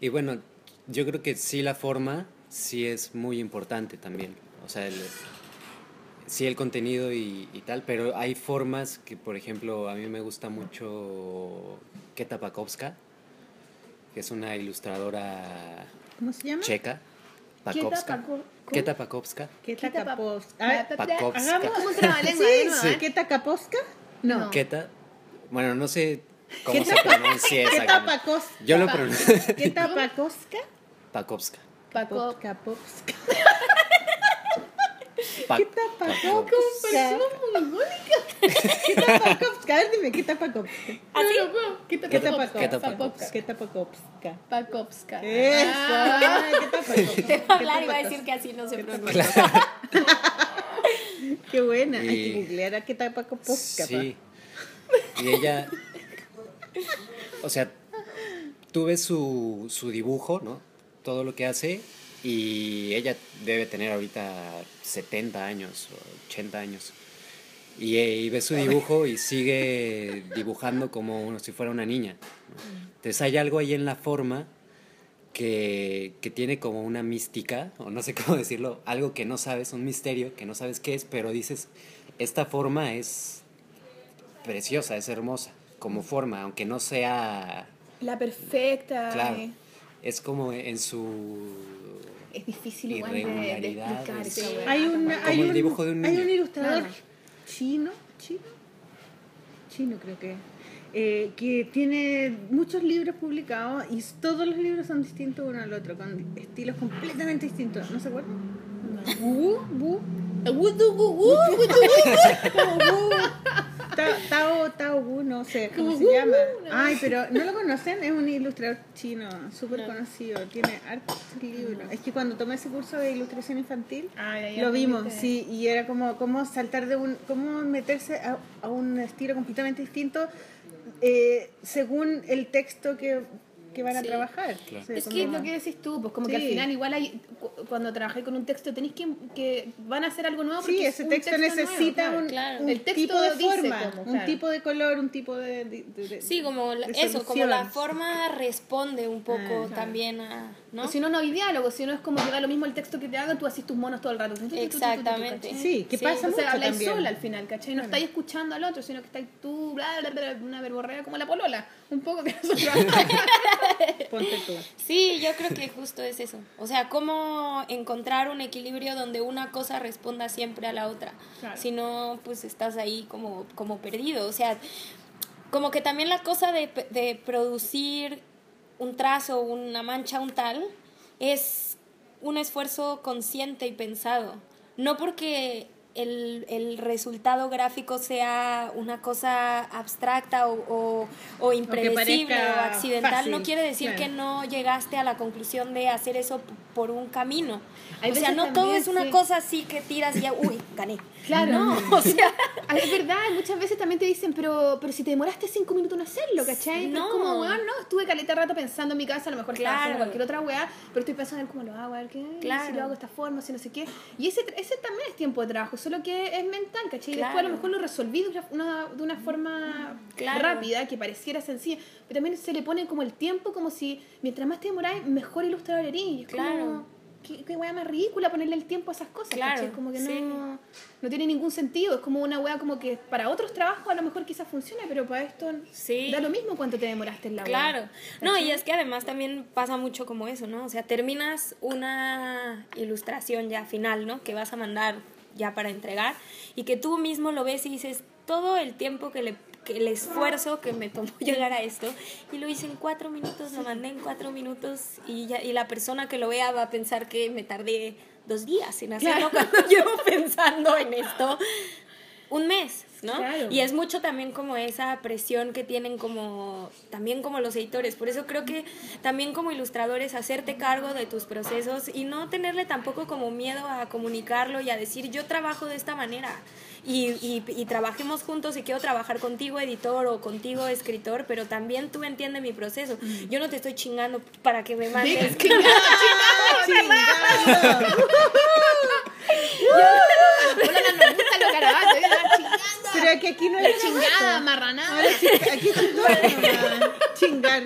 Y bueno, yo creo que sí la forma sí es muy importante también. O sea, el, sí el contenido y, y tal, pero hay formas que, por ejemplo, a mí me gusta mucho Keta Pakowska, que es una ilustradora ¿Cómo se llama? checa. Pakowska. Keta Pakowska. Keta Quita pa- Kapovska. A ver, Pakowska. hagamos un trabalengua, sí. ¿Keta Kapovska? No. No. Keta, bueno, no sé cómo se pronuncia Keta. Pakowska. Yo lo pronuncio ¿Keta Pakowska? Pakowska. Paco. Kapovska. Keta Pakowska. Keta Pakowska. A ver, dime, Keta Pakowska. ¿Así? Pakowska. Keta Pakowska. Keta Pakowska. Pakowska. Eso. Ah. Ay, Keta Pakowska. *laughs* Te va a hablar y va a decir que así no se pronuncia. *laughs* Qué buena. Hay Y- que googlear a Keta Pakowska. Sí. Y ella, o sea, tú ves su, su dibujo, ¿no? Todo lo que hace y ella debe tener ahorita 70 años o 80 años. Y, eh, y ves su dibujo y sigue dibujando como si fuera una niña. ¿no? Entonces hay algo ahí en la forma que, que tiene como una mística, o no sé cómo decirlo, algo que no sabes, un misterio que no sabes qué es, pero dices, esta forma es preciosa, es hermosa, como forma, aunque no sea, La perfecta. claro, eh. Es como en su, es difícil igual de, de explicar Sí. weá. Hay un, Como hay el un- dibujo de un hay niño. un ilustrador Claro. chino, chino, chino creo que, eh, que tiene muchos libros publicados y todos los libros son distintos uno al otro, con estilos completamente distintos. ¿No se acuerdan? Bu, *laughs* bu, Gu, du, gu, gu, gu, du. Ta- Tao, Tao Wu, no sé cómo Como se llama. Ay, pero ¿no lo conocen? Es un ilustrador chino, súper conocido. Tiene hartos libros. Es que cuando tomé ese curso de ilustración infantil, Ah, lo vimos, sí, y era como, como saltar de un, cómo meterse a, a un estilo completamente distinto eh, según el texto que, que van a Sí. trabajar. Claro. Es que es lo que decís tú, pues como que al final igual hay, cu- cuando trabajé con un texto tenéis que, que van a hacer algo nuevo. porque Sí, es ese texto, nuevo, necesita claro. un, claro. un El texto tipo de dice forma, un tipo de color, un tipo de... de- de- de- Sí, como la- eso, como la forma responde un poco Ah, también a, ¿no? O si no, no hay diálogo, si no es como que da lo mismo el texto que te hagan, tú haces tus monos todo el rato. Exactamente. Sí, que pasa O mucho sea, habláis sola al final, ¿cachai? No estáis escuchando al otro, sino que estáis tú, bla, bla, bla, una verborrea como la polola. Un poco que nosotros *laughs* Ponte tú. Sí, yo creo que justo es eso. O sea, cómo encontrar un equilibrio donde una cosa responda siempre a la otra. Si no, pues estás ahí como, como perdido. O sea, como que también la cosa de, de producir un trazo, una mancha, un tal, es un esfuerzo consciente y pensado. No porque el, el resultado gráfico sea una cosa abstracta o, o, o impredecible o accidental, no quiere decir claro. que no llegaste a la conclusión de hacer eso por un camino. Hay o sea, no todo es una sí. cosa así que tiras y ya, uy, gané. Claro. No, *laughs* o sea, Ah, Es verdad, muchas veces también te dicen, pero, pero si te demoraste cinco minutos en hacerlo, ¿cachai? No. Es como, weón, no, estuve caleta rato pensando en mi casa, a lo mejor estaba Claro. haciendo cualquier otra weá, pero estoy pensando en cómo lo hago, a ver qué, si Claro. lo hago de esta forma, si no sé qué. Y ese, ese también es tiempo de trabajo, solo que es mental, ¿cachai? Y después a lo mejor lo resolví de una, de una forma rápida, que pareciera sencilla, pero también se le pone como el tiempo, como si mientras más te demoráis, mejor ilustrador eres. Claro. como, qué, qué weá más ridícula ponerle el tiempo a esas cosas, Claro, ¿cachai? Como que sí. no no tiene ningún sentido. Es como una weá como que para otros trabajos a lo mejor quizás funcione, pero para esto Sí. da lo mismo cuánto te demoraste en la weá. Claro. No, y es que además también pasa mucho como eso, ¿no? O sea, terminas una ilustración ya final, ¿no? Que vas a mandar ya para entregar y que tú mismo lo ves y dices, todo el tiempo que le que el esfuerzo que me tomó *laughs* llegar a esto y lo hice en cuatro minutos, lo mandé en cuatro minutos y, ya, y la persona que lo vea va a pensar que me tardé dos días en hacerlo cuando *laughs* llevo pensando en esto un mes, ¿no? Claro. Y es mucho también como esa presión que tienen como también como los editores. Por eso creo que también como ilustradores hacerte cargo de tus procesos y no tenerle tampoco como miedo a comunicarlo y a decir yo trabajo de esta manera. Y, y, y trabajemos juntos y quiero trabajar contigo editor o contigo escritor, pero también tú entiendes mi proceso. Yo no te estoy chingando para que me mandes. Hola, *laughs* no nos *laughs* garabatos, ¿eh? Ah, chingando. Pero que aquí no hay Chingada, marranada. Ahora sí, aquí chingar nomás. Chingar.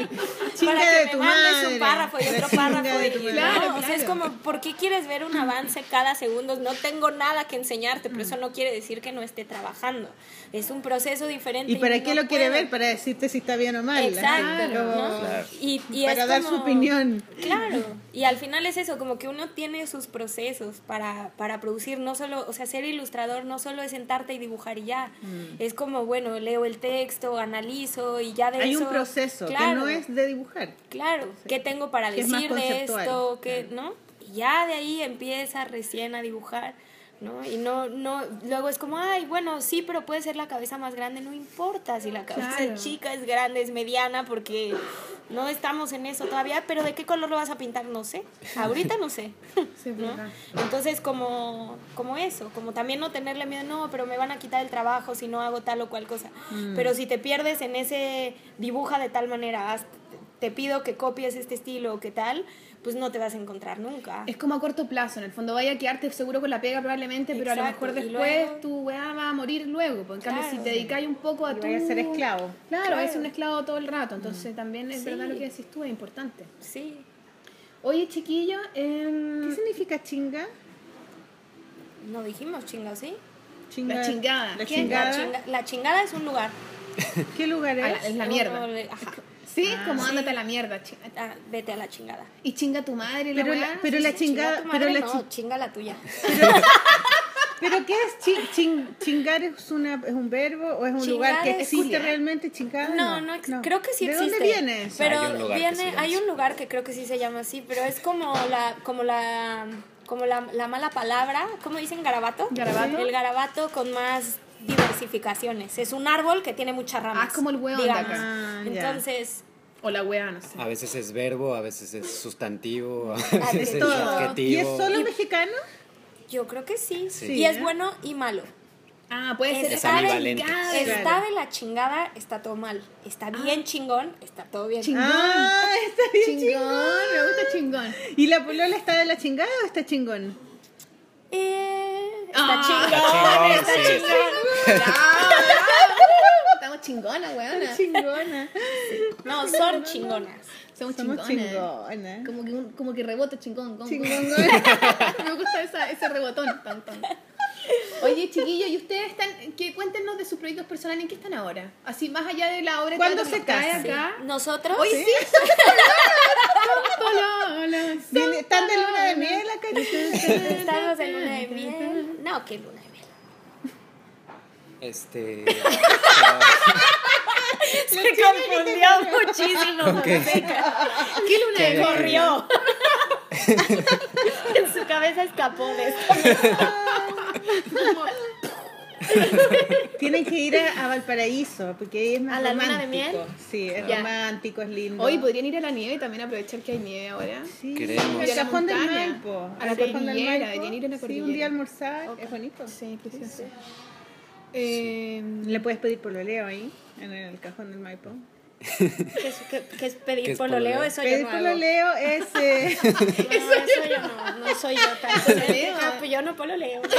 Chinga de tu madre. un párrafo y otro párrafo y. Claro. O sea, es claro. como, ¿por qué quieres ver un avance cada segundo? No tengo nada que enseñarte, pero eso no quiere decir que no esté trabajando. Es un proceso diferente. ¿Y para qué lo quiere ver? Para decirte si está bien o mal. Exacto. Claro. Y, y Para es dar su opinión. Claro, y al final es eso, como que uno tiene sus procesos para, para producir, no solo, o sea, ser ilustrador no solo es sentarte y dibujar y ya, Mm. es como, bueno, leo el texto, analizo y ya de Hay eso... un proceso que Claro. no es de dibujar. Claro, ¿qué tengo para Que es decir de esto? ¿Qué, ¿No? Y ya de ahí empieza recién a dibujar, ¿no? Y no, no, luego es como, ay, bueno, sí, pero puede ser la cabeza más grande, no importa si la cabeza Claro. es chica, es grande, es mediana, porque no estamos en eso todavía, pero ¿de qué color lo vas a pintar? No sé, ahorita no sé. *laughs* Entonces, como, como eso, como también no tenerle miedo, no, pero me van a quitar el trabajo si no hago tal o cual cosa. Mm. Pero si te pierdes en ese dibuja de tal manera, haz- te pido que copies este estilo o qué tal, pues no te vas a encontrar nunca. Es como a corto plazo, en el fondo vaya a quedarte seguro con la pega probablemente, pero a lo mejor después luego- tu weá va a morir luego. Porque en cambio, Claro. si te dedicáis un poco a Y tu... vaya a ser esclavo. Claro, Claro. ser un esclavo todo el rato. Entonces también es Sí. verdad lo que decís tú, es importante. Sí. Oye, chiquillo, em, ¿Qué significa chinga? No dijimos chinga, ¿sí? Chinga- La chingada. La chingada. chinga- la chingada es un lugar. ¿Qué lugar ah, es? es la mierda. Ajá. Sí, como ándate a la mierda. chi- Ah, vete a la chingada. Y chinga tu madre, la Pero la, pero la Chinga chingada, tu pero la no, chi- chinga la tuya. pero *laughs* qué es Chi- chin- chingar es una es un verbo o es un lugar que existe realmente chingar? No, no, creo que sí ¿De existe. dónde viene eso? Pero Hay un lugar que viene, hay un lugar que creo que sí se llama así, pero es como la, como la, como la, la mala palabra, ¿cómo dicen garabato? ¿Garabato? El garabato con más diversificaciones. Es un árbol que tiene muchas ramas. Ah, como el hueón de digamos. acá. Ah. Entonces, O la weá, no sé. A veces es verbo, a veces es sustantivo, a de veces es todo. adjetivo. ¿Y es solo mexicano? yo creo que sí. Sí. Y es bueno y malo. Ah, puede ser. Está, de, ambivalente. está de la chingada, está todo mal. Está bien chingón, está todo bien. Chingón. Ah, está bien Chingón, chingón. me gusta chingón. ¿Y la polola está de la chingada o está chingón? Eh, está Ah, chingón, está está chingón, chingón. Estamos chingonas, weona. Chingona. No, son chingonas. Somos Somos chingonas. chingonas. Como que, un- como que rebota chingón. Con, Chingón. *laughs* me gusta esa, ese rebotón. Tan, tan. Oye, chiquillos, ¿y ustedes están, que cuéntenos de sus proyectos personales, ¿en qué están ahora? Así, más allá de la obra de ¿Cuándo se casan? acá. Nosotros, Oye, sí. *laughs* ¿Están de luna de miel acá? estamos en luna de miel. No, ¿qué luna de miel? Este. Se confundió muchísimo. ¿Qué luna de miel? Corrió. *laughs* en su cabeza escapó de esto. *laughs* *laughs* Tienen que ir a, a Valparaíso, porque ahí es más ¿A la luna de romántico. miel? Sí, es romántico, es lindo. Hoy podrían ir a la nieve y también aprovechar que hay nieve ahora. Sí, Queremos. el cajón del Maipo. a la cordillera, deberían ir a la Sí, un día almorzar, es bonito. Sí, precioso. Eh, Le puedes pedir pololeo ahí, en el cajón del Maipo. ¿Qué es, pedir ¿Qué es pololeo? Eso yo Pedir no hago. pololeo es... eh, *laughs* No, eso yo no, no soy yo tan Pololeo. Ah, pues yo no pololeo. *laughs*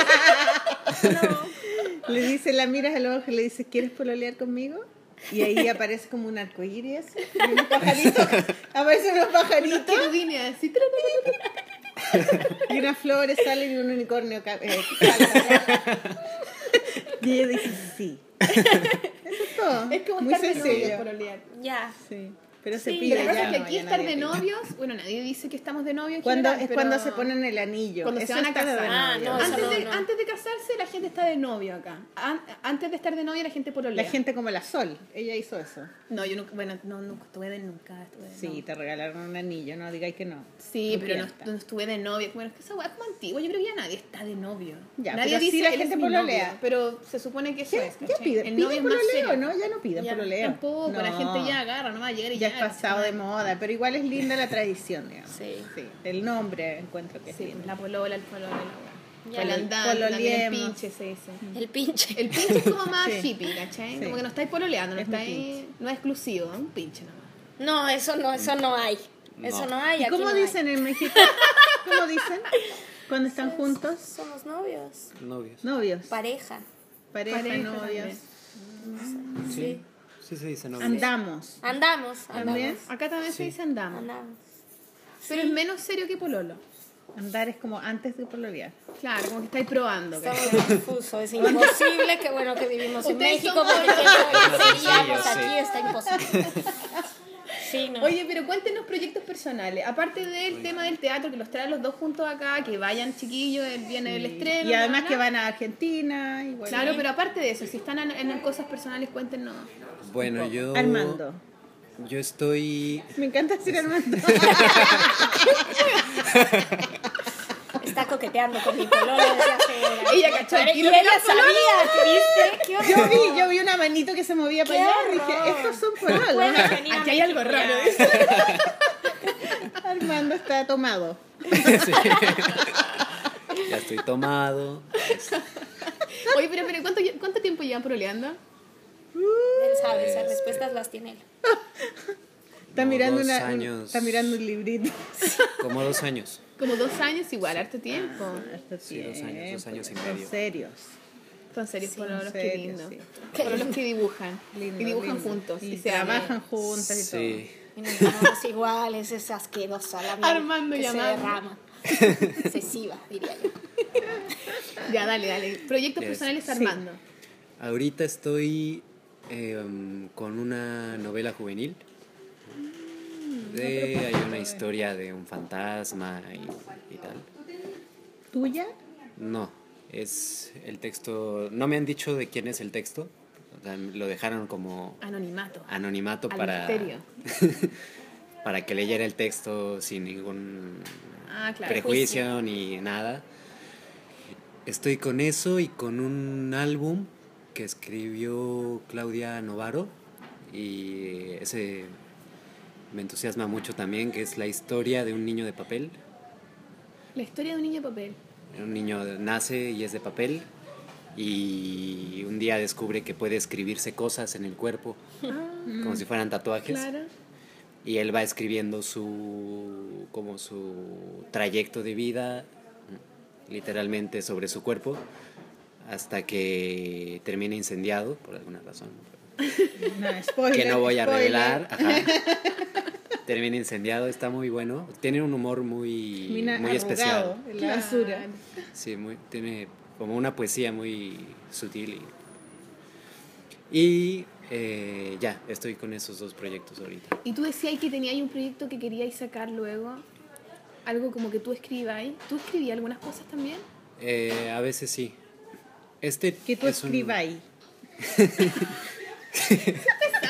No. le dice, la miras al ojo y le dices, ¿quieres pololear conmigo? Y ahí *laughs* aparece como un arcoíris y unos pajaritos. Aparecen unos pajaritos así. y unas flores salen y un unicornio eh. Y ella dice, sí. *laughs* Eso es todo. Es como Muy estar sencillo. Ya. Sí, pero se Sí, pide pasa ya. es que aquí estar de novios, bueno, nadie dice que estamos de novios. Cuando, general, es pero cuando se ponen el anillo. Cuando se Eso van a está de. Ah, no, Antes, de, no. antes de casarse, la gente está de novio acá. An- antes de estar de novio, la gente pololea. La gente como la Sol, ella hizo eso. No, yo nunca, bueno, no, nunca estuve de nunca. Estuve de Sí, te regalaron un anillo, no digáis que no. Sí, pero no, estuve de novio. Bueno, es que esa weá es como antigua. Yo creo que ya nadie está de novio. Ya, nadie pero sí dice la "Él es gente pololea". novio", Pero se supone que eso es. ya piden, piden pololeo. ¿no? Ya no piden pololeo. Tampoco, la gente ya agarra, no va a llegar y Ya pasado de moda, pero igual es linda la tradición, digamos. Sí. Sí, el nombre encuentro que es Sí, lindo. la polola, el polola, la. Ya. El pinche se dice. El pinche. El pinche es como *laughs* más Sí. hippie, ¿cachai? Sí. Como que no estáis pololeando, no Es estáis. No es exclusivo, es un pinche nomás. No, eso no, eso no hay. Eso no hay. ¿Y aquí cómo no hay. dicen en México? *laughs* ¿Cómo dicen? Cuando están juntos, Somos novios. Novios. novios, Pareja. pareja, Pareja novios. Sí. Sí se dice novios. Andamos. Andamos. También. Andamos. Acá también se Sí. dice andamos. Andamos. Pero es menos serio que pololo. Andar es como antes de pololear. Claro, como que estáis probando. ¿cachai? Estamos confusos. Es imposible que bueno que vivimos en Ustedes México son porque Sí, seríamos yo sé. aquí está imposible. Sí, no. Oye, pero cuéntenos proyectos personales. Aparte del tema del teatro, que los traen los dos juntos acá, que vayan chiquillos, el- viene el estreno. Y además que van a Argentina. Y bueno. Claro, pero aparte de eso, si están en, en cosas personales, cuéntenos. Bueno, yo. Armando. Yo estoy. Me encanta decir *laughs* Armando. *laughs* Está coqueteando con mi pololo desde hace... *laughs* Ella cachó el Y ella sabía, ¿qué viste? ¿Qué Yo vi, yo vi una manito que se movía para ¡Qué allá y dije, estos son pololos. *laughs* a Aquí hay algo raro. *laughs* Armando está tomado. Sí. ya estoy tomado. Oye, pero, pero ¿cuánto, ¿cuánto tiempo llevan proleando? Él sabe, esas respuestas las tiene él. Está mirando dos una, un- años. está mirando un librito. *laughs* Como dos años. Como dos años, igual, harto tiempo. Hasta Sí, dos años, tiempo, dos años y son medio. serios. Son serios Sí, pololos, qué serios, lindo. sí. Pololos que dibujan. Lindo, y dibujan lindo. juntos. Y, Y, se aman. trabajan juntas y Sí. Y nos llamamos iguales, es asquerosa la miel Armando que y se derrama. *laughs* Excesiva, diría yo. Ya, dale, dale. Proyectos Yes. personales Sí. Armando. Ahorita estoy eh, um, con una novela juvenil De- hay una historia de un fantasma y, y tal. ¿Tuya? No, es el texto. No me han dicho de quién es el texto. o sea, lo dejaron como Anonimato. anonimato Al para, *laughs* para que leyera el texto sin ningún Ah, claro. prejuicio ni nada. Estoy con eso y con un álbum que escribió Claudia Novaro y ese me entusiasma mucho también, que es la historia de un niño de papel. La historia de un niño de papel. Un niño nace y es de papel y un día descubre que puede escribirse cosas en el cuerpo como si fueran tatuajes Claro. y él va escribiendo su como su trayecto de vida literalmente sobre su cuerpo hasta que termina incendiado por alguna razón *laughs* No, spoiler. que no voy a spoiler. revelar ajá. *laughs* termina incendiado está muy bueno tiene un humor muy Mina- muy especial la basura. Sí, muy, tiene como una poesía muy sutil. Y, y, eh, ya, estoy con esos dos proyectos ahorita. Y tú decías que tenías un proyecto que queríais sacar luego. Algo como que tú escribáis. ¿Tú escribías algunas cosas también? Eh, a veces sí. Este Que tú es un- escribáis. Tu *laughs*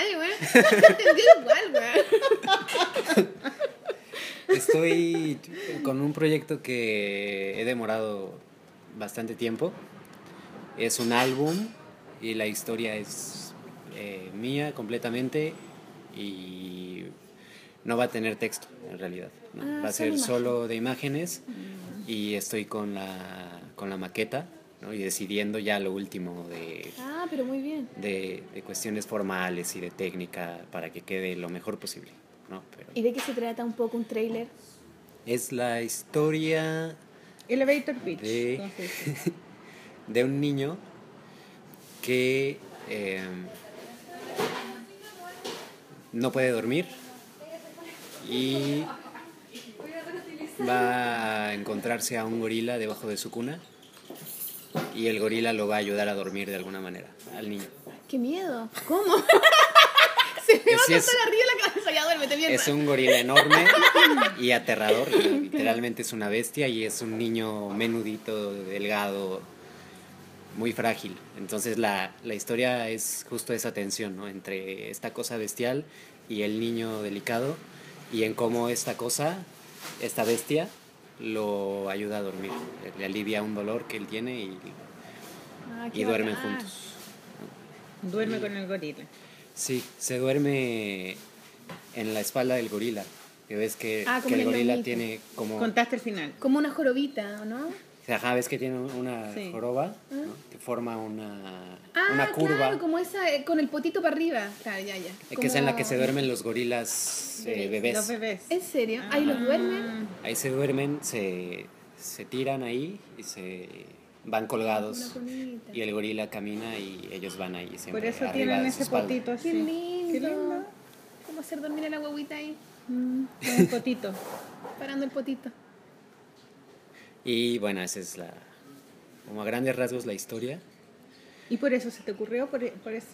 madre, *laughs* igual. Estoy con un proyecto que he demorado bastante tiempo. Es un álbum y la historia es eh, mía completamente y no va a tener texto en realidad. ¿no? Ah, va a ser imagen. solo de imágenes y estoy con la, con la maqueta ¿no? y decidiendo ya lo último de, Ah, pero muy bien. de, de cuestiones formales y de técnica para que quede lo mejor posible. ¿no? Pero ¿Y de qué se trata un poco un trailer? es la historia Elevator pitch. De- *laughs* de un niño que eh, no puede dormir y va a encontrarse a un gorila debajo de su cuna y el gorila lo va a ayudar a dormir de alguna manera al niño. ¡Qué miedo! ¿Cómo? *laughs* se me va a es- arriba la cabeza. Ya duérmete bien. Es un gorila enorme y *laughs* aterrador, literalmente es una bestia y es un niño menudito, delgado, muy frágil. Entonces la, la historia es justo esa tensión, ¿no? Entre esta cosa bestial y el niño delicado y en cómo esta cosa, esta bestia, lo ayuda a dormir, le alivia un dolor que él tiene y, Ah, y duermen bacán. juntos. Duerme con el gorila. Sí, se duerme en la espalda del gorila. Que ves que, Ah, que el el gorila tiene como... Contaste el final. Como una jorobita, ¿o no? Ajá, ves que tiene una Sí. joroba ¿no? que forma una, Ah, una curva. claro, como esa, eh, con el potito para arriba. Claro, ya, ya. Que es en la que se duermen los gorilas eh, bebés. Los bebés. ¿En serio? Ahí los duermen. Ah, Ahí se duermen, se, se tiran ahí y se van colgados. Y el gorila camina y ellos van ahí siempre Por eso arriba tienen de ese espalda. potito así. Qué lindo. Qué lindo. ¿Cómo hacer dormir a la huevita ahí? Mm, con un potito. Parando el potito. Y bueno, esa es la, como a grandes rasgos la historia. Y por eso se te ocurrió, por, por, ese,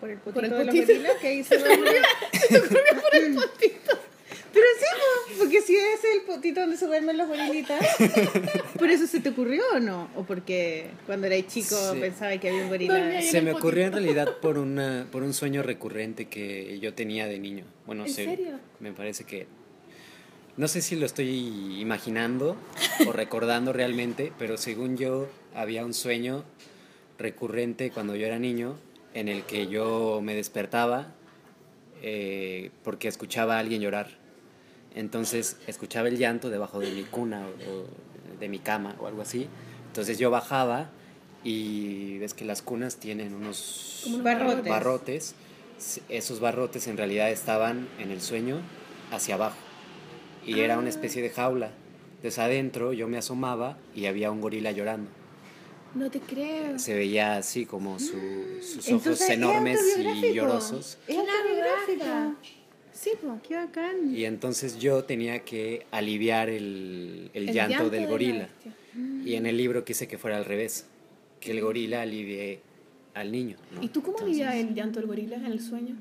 por el potito el de los potito. gorilas, que ahí *laughs* se duerme. se ocurrió por el potito. Pero sí, po, porque si es el potito donde se duermen los gorilitas, *laughs* ¿por eso se te ocurrió o no? ¿O porque cuando eras chico Sí. pensaba que había un gorila? ahí. Se me potito. ocurrió en *laughs* realidad por una por un sueño recurrente que yo tenía de niño. Bueno, ¿En se- serio? me parece que no sé si lo estoy imaginando o recordando realmente, pero según yo había un sueño recurrente cuando yo era niño en el que yo me despertaba eh, porque escuchaba a alguien llorar. Entonces escuchaba el llanto debajo de mi cuna o, o de mi cama o algo así. Entonces yo bajaba y ves que las cunas tienen unos Barrotes. barrotes. Esos barrotes en realidad estaban en el sueño hacia abajo y era una especie de jaula. Entonces adentro yo me asomaba y había un gorila llorando. No te creo. Se veía así como su- sus ojos Entonces, ¿es enormes y llorosos. Es raja. Sí, po. Qué bacán. Y entonces yo tenía que aliviar el, el llanto, del de la gorila. Y en el libro quise que fuera al revés, que el gorila alivie al niño. ¿no? ¿Y tú cómo Entonces, alivias el llanto del gorila en el sueño?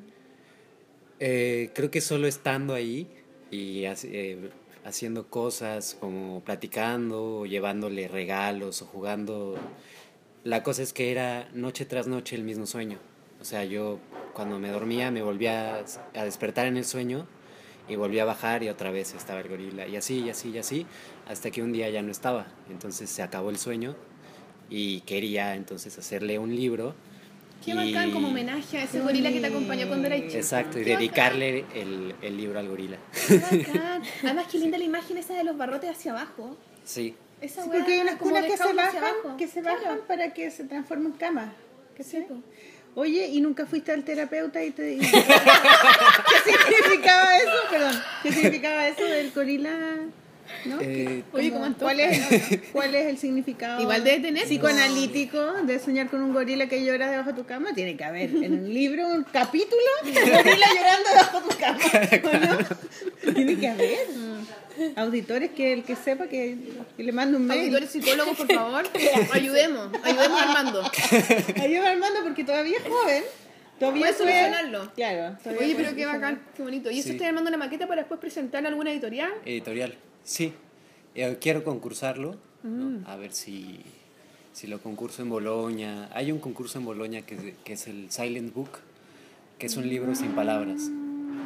Eh, creo que solo estando ahí y eh, haciendo cosas como platicando, llevándole regalos o jugando. La cosa es que era noche tras noche el mismo sueño. O sea, yo cuando me dormía me volvía a- despertar en el sueño y volvía a bajar y otra vez estaba el gorila. Y así, y así, y así, hasta que un día ya no estaba. Entonces se acabó el sueño y quería entonces hacerle un libro. Qué y- bacán como homenaje a ese gorila que te acompañó cuando eras chico. Exacto, y Qué dedicarle el, el libro al gorila. Qué bacán. *laughs* Además, qué linda la imagen esa de los barrotes hacia abajo. Sí, Esa Sí, porque hay unas cunas que se bajan, que se Claro. bajan para que se transformen en cama. ¿Qué sé? Oye, ¿y nunca fuiste al terapeuta y te y- *laughs* ¿Qué significaba eso? Perdón. ¿Qué significaba eso del gorila? ¿No? Eh, Oye, ¿cuál, es, ¿Cuál es el significado? Igual debe tener, Psicoanalítico de soñar con un gorila que llora debajo de tu cama. Tiene que haber en un libro un capítulo de gorila llorando debajo de tu cama. ¿o no? *laughs* Tiene que haber. Auditores que el que sepa que, que le mande un mail. Auditores psicólogos, por favor, ayudemos, ayudemos a Armando. Ayuda Armando porque todavía es joven. Todavía Puede solucionarlo. Claro. todavía Oye, pero qué bacán, qué bonito. ¿Y eso Sí. estás armando una maqueta para después presentar en alguna editorial? editorial, sí. Eh, quiero concursarlo, ¿no? Mm. a ver si, si lo concurso en Boloña. Hay un concurso en Boloña que, es- que es el Silent Book, que es un libro sin palabras.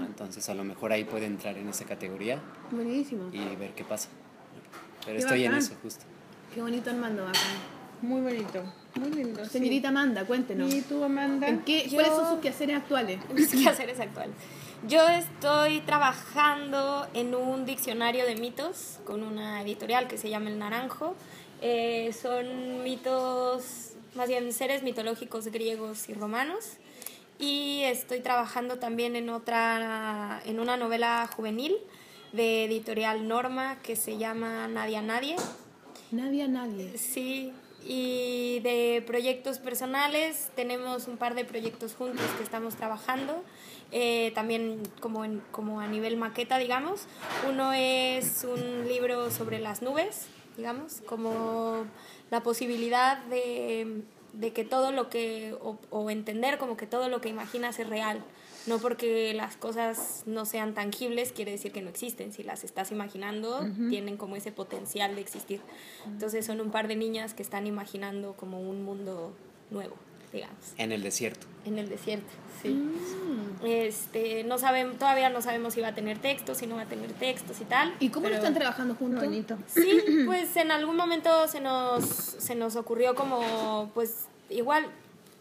Entonces a lo mejor ahí puede entrar en esa categoría Buenísimo. y ver qué pasa. Pero Qué estoy en bacán. eso justo. Qué bonito Armando, bacán. Muy bonito. Muy lindo. sí. Señorita Amanda, cuéntenos. ¿Y tú, Amanda? ¿En qué, Yo- ¿Cuáles son sus quehaceres actuales? *laughs* Mis quehaceres actuales. Yo estoy trabajando en un diccionario de mitos con una editorial que se llama El Naranjo. Eh, son mitos, más bien seres mitológicos griegos y romanos. Y estoy trabajando también en otra, en una novela juvenil de editorial Norma que se llama Nadie a Nadie. Nadie a nadie. Sí, y de proyectos personales, tenemos un par de proyectos juntos que estamos trabajando, eh, también como, en- como a nivel maqueta, digamos. Uno es un libro sobre las nubes, digamos, como la posibilidad de, de que todo lo que, o, o entender como que todo lo que imaginas es real. No porque las cosas no sean tangibles quiere decir que no existen. Si las estás imaginando, tienen como ese potencial de existir. Entonces son un par de niñas que están imaginando como un mundo nuevo, digamos, En el desierto. en el desierto. Sí. Este, no saben, todavía no sabemos si va a tener textos, si no va a tener textos y tal. ¿Y cómo lo están trabajando juntos? bonito. Sí, pues en algún momento se nos, se nos ocurrió como, pues igual,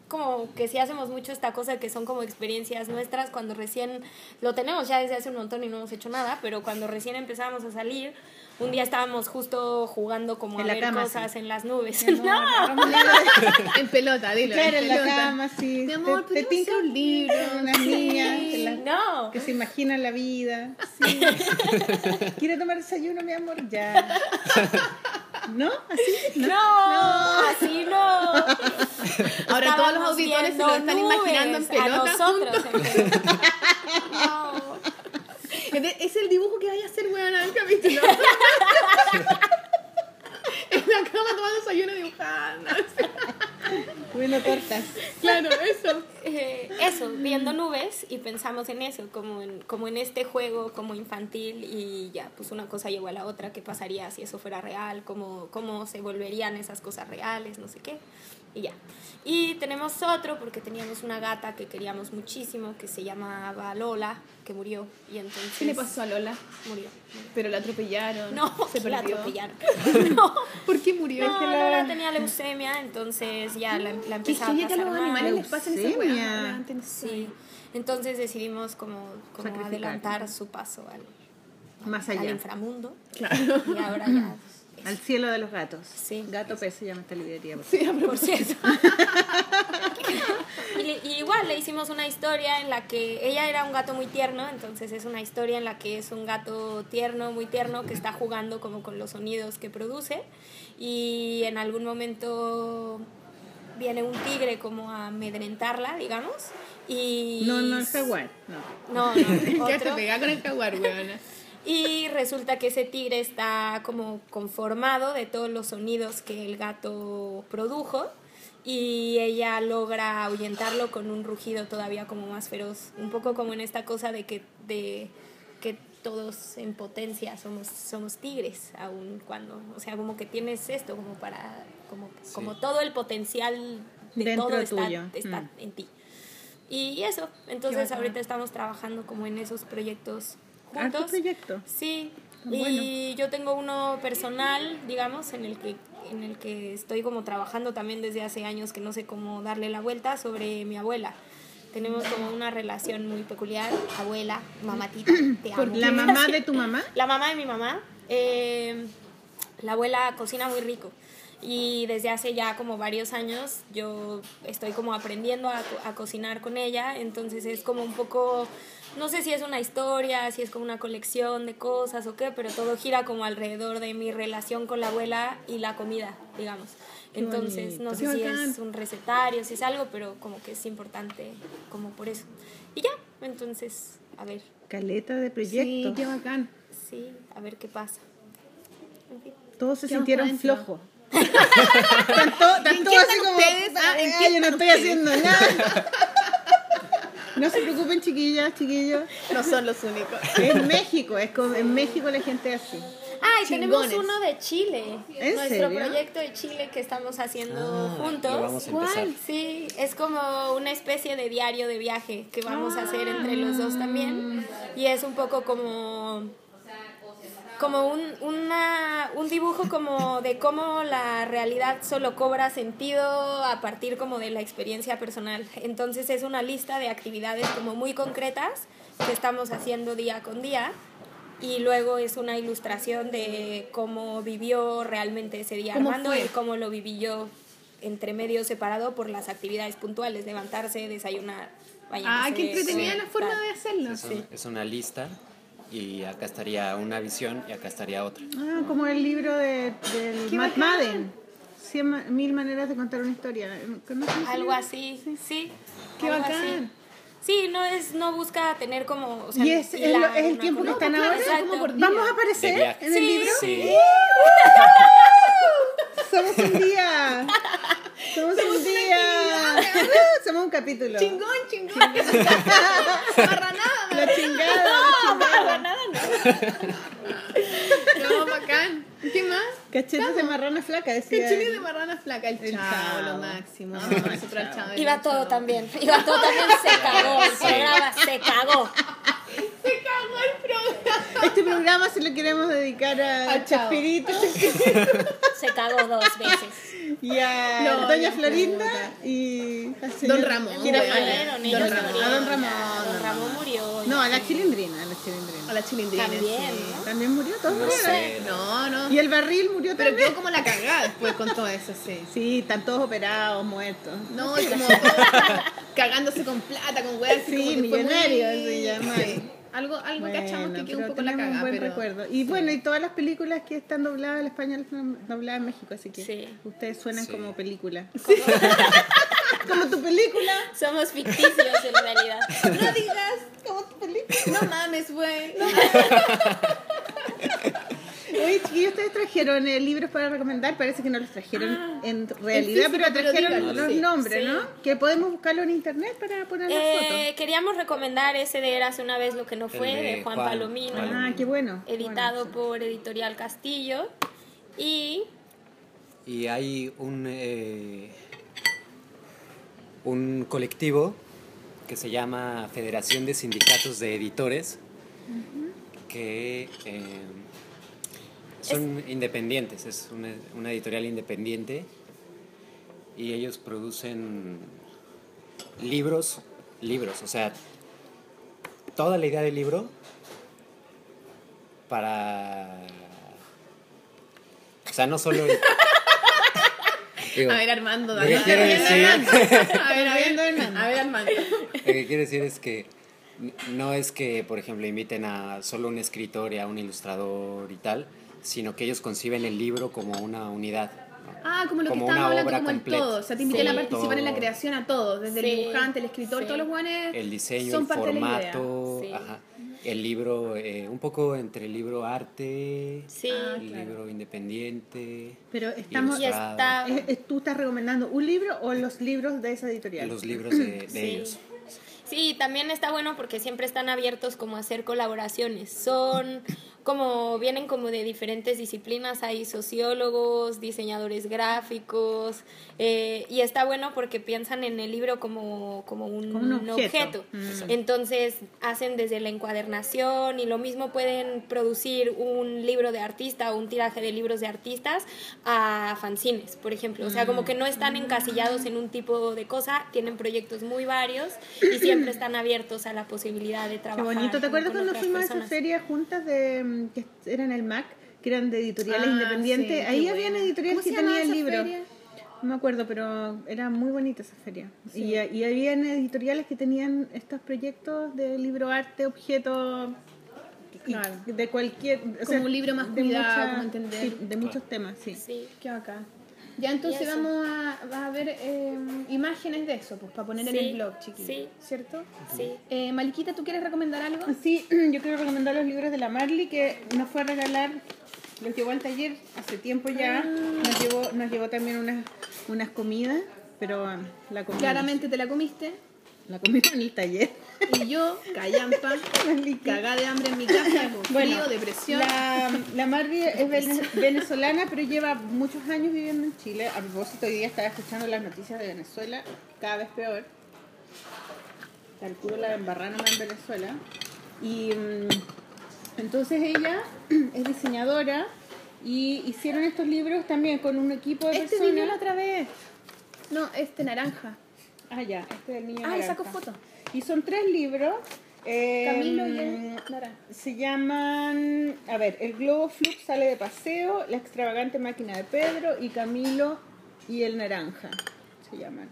como que sí hacemos mucho esta cosa que son como experiencias nuestras cuando recién lo tenemos ya desde hace un montón y no hemos hecho nada, pero cuando recién empezamos a salir, un día estábamos justo jugando como En a la ver cama, cosas sí. en las nubes. Amor, *laughs* No. la- *laughs* en pelota, dilo. Claro, en la pelota. cama, sí. Mi amor, te, te tinca un libro. Unas niñas que, la- No. que se imaginan la vida. Sí. *laughs* ¿Quiere tomar desayuno, mi amor? Ya. ¿No? ¿Así? No, así no. *laughs* Ahora todos los auditores se lo están imaginando en pelota nosotros en pelota. No. *laughs* Es el dibujo que vaya a hacer, weón, el capítulo. *laughs* en la cama tomando desayuno dibujando. Bueno, tortas. Claro, eso. Eh, eso, viendo nubes y pensamos en eso, como en, como en este juego como infantil y ya, pues una cosa llegó a la otra, qué pasaría si eso fuera real, cómo, cómo se volverían esas cosas reales, no sé qué, y ya. Y tenemos otro porque teníamos una gata que queríamos muchísimo, que se llamaba Lola, que murió, y entonces... ¿Qué le pasó a Lola? Murió. Pero la atropellaron. No, se la perdió. atropellaron. *laughs* No, ¿Por qué murió? no, que la- Lola tenía leucemia, entonces ya la, la Qué empezaba a que pasar los mal. animales les pasen. La no Sí, entonces decidimos como, como adelantar su paso al, Más al allá. inframundo. Claro. Y ahora ya. Al cielo de los gatos. Sí. Gato pez se llama esta librería. por Sí, a Por *laughs* cierto. *laughs* y, igual le hicimos una historia en la que ella era un gato muy tierno, entonces es una historia en la que es un gato tierno, muy tierno, que está jugando como con los sonidos que produce y en algún momento viene un tigre como a amedrentarla, digamos. Y No, no, el jaguar. No. No, no, *laughs* Ya te otro. pegaba con el jaguar, weona. Y resulta que ese tigre está como conformado de todos los sonidos que el gato produjo y ella logra ahuyentarlo con un rugido todavía como más feroz, un poco como en esta cosa de que, de, que todos en potencia somos, somos tigres, aun cuando, o sea, como que tienes esto como para, como, como todo el potencial de Dentro todo está, tuyo. está Mm. en ti. Y eso, entonces ahorita estamos trabajando como en esos proyectos juntos. proyecto. Sí, Bueno. y yo tengo uno personal, digamos, en el que en el que estoy como trabajando también desde hace años que no sé cómo darle la vuelta sobre mi abuela. Tenemos como una relación muy peculiar, abuela, mamatita, te *clears throat* amo. ¿La *laughs* mamá de tu mamá? La mamá de mi mamá, eh, la abuela cocina muy rico. Y desde hace ya como varios años yo estoy como aprendiendo a, a cocinar con ella, entonces es como un poco, no sé si es una historia, si es como una colección de cosas o qué, pero todo gira como alrededor de mi relación con la abuela y la comida, digamos. Entonces, no sé si es un recetario, si es algo, pero como que es importante como por eso. Y ya, entonces, a ver, Caleta de Sí, proyecto. qué bacán. sí, a ver qué pasa. En fin. Todos se ¿Qué vamos sintieron flojos. *laughs* Tanto, tanto así como. ustedes? Ah, ¿en qué "Ay, yo no estoy ustedes?" haciendo nada. *laughs* No se preocupen, chiquillas, chiquillos. No son los únicos. En México, es como, en México la gente es así. Ah, y tenemos uno de Chile. ¿En Nuestro serio? proyecto de Chile que estamos haciendo Ah, juntos. lo vamos a empezar. ¿Cuál? Sí, es como una especie de diario de viaje que vamos a hacer entre los dos también. Y es un poco como como un, una, un dibujo como de cómo la realidad solo cobra sentido a partir como de la experiencia personal. Entonces es una lista de actividades como muy concretas que estamos haciendo día con día y luego es una ilustración de cómo vivió realmente ese día ¿Cómo Armando fue? y cómo lo viví yo entre medio separado por las actividades puntuales, levantarse, desayunar. Ah, bañarse, qué entretenida comer, la forma de hacerlo. Es, un- es una lista y acá estaría una visión y acá estaría otra. Ah, como el libro de, del Matt. Madden. Cien ma- mil maneras de contar una historia. ¿Conoces ese Algo así, sí. Qué algo bacán. así. Sí, no es, no busca tener como. o sea, ¿Y es, lo- es el tiempo que están otra. ahora? Exacto. como por día. ¿Vamos a aparecer en el Sí. libro? Sí. *laughs* Somos un día. Somos un día. *laughs* Somos un capítulo. Chingón, chingón. *laughs* Marranada. La *laughs* chingada. la chingada. No, bacán. ¿Qué más? Cachetes de marrana flaca, decía. Cachini de marrana flaca, el, El chavo, chavo. lo máximo. Nosotros al chavo. Iba todo también. Iba todo también. Se cagó *laughs* el programa. Se cagó. Se cagó el programa. Este programa se lo queremos dedicar a Chavo. Chespirito *laughs* Se cagó dos veces. *laughs* y a No, Doña Florinda y Don Ramón, Don Ramón. A Don Ramón, Don Ramón murió. No, a la chilindrina, a la chilindrina. A la chilindrina. También, sí. ¿no? También murió, todos No murieron. sé. No, no. Y el barril murió Pero también. quedó como la cagada después con todo eso, sí. *laughs* Sí, están todos operados, muertos. No, *laughs* y como cagándose con plata, con weas. así Sí, como que fue millonario, muy- se llama. Sí. Algo, algo cachamos que quedó un poco la cagada. un buen pero... recuerdo. Y bueno, y todas las películas que están dobladas al español están dobladas en México, así que Sí. ustedes suenan Sí. como película. *laughs* como tu película. Somos ficticios en realidad. No digas, como tu película. No mames, güey. No Oye, chiquillos, ustedes trajeron eh, libros para recomendar. Parece que no los trajeron en realidad, físico, pero pero trajeron díganlo, los sí. nombres, Sí. ¿no? Que podemos buscarlo en internet para poner las Eh, queríamos recomendar ese de Érase una vez lo que no fue, de, de Juan, Juan Palomino. fotos. Palomino. Ah, qué bueno. editado Bueno, por Editorial Castillo. Y Y hay un, eh, un colectivo que se llama Federación de Sindicatos de Editores, que son independientes, es una, una editorial independiente y ellos producen libros, libros, o sea, toda la idea del libro para... O sea, no solo... *laughs* Digo, A ver, Armando, Lo que quiero decir- A ver, a ver, Viendo, Armando. a ver, Armando. *laughs* Lo que quiero decir es que no es que, por ejemplo, inviten a solo un escritor y a un ilustrador y tal, sino que ellos conciben el libro como una unidad. ¿no? Ah, como lo Como que estábamos una hablando, obra como completa. todo. O sea, te invitan Sí. a participar en la Todo. creación a todos, desde el Sí. dibujante, el escritor, Sí. todos los guanes El diseño, son el parte de la idea. formato, Sí. ajá. el libro, eh, un poco entre el libro arte, Sí. Ah, el claro. libro independiente, Pero estamos... Está... ¿Es- es- ¿Tú estás recomendando un libro o los libros de esa editorial? los libros *clears throat* de, de Sí. ellos. Sí, también está bueno porque siempre están abiertos como a hacer colaboraciones. Son como, vienen como de diferentes disciplinas, hay sociólogos, diseñadores gráficos, eh, y está bueno porque piensan en el libro como, como un, Como un objeto. objeto. Mm. Entonces hacen desde la encuadernación y lo mismo pueden producir un libro de artista o un tiraje de libros de artistas a fanzines, por ejemplo. O sea, como que no están encasillados en un tipo de cosa, tienen proyectos muy varios y siempre están abiertos a la posibilidad de Qué trabajar. bonito. ¿Te acuerdas cuando fuimos a esa feria juntas de mm, que eran el MAC, que eran de editoriales Ah, independientes? sí, Ahí editoriales ¿Cómo se que esa libros. feria? No me acuerdo, pero era muy bonita esa feria. Y, y habían editoriales que tenían estos proyectos de libro arte, objeto Claro. de cualquier o Como un libro más de cuidado, como entender. sí, de muchos temas, sí. Sí. Qué bacán. Ya entonces vamos a, va a ver eh, imágenes de eso, pues para poner en el blog, chiquillos. sí. ¿Cierto? Sí. Eh, Maliquita, ¿tú quieres recomendar algo? Sí, *clears throat* yo quiero recomendar los libros de la Marley que nos fue a regalar, los llevó al taller hace tiempo ya, nos llevó, nos llevó también unas, unas comidas, pero um, la comida Claramente te la comiste. la comida en el taller. Y yo, callampa, cagada de hambre en mi casa, con frío, depresión. La, la Marley es vene- venezolana, pero lleva muchos años viviendo en Chile. A propósito, hoy día estaba escuchando las noticias de Venezuela, cada vez peor. Calculo la embarrada nomás en Venezuela. Y mm, entonces ella *clears throat* es diseñadora y hicieron estos libros también con un equipo de Este la personas. otra vez. No, este naranja. Ah, ya, este del niño. Ah, y naranja. sacó foto. Y son tres libros. eh, Camilo y el naranja. Se llaman, a ver, el globo flux sale de paseo, la extravagante máquina de Pedro y Camilo y el naranja, se llaman.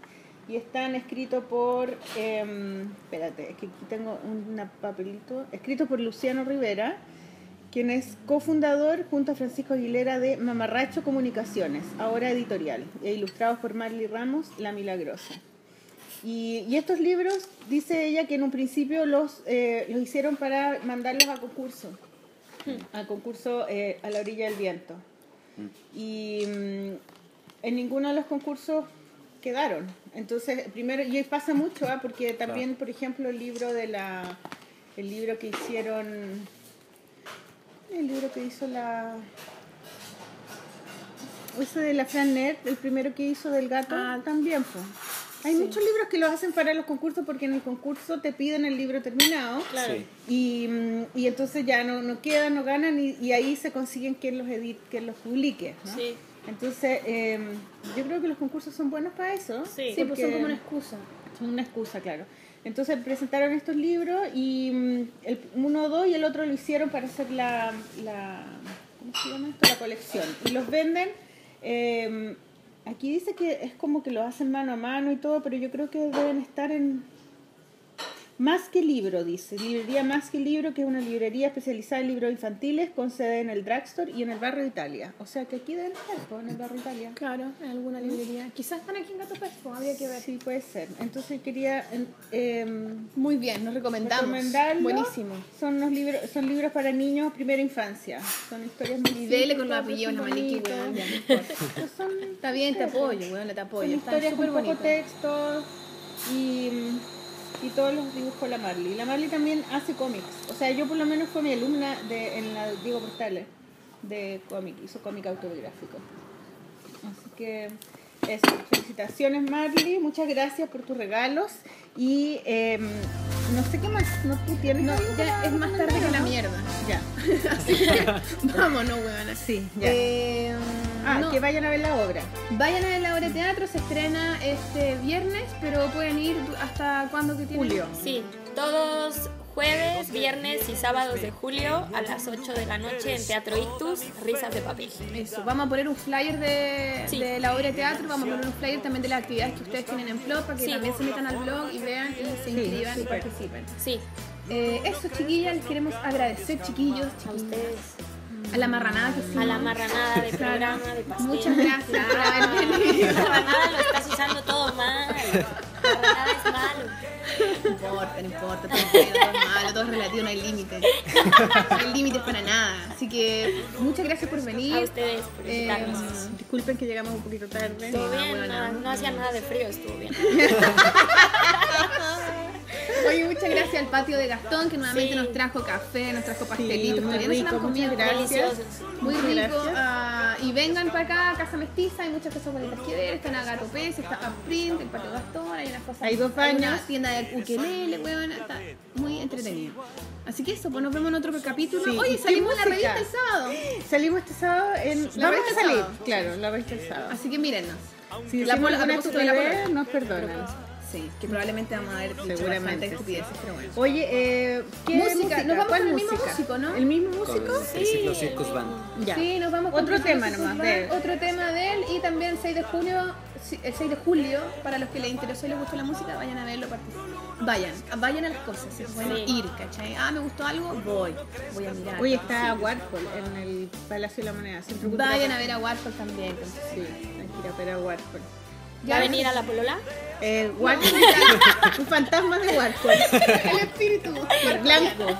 Y están escritos por, em, espérate, es que aquí tengo un papelito, escrito por Luciano Rivera, quien es cofundador junto a Francisco Aguilera de Mamarracho Comunicaciones, ahora editorial, e ilustrados por Marley Ramos, La Milagrosa. Y, y estos libros, dice ella que en un principio los, eh, los hicieron para mandarlos a concurso, al concurso eh, a la orilla del viento. Y mm, en ninguno de los concursos quedaron. Entonces, primero, y pasa mucho, ¿ah? porque también, por ejemplo, el libro de la, el libro que hicieron, el libro que hizo la, ese de la Fran Nerd, el primero que hizo del gato, Ah, también fue. Hay muchos libros que los hacen para los concursos porque en el concurso te piden el libro terminado. Claro. Sí. Y, mm, y entonces ya no, no quedan, no ganan y, y ahí se consiguen quien los edit, quien los publique. ¿no? Sí. Entonces, eh, yo creo que los concursos son buenos para eso. Sí. Sí, pues son como una excusa. son una excusa, claro. Entonces presentaron estos libros y mm, el uno, dos y el otro lo hicieron para hacer la, la ¿cómo se llama esto? La colección. Y los venden. eh, aquí dice que es como que lo hacen mano a mano y todo, pero yo creo que deben estar en más que libro, dice. Librería Más que Libro, que es una librería especializada en libros infantiles con sede en el Drugstore y en el barrio Italia. O sea que aquí deben estar, pues, en el barrio Italia. Claro, en alguna librería. Quizás están aquí en Gato Pesco, habría que ver. Sí, puede ser. Entonces quería em, Muy bien, nos recomendamos. recomendarlo. Buenísimo. Son unos libros, son libros para niños primera infancia. Son historias muy Y dele con los apellidos, son la maniquí, weón, son, Está bien, te apoyo, weón, te son apoyo. Está historias con poco texto y, y todos los dibujos la Marley. La Marley también hace cómics. O sea, yo por lo menos fue mi alumna de, en la Diego Portales de cómic, hizo cómic autobiográfico. Así que eso, felicitaciones Marley, muchas gracias por tus regalos y em, no sé qué más, no tú tienes No, ya es más tarde que la mierda. *laughs* ¿no? Ya. Vámonos, weón. Sí, ya. Eh, ah, no, que vayan a ver la obra. Vayan a ver la obra de teatro, se estrena este viernes, pero pueden ir hasta cuándo que tienen. Julio. Sí, todos jueves, viernes y sábados de julio a las 8 de la noche en Teatro Ictus, Risas de Papel. Eso, vamos a poner un flyer de, Sí. de la obra de teatro, vamos a poner un flyer también de las actividades que ustedes tienen en blog para que Sí. también se metan al blog y vean y se inscriban y participen. Sí, Eh, eso, chiquillas, les queremos agradecer, chiquillos, a chiquillas, ustedes, a la marranada que hicimos. a la marranada de programa, de pastel. Muchas gracias por haber venido. La marranada lo estás usando todo mal. Para nada es malo. No importa, no importa, todo es malo, todo es relativo, no hay límites. No hay límites para nada. Así que muchas gracias por venir. A ustedes por Eh. Disculpen que llegamos un poquito tarde. Estuvo no, bien, bueno, no, no. no hacía nada de frío, estuvo bien. *laughs* Oye, muchas gracias al patio de Gastón que nuevamente Sí. nos trajo café, nos trajo pastelitos. muy no se rico, nos comido. gracias. Muy Muchas rico. gracias. ah, y vengan para acá, Casa Mestiza, hay muchas cosas bonitas que ver. Están a Gato Pez, está a Print, el patio Gastón, hay unas cosas. Hay dos una baños. tienda de ukelele, weón, está muy entretenido. Así que eso, pues nos vemos en otro capítulo. Sí, Oye, ¿y salimos en la revista el sábado. Salimos este sábado en. La Vamos revista a salir, sábado. claro, la revista el sábado. Así que mírennos. Si La pola- alguna estupidez, nos perdonan. Sí, que probablemente vamos a ver Seguramente, bastante sí. estupideces, pero bueno. Oye, eh, ¿qué Música, nos vamos ¿Cuál con el mismo música? músico, ¿no? ¿El mismo Con músico? el Triciclo Circus Band. Ya. Sí, nos vamos con Otro tema nomás Band, de él. Otro tema de él y también 6 de julio, sí, el 6 de julio, para los que les interesó y les gustó la música, vayan a verlo, participen. Vayan, vayan a las cosas, si pueden Sí. ir, ¿cachai? Ah, me gustó algo, voy, voy a mirar. Hoy está Warhol en el Palacio de la Moneda. Centro Cultural. Vayan a ver a Warhol también. pues. Sí, hay que ir a ver a Warhol. ¿Va a venir a la polola? Eh, Warhol, un fantasma de Warhol. El espíritu. Blanco.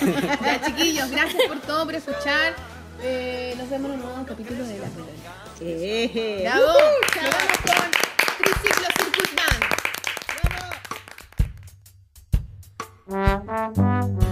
Ya, chiquillos, gracias por todo, por escuchar. Eh, nos vemos en un nuevo capítulo de La Pelota. Eh, ¡Bravo! uh, Nos vamos con Triciclo Circus Band. Desvanece